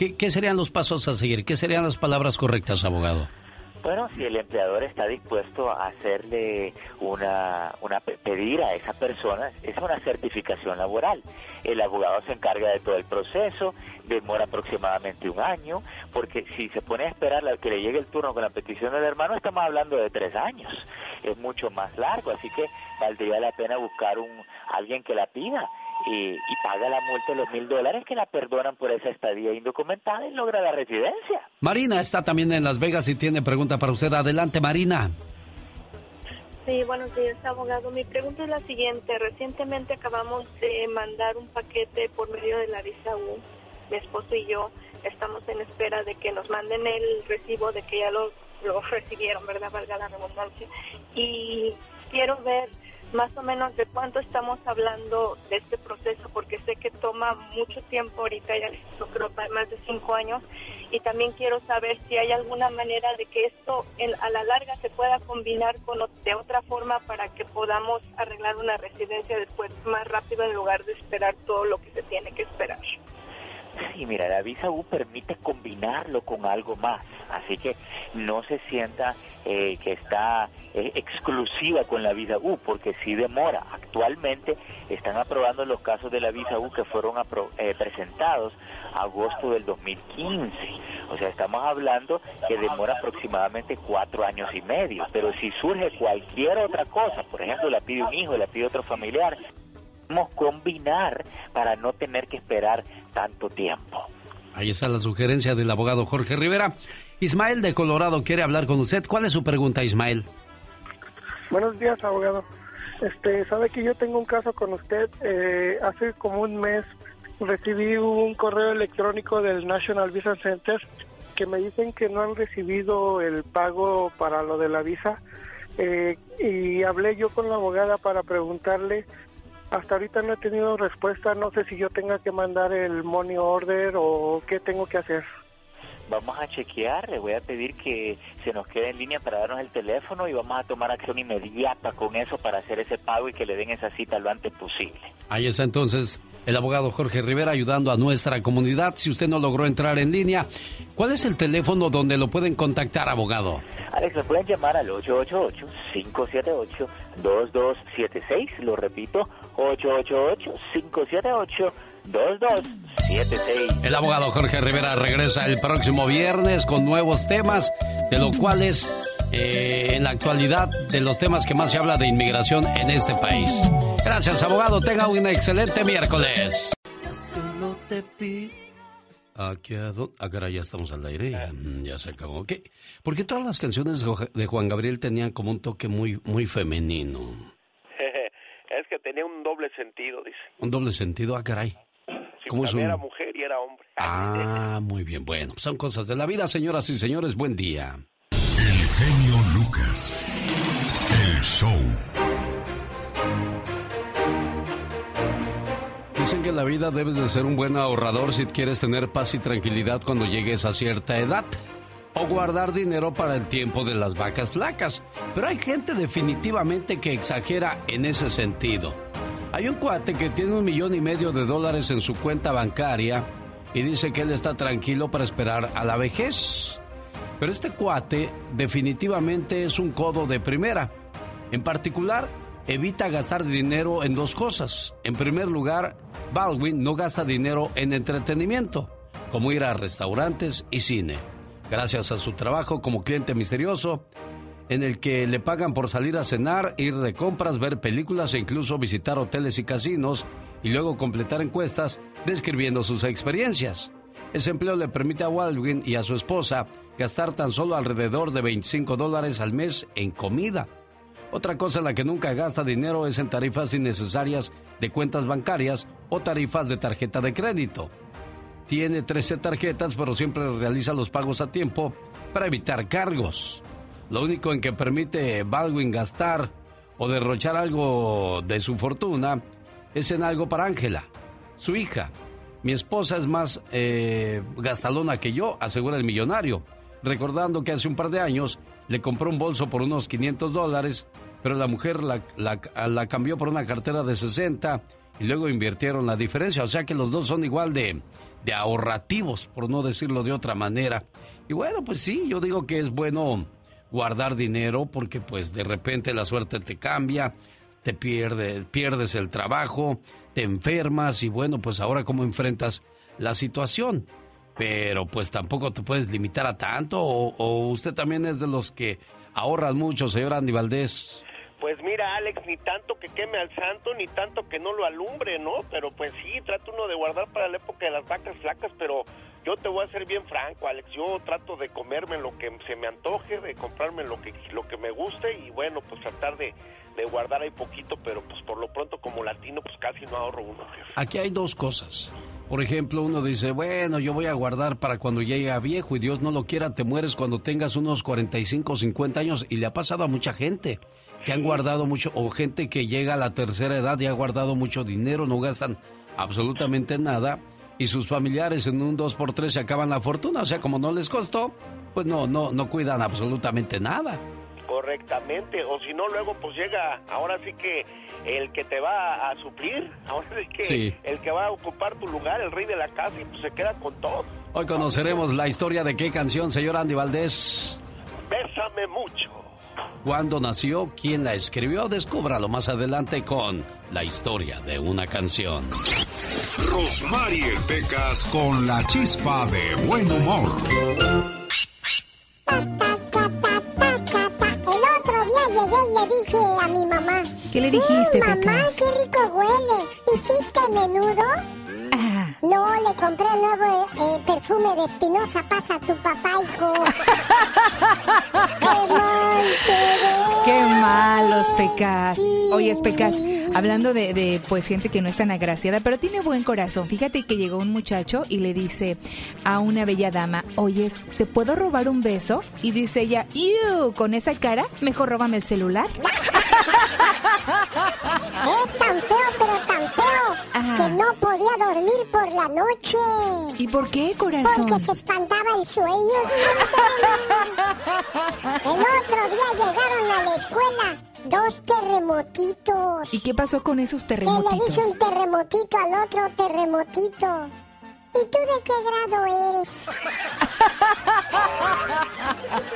¿qué, ¿Qué serían los pasos a seguir? ¿Qué serían las palabras correctas, abogado?
Bueno, si el empleador está dispuesto a hacerle una, una pe- pedir a esa persona, es una certificación laboral. El abogado se encarga de todo el proceso, demora aproximadamente un año, porque si se pone a esperar a que le llegue el turno con la petición del hermano, estamos hablando de tres años. Es mucho más largo, así que valdría la pena buscar un alguien que la pida y, y paga la multa de los mil dólares que la perdonan por esa estadía indocumentada y logra la residencia.
Marina está también en Las Vegas y tiene pregunta para usted. Adelante, Marina.
Sí, buenos días, abogado. Mi pregunta es la siguiente. Recientemente acabamos de mandar un paquete por medio de la visa U. Mi esposo y yo estamos en espera de que nos manden el recibo de que ya lo, lo recibieron, ¿verdad? Valga la redundancia. Y quiero ver más o menos de cuánto estamos hablando de este proceso, porque sé que toma mucho tiempo ahorita, ya yo creo más de cinco años, y también quiero saber si hay alguna manera de que esto en- a la larga se pueda combinar con de otra forma para que podamos arreglar una residencia después más rápido en lugar de esperar todo lo que se tiene que esperar.
Sí, mira, la visa U permite combinarlo con algo más, así que no se sienta eh, que está eh, exclusiva con la visa U, porque sí demora. Actualmente están aprobando los casos de la visa U que fueron eh, presentados agosto del 2015. O sea, estamos hablando que demora aproximadamente cuatro años y medio. Pero si surge cualquier otra cosa, por ejemplo, la pide un hijo, la pide otro familiar, podemos combinar para no tener que esperar tanto tiempo.
Ahí está la sugerencia del abogado Jorge Rivera. Ismael de Colorado quiere hablar con usted. ¿Cuál es su pregunta, Ismael?
Buenos días, abogado. Este, sabe que yo tengo un caso con usted. Eh, hace como un mes recibí un correo electrónico del National Visa Center que me dicen que no han recibido el pago para lo de la visa. Eh, y hablé yo con la abogada para preguntarle hasta ahorita no he tenido respuesta, no sé si yo tenga que mandar el money order o qué tengo que hacer.
Vamos a chequear, le voy a pedir que se nos quede en línea para darnos el teléfono y vamos a tomar acción inmediata con eso para hacer ese pago y que le den esa cita lo antes posible.
Ahí está entonces el abogado Jorge Rivera ayudando a nuestra comunidad. Si usted no logró entrar en línea, ¿cuál es el teléfono donde lo pueden contactar, abogado?
Alex, me pueden llamar al 888-578-2276. Lo repito, 888-578-2276. 2276.
El abogado Jorge Rivera regresa el próximo viernes con nuevos temas, de los cuales eh, en la actualidad de los temas que más se habla de inmigración en este país. Gracias, abogado. Tenga un excelente miércoles. Aquí a ah, ya estamos al aire, ya, se acabó. ¿Qué? ¿Por qué todas las canciones de Juan Gabriel tenían como un toque muy, muy femenino?
es que tenía un doble sentido, dice.
Un doble sentido, ah, caray.
¿Cómo es Era mujer y era hombre.
Ah, muy bien. Bueno, son cosas de la vida, señoras y señores. Buen día.
Genio Lucas. El show.
Dicen que la vida debes de ser un buen ahorrador si quieres tener paz y tranquilidad cuando llegues a cierta edad. O guardar dinero para el tiempo de las vacas flacas. Pero hay gente definitivamente que exagera en ese sentido. Hay un cuate que tiene un millón y medio de dólares en su cuenta bancaria y dice que él está tranquilo para esperar a la vejez. Pero este cuate definitivamente es un codo de primera. En particular, evita gastar dinero en dos cosas. En primer lugar, Baldwin no gasta dinero en entretenimiento, como ir a restaurantes y cine. Gracias a su trabajo como cliente misterioso, en el que le pagan por salir a cenar, ir de compras, ver películas e incluso visitar hoteles y casinos y luego completar encuestas describiendo sus experiencias. Ese empleo le permite a Baldwin y a su esposa gastar tan solo alrededor de 25 dólares al mes en comida. Otra cosa en la que nunca gasta dinero es en tarifas innecesarias de cuentas bancarias o tarifas de tarjeta de crédito. Tiene 13 tarjetas, pero siempre realiza los pagos a tiempo para evitar cargos. Lo único en que permite Baldwin gastar o derrochar algo de su fortuna es en algo para Ángela, su hija. Mi esposa es más eh, gastalona que yo, asegura el millonario, recordando que hace un par de años le compró un bolso por unos 500 dólares, pero la mujer la, cambió por una cartera de 60 y luego invirtieron la diferencia. O sea que los dos son igual de, de ahorrativos, por no decirlo de otra manera. Y bueno, pues sí, yo digo que es bueno guardar dinero porque pues de repente la suerte te cambia, te pierde, pierdes el trabajo, te enfermas y bueno, pues ahora cómo enfrentas la situación. Pero pues tampoco te puedes limitar a tanto o, usted también es de los que ahorran mucho, señor Andy Valdés.
Pues mira, Alex, ni tanto que queme al santo, ni tanto que no lo alumbre, ¿no? Pero pues sí, trata uno de guardar para la época de las vacas flacas, pero yo te voy a ser bien franco, Alex. Yo trato de comerme lo que se me antoje, de comprarme lo que lo que me guste y bueno, pues tratar de, guardar ahí poquito, pero pues por lo pronto como latino pues casi no ahorro uno.
Aquí hay dos cosas. Por ejemplo, uno dice, bueno, yo voy a guardar para cuando llegue a viejo y Dios no lo quiera, te mueres cuando tengas unos 45 o 50 años y le ha pasado a mucha gente que han guardado mucho o gente que llega a la tercera edad y ha guardado mucho dinero, no gastan absolutamente nada y sus familiares en un 2x3 se acaban la fortuna. O sea, como no les costó, pues no, no, no cuidan absolutamente nada.
Correctamente, o si no, luego pues llega, ahora sí que el que te va a suplir, ahora sí que
Sí.
el que va a ocupar tu lugar, el rey de la casa, y pues se queda con todo.
Hoy conoceremos la historia de qué canción, señor Andy Valdés.
Bésame mucho.
¿Cuándo nació? ¿Quién la escribió? Descúbralo más adelante con la historia de una canción.
Rosmarie Pecas con la chispa de buen humor.
Llegué y le dije a mi mamá.
¿Qué le dijiste,
"Mm, Mamá, qué rico huele. ¿Hiciste menudo? No, le compré el nuevo eh, perfume de Espinosa. Pasa a tu papá, hijo. ¡Qué mal te!
Qué malos pecas. Oye, pecas, hablando de, de, pues gente que no es tan agraciada, pero tiene buen corazón. Fíjate que llegó un muchacho y le dice a una bella dama, oye, ¿te puedo robar un beso? Y dice ella, ¡Ew! Con esa cara, mejor róbame el celular.
Es tan feo, pero tan feo, que no podía dormir por la noche.
¿Y por qué, corazón?
Porque se espantaba el sueño. El otro día llegaron a la escuela dos terremotitos.
¿Y qué pasó con esos
Que le
terremotitos?
dice un terremotito al otro terremotito. ¿Y tú de qué grado eres?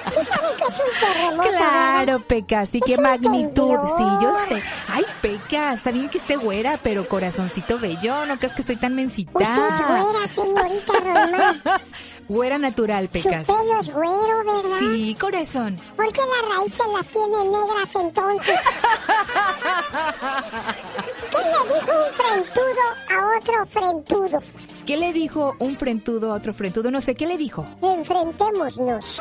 ¿Sí saben que es un terremoto,
Claro, Pecas, y qué magnitud.
temblor.
Sí, yo sé. Ay, Pecas, está bien que esté güera, pero corazoncito bello, no crees que estoy tan mensita.
Usted es güera, señorita Román.
Güera natural,
Su
Pecas.
pelo es güero, ¿verdad?
Sí, corazón.
¿Por qué las raíces las tiene negras entonces? ¿Qué le dijo un frentudo a otro frentudo?
¿Qué le dijo un frentudo a otro frentudo? No sé, ¿qué le dijo?
Enfrentémonos.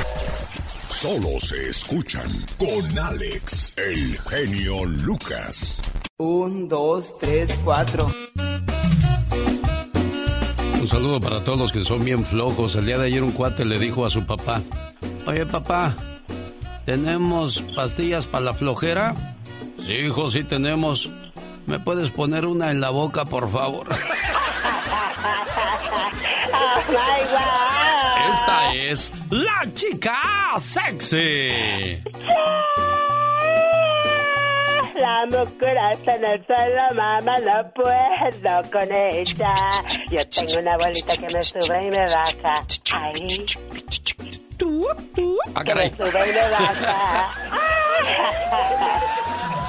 Solo se escuchan con Alex, el genio Lucas.
Un, dos, tres, cuatro.
Un saludo para todos los que son bien flojos. El día de ayer un cuate le dijo a su papá, oye papá, ¿tenemos pastillas para la flojera? Sí, hijo, sí tenemos. ¿Me puedes poner una en la boca, por favor? Esta es la chica sexy.
La mucuraza en el suelo, mamá, no puedo con ella. Yo tengo una bolita que me sube y me baja. Ahí.
Ah,
Que me sube y me baja.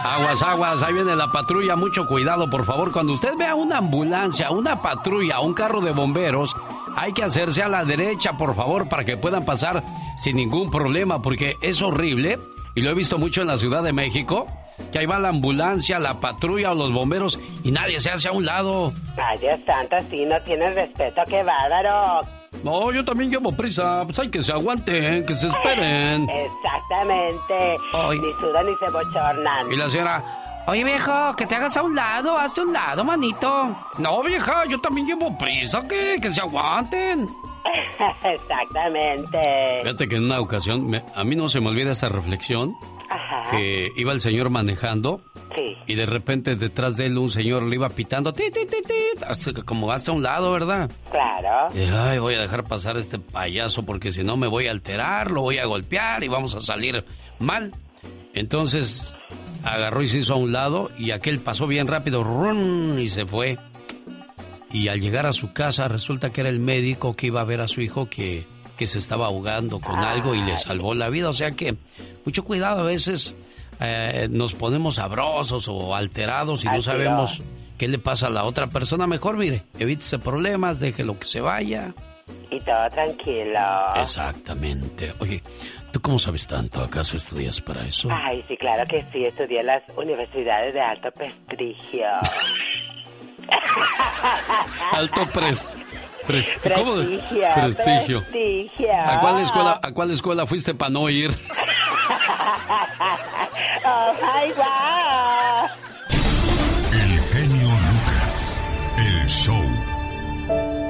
Aguas, aguas, ahí viene la patrulla, mucho cuidado, por favor. Cuando usted vea una ambulancia, una patrulla, un carro de bomberos, hay que hacerse a la derecha, por favor, para que puedan pasar sin ningún problema, porque es horrible, y lo he visto mucho en la Ciudad de México, que ahí va la ambulancia, la patrulla o los bomberos y nadie se hace a un lado.
Ay, Dios santo, sí, no tienes respeto, qué bárbaro.
No, yo también llevo prisa, pues hay que se aguanten, que se esperen.
Exactamente.
Ay.
Ni sudan ni se bochornan.
Y la señora, oye viejo, que te hagas a un lado, hazte a un lado, manito. No, vieja, yo también llevo prisa, que, que se aguanten.
Exactamente.
Fíjate que en una ocasión, me- a mí no se me olvida esa reflexión,
Ajá.
que iba el señor manejando
Sí.
y de repente detrás de él un señor le iba pitando, ti, ti, ti, ti, hasta que como hasta a un lado, ¿verdad?
Claro.
Y ay, voy a dejar pasar a este payaso porque si no me voy a alterar, lo voy a golpear y vamos a salir mal. Entonces agarró y se hizo a un lado y aquel pasó bien rápido ¡run! y se fue. Y al llegar a su casa resulta que era el médico que iba a ver a su hijo que, que se estaba ahogando con algo y le salvó la vida. O sea que mucho cuidado, a veces eh, nos ponemos sabrosos o alterados y no sabemos qué le pasa a la otra persona. Mejor, mire, evítese problemas, déjelo que se vaya.
Y todo tranquilo.
Exactamente. Oye, ¿tú cómo sabes tanto? ¿Acaso estudias para eso?
Ay, sí, claro que sí. Estudié en las universidades de alto prestigio.
Alto pres... pres- ¿Cómo? de-
Prestigio.
Prestigio.
Prestigio.
¿A cuál escuela, a cuál escuela fuiste para no ir?
oh my God.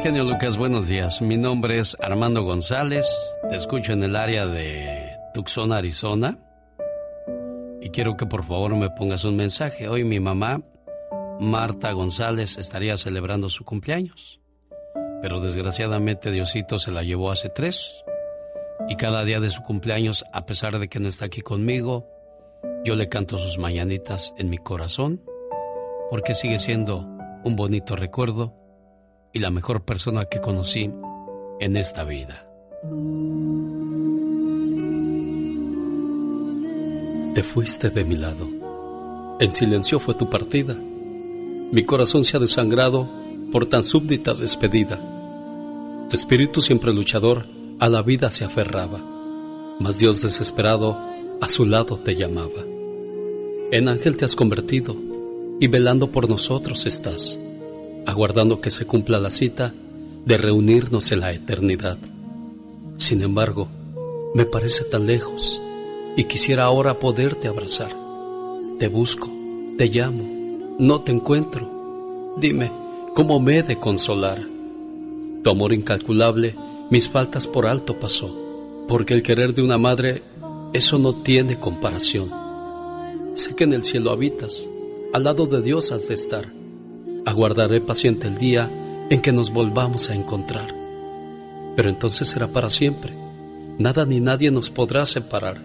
Genio Lucas,
buenos días. Mi nombre es Armando González. Te escucho en el área de Tucson, Arizona. Y quiero que por favor me pongas un mensaje. Hoy mi mamá, Marta González, estaría celebrando su cumpleaños. Pero desgraciadamente Diosito se la llevó hace tres. Y cada día de su cumpleaños, a pesar de que no está aquí conmigo, yo le canto sus mañanitas en mi corazón, porque sigue siendo un bonito recuerdo y la mejor persona que conocí en esta vida. Te fuiste de mi lado. En silencio fue tu partida. Mi corazón se ha desangrado por tan súbdita despedida. Tu espíritu siempre luchador a la vida se aferraba, mas Dios desesperado a su lado te llamaba. En ángel te has convertido y velando por nosotros estás, aguardando que se cumpla la cita de reunirnos en la eternidad. Sin embargo, me parece tan lejos y quisiera ahora poderte abrazar. Te busco, te llamo, no te encuentro. Dime, ¿cómo me he de consolar? Tu amor incalculable mis faltas por alto pasó, porque el querer de una madre, eso no tiene comparación. Sé que en el cielo habitas, al lado de Dios has de estar. Aguardaré paciente el día en que nos volvamos a encontrar. Pero entonces será para siempre. Nada ni nadie nos podrá separar.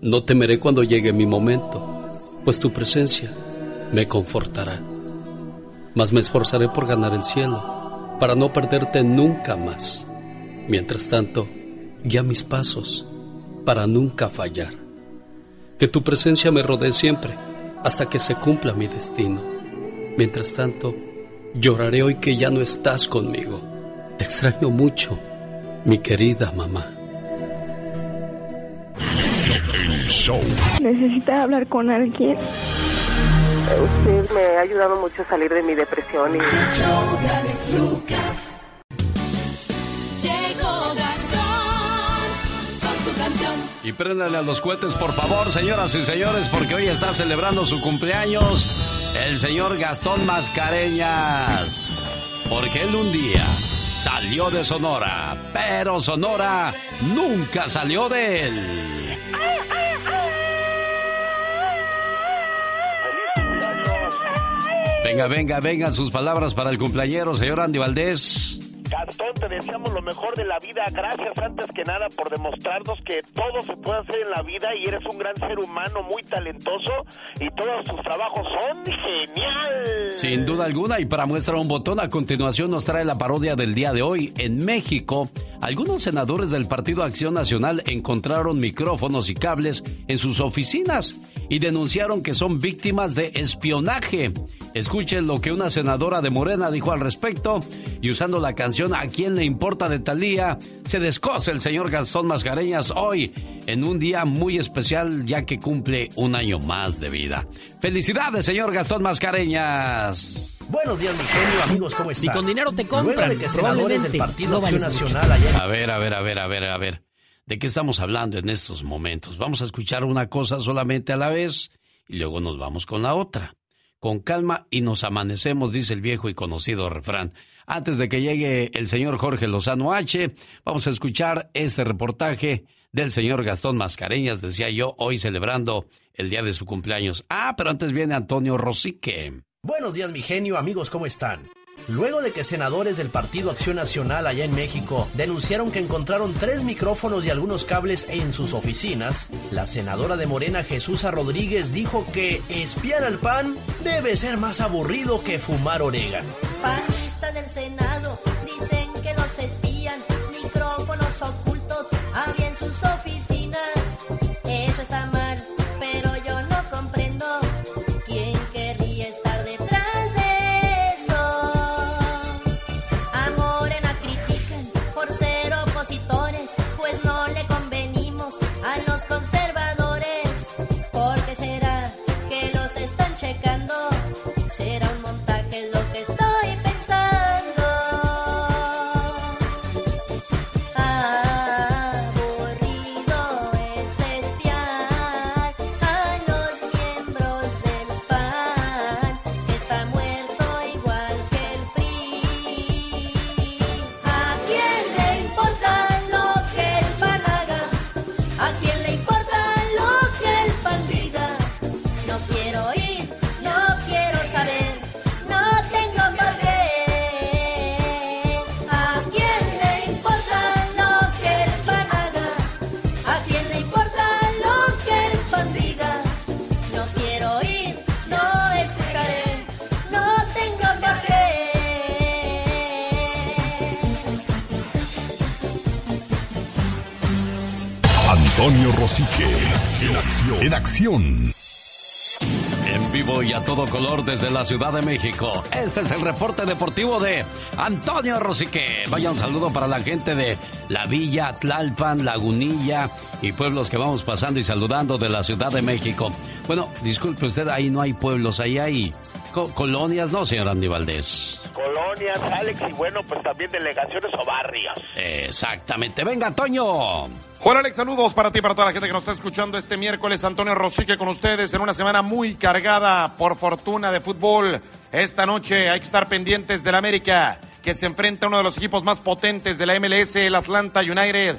No temeré cuando llegue mi momento, pues tu presencia me confortará. Mas me esforzaré por ganar el cielo, para no perderte nunca más. Mientras tanto, guía mis pasos para nunca fallar. Que tu presencia me rodee siempre hasta que se cumpla mi destino. Mientras tanto, lloraré hoy que ya no estás conmigo. Te extraño mucho, mi querida mamá.
Necesita hablar con alguien.
Usted me ha ayudado mucho a salir de mi depresión y...
Y préndale a los cohetes, por favor, señoras y señores, porque hoy está celebrando su cumpleaños el señor Gastón Mascareñas. Porque él un día salió de Sonora, pero Sonora nunca salió de él. Venga, venga, venga, sus palabras para el cumpleañero, señor Andy Valdés.
Gastón, te deseamos lo mejor de la vida. Gracias antes que nada por demostrarnos que todo se puede hacer en la vida y eres un gran ser humano muy talentoso y todos tus trabajos son genial.
Sin duda alguna, y para muestra un botón, a continuación nos trae la parodia del día de hoy. En México, algunos senadores del Partido Acción Nacional encontraron micrófonos y cables en sus oficinas y denunciaron que son víctimas de espionaje. Escuchen lo que una senadora de Morena dijo al respecto y usando la canción ¿A quién le importa de Talía? Se descoce el señor Gastón Mascareñas hoy en un día muy especial ya que cumple un año más de vida. ¡Felicidades, señor Gastón Mascareñas!
Buenos días, mi genio, amigos, ¿cómo están?
Si con dinero te compran,
de que senadores del Partido
no.
Nacional ayer...
A ver, a ver, a ver, a ver, a ver. ¿De qué estamos hablando en estos momentos? Vamos a escuchar una cosa solamente a la vez y luego nos vamos con la otra. Con calma y nos amanecemos, dice el viejo y conocido refrán. Antes de que llegue el señor Jorge Lozano H, vamos a escuchar este reportaje del señor Gastón Mascareñas, decía yo, hoy celebrando el día de su cumpleaños. Ah, pero antes viene Antonio Rosique.
Buenos días, mi genio, amigos, ¿cómo están? Luego de que senadores del Partido Acción Nacional allá en México denunciaron que encontraron tres micrófonos y algunos cables en sus oficinas, la senadora de Morena Jesús Rodríguez dijo que espiar al PAN debe ser más aburrido que fumar orégano.
Panistas del Senado dicen que los espían, micrófonos ocultos En
acción. En
vivo y a todo color desde la Ciudad de México. Este es el reporte deportivo de Antonio Rosique. Vaya un saludo para la gente de La Villa, Tlalpan, Lagunilla y pueblos que vamos pasando y saludando de la Ciudad de México. Bueno, disculpe usted, ahí no hay pueblos, ahí hay colonias, ¿no, señor Andy Valdés?
Colonias, Alex, y bueno, pues también delegaciones o barrios.
Exactamente. Venga, Toño.
Hola Alex, saludos para ti y para toda la gente que nos está escuchando este miércoles. Antonio Rosique con ustedes en una semana muy cargada por fortuna de fútbol. Esta noche hay que estar pendientes del América, que se enfrenta a uno de los equipos más potentes de la MLS, el Atlanta United.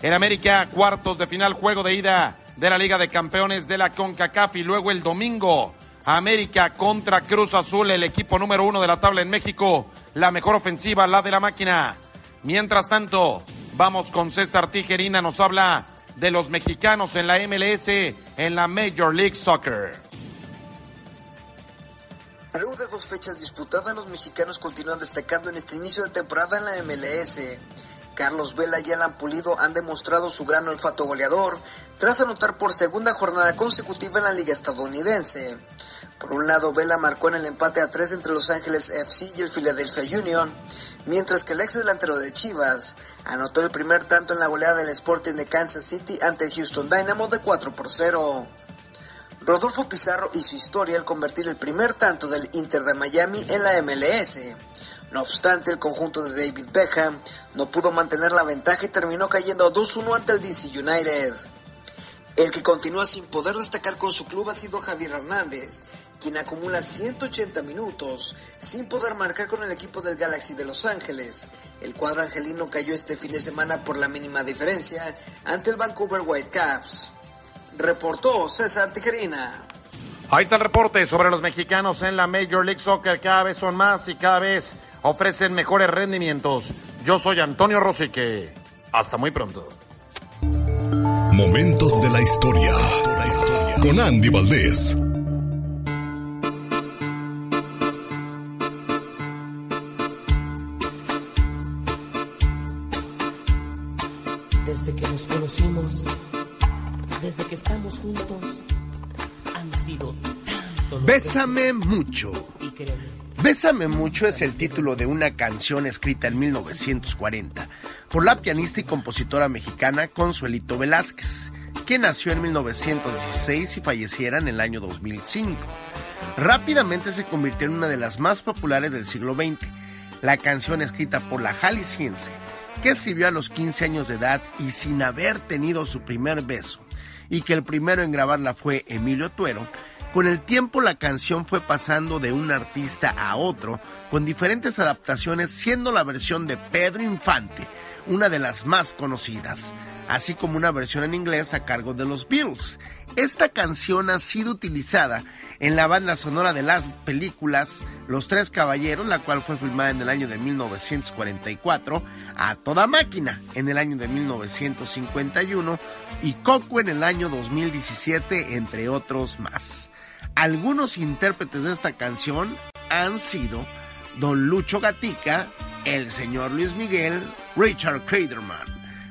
En América, cuartos de final, juego de ida de la Liga de Campeones de la CONCACAF y luego el domingo América contra Cruz Azul, el equipo número uno de la tabla en México. La mejor ofensiva, la de la máquina. Mientras tanto, vamos con César Tijerina, nos habla de los mexicanos en la MLS, en la Major League Soccer.
Luego de dos fechas disputadas, los mexicanos continúan destacando en este inicio de temporada en la MLS. Carlos Vela y Alan Pulido han demostrado su gran olfato goleador tras anotar por segunda jornada consecutiva en la liga estadounidense. Por un lado, Vela marcó en el empate a tres entre Los Ángeles FC y el Philadelphia Union, mientras que el ex delantero de Chivas anotó el primer tanto en la goleada del Sporting de Kansas City ante el Houston Dynamo de 4 por 0. Rodolfo Pizarro hizo historia al convertir el primer tanto del Inter de Miami en la MLS. No obstante, el conjunto de David Beckham no pudo mantener la ventaja y terminó cayendo 2-1 ante el DC United. El que continúa sin poder destacar con su club ha sido Javier Hernández, quien acumula 180 minutos sin poder marcar con el equipo del Galaxy de Los Ángeles. El cuadro angelino cayó este fin de semana por la mínima diferencia ante el Vancouver Whitecaps. Reportó César Tijerina.
Ahí está el reporte sobre los mexicanos en la Major League Soccer. Cada vez son más y cada vez ofrecen mejores rendimientos. Yo soy Antonio Rosique. Hasta muy pronto.
Momentos de la historia. Con Andy Valdés.
Desde que nos conocimos, desde que estamos juntos, han sido tanto.
Bésame mucho. Bésame mucho es el título de una canción escrita en 1940 por la pianista y compositora mexicana Consuelito Velázquez, que nació en 1916 y falleciera en el año 2005. Rápidamente se convirtió en una de las más populares del siglo XX. La canción escrita por la jalisciense que escribió a los 15 años de edad y sin haber tenido su primer beso, y que el primero en grabarla fue Emilio Tuero, con el tiempo la canción fue pasando de un artista a otro, con diferentes adaptaciones, siendo la versión de Pedro Infante una de las más conocidas, así como una versión en inglés a cargo de los Beatles. Esta canción ha sido utilizada en la banda sonora de las películas Los Tres Caballeros, la cual fue filmada en el año de 1944, A Toda Máquina en el año de 1951 y Coco en el año 2017, entre otros más. Algunos intérpretes de esta canción han sido Don Lucho Gatica, el señor Luis Miguel, Richard Craderman,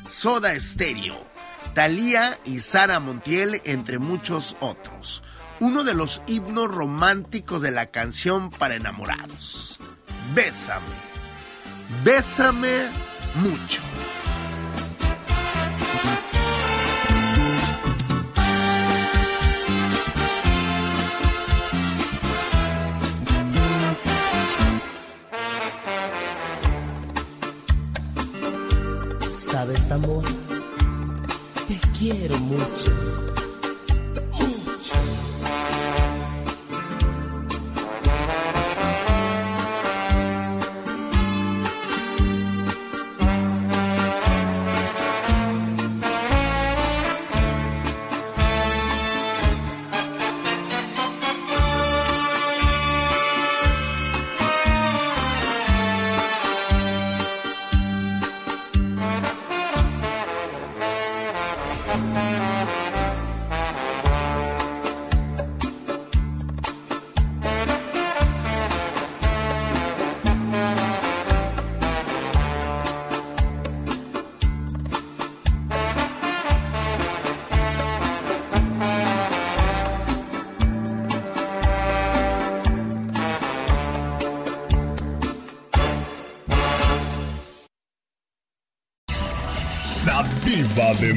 Soda Stereo, Thalía y Sara Montiel, entre muchos otros. Uno de los himnos románticos de la canción para enamorados. Bésame. Bésame mucho.
Sabes, amor, te quiero mucho.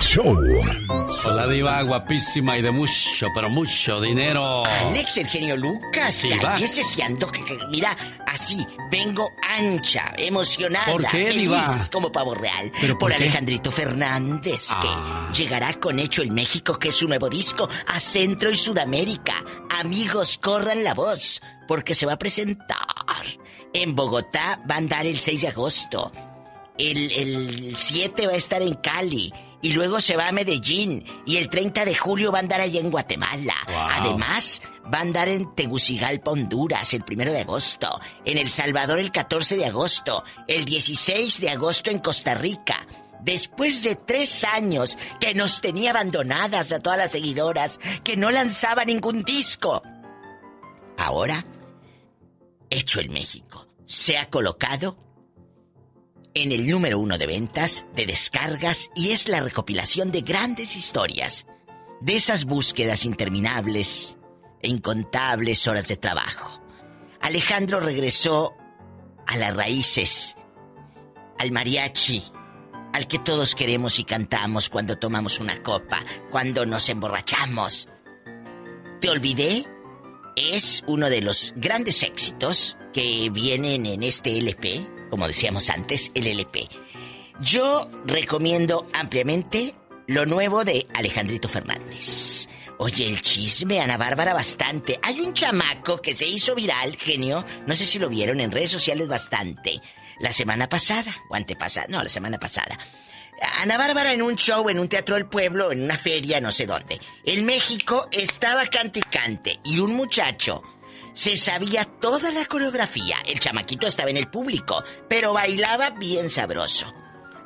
Show.
Hola diva, guapísima y de mucho, pero mucho dinero.
Alex, el genio Lucas, cállese si ando, que, que- mira, así, vengo ancha, emocionada,
¿Por qué,
feliz
diva?
como pavo real,
¿Pero por
por? Alejandrito Fernández,
Ah.
que llegará con Hecho en México, que es su nuevo disco, a Centro y Sudamérica. Amigos, corran la voz, porque se va a presentar. En Bogotá va a andar el 6 de agosto. El, el 7 va a estar en Cali. Y luego se va a Medellín. Y el 30 de julio va a andar allá en Guatemala.
Wow.
Además, va a andar en Tegucigalpa, Honduras, el 1 de agosto. En El Salvador, el 14 de agosto. El 16 de agosto en Costa Rica. Después de tres años que nos tenía abandonadas a todas las seguidoras, que no lanzaba ningún disco. Ahora, hecho en México, se ha colocado en el número uno de ventas, de descargas y es la recopilación de grandes historias, de esas búsquedas interminables e incontables horas de trabajo. Alejandro regresó a las raíces, al mariachi, al que todos queremos y cantamos cuando tomamos una copa, cuando nos emborrachamos. ¿Te olvidé? Es uno de los grandes éxitos que vienen en este LP, como decíamos antes, el LP. Yo recomiendo ampliamente lo nuevo de Alejandrito Fernández. Oye, el chisme, Ana Bárbara, bastante. Hay un chamaco que se hizo viral, genio. No sé si lo vieron en redes sociales bastante. La semana pasada, o antepasada, no, la semana pasada. Ana Bárbara en un show, en un teatro del pueblo, en una feria, no sé dónde. En México estaba cante y cante y un muchacho se sabía toda la coreografía. El chamaquito estaba en el público, pero bailaba bien sabroso.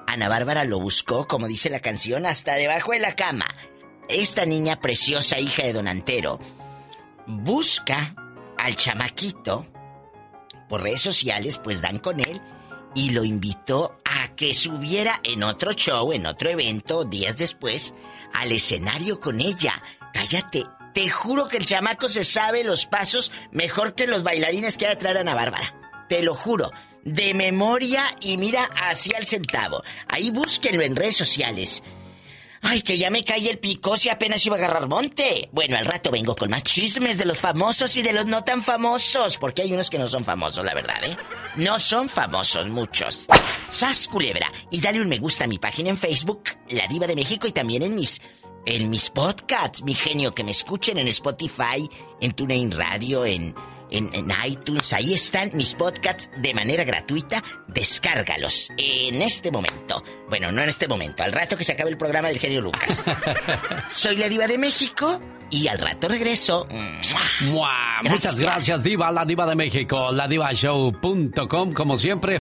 Ana Bárbara lo buscó, como dice la canción, hasta debajo de la cama. Esta niña preciosa, hija de Don Antero, busca al chamaquito por redes sociales, pues dan con él y lo invitó a que subiera en otro show, en otro evento, días después, al escenario con ella. Cállate, te juro que el chamaco se sabe los pasos mejor que los bailarines que ha de traer Ana Bárbara. Te lo juro. De memoria y mira así al centavo. Ahí búsquenlo en redes sociales. Ay, que ya me cae el pico si apenas iba a agarrar monte. Bueno, al rato vengo con más chismes de los famosos y de los no tan famosos, porque hay unos que no son famosos, la verdad, ¿eh? No son famosos muchos. Sas Culebra. Y dale un me gusta a mi página en Facebook, La Diva de México, y también en mis, en mis podcasts, mi genio, que me escuchen en Spotify, en TuneIn Radio, en, en, en iTunes. Ahí están mis podcasts de manera gratuita. Descárgalos en este momento. Bueno, no en este momento, al rato que se acabe el programa del genio Lucas. Soy la Diva de México y al rato regreso.
¡Mua! Muchas gracias, Diva, la Diva de México, la divashow.com, como siempre.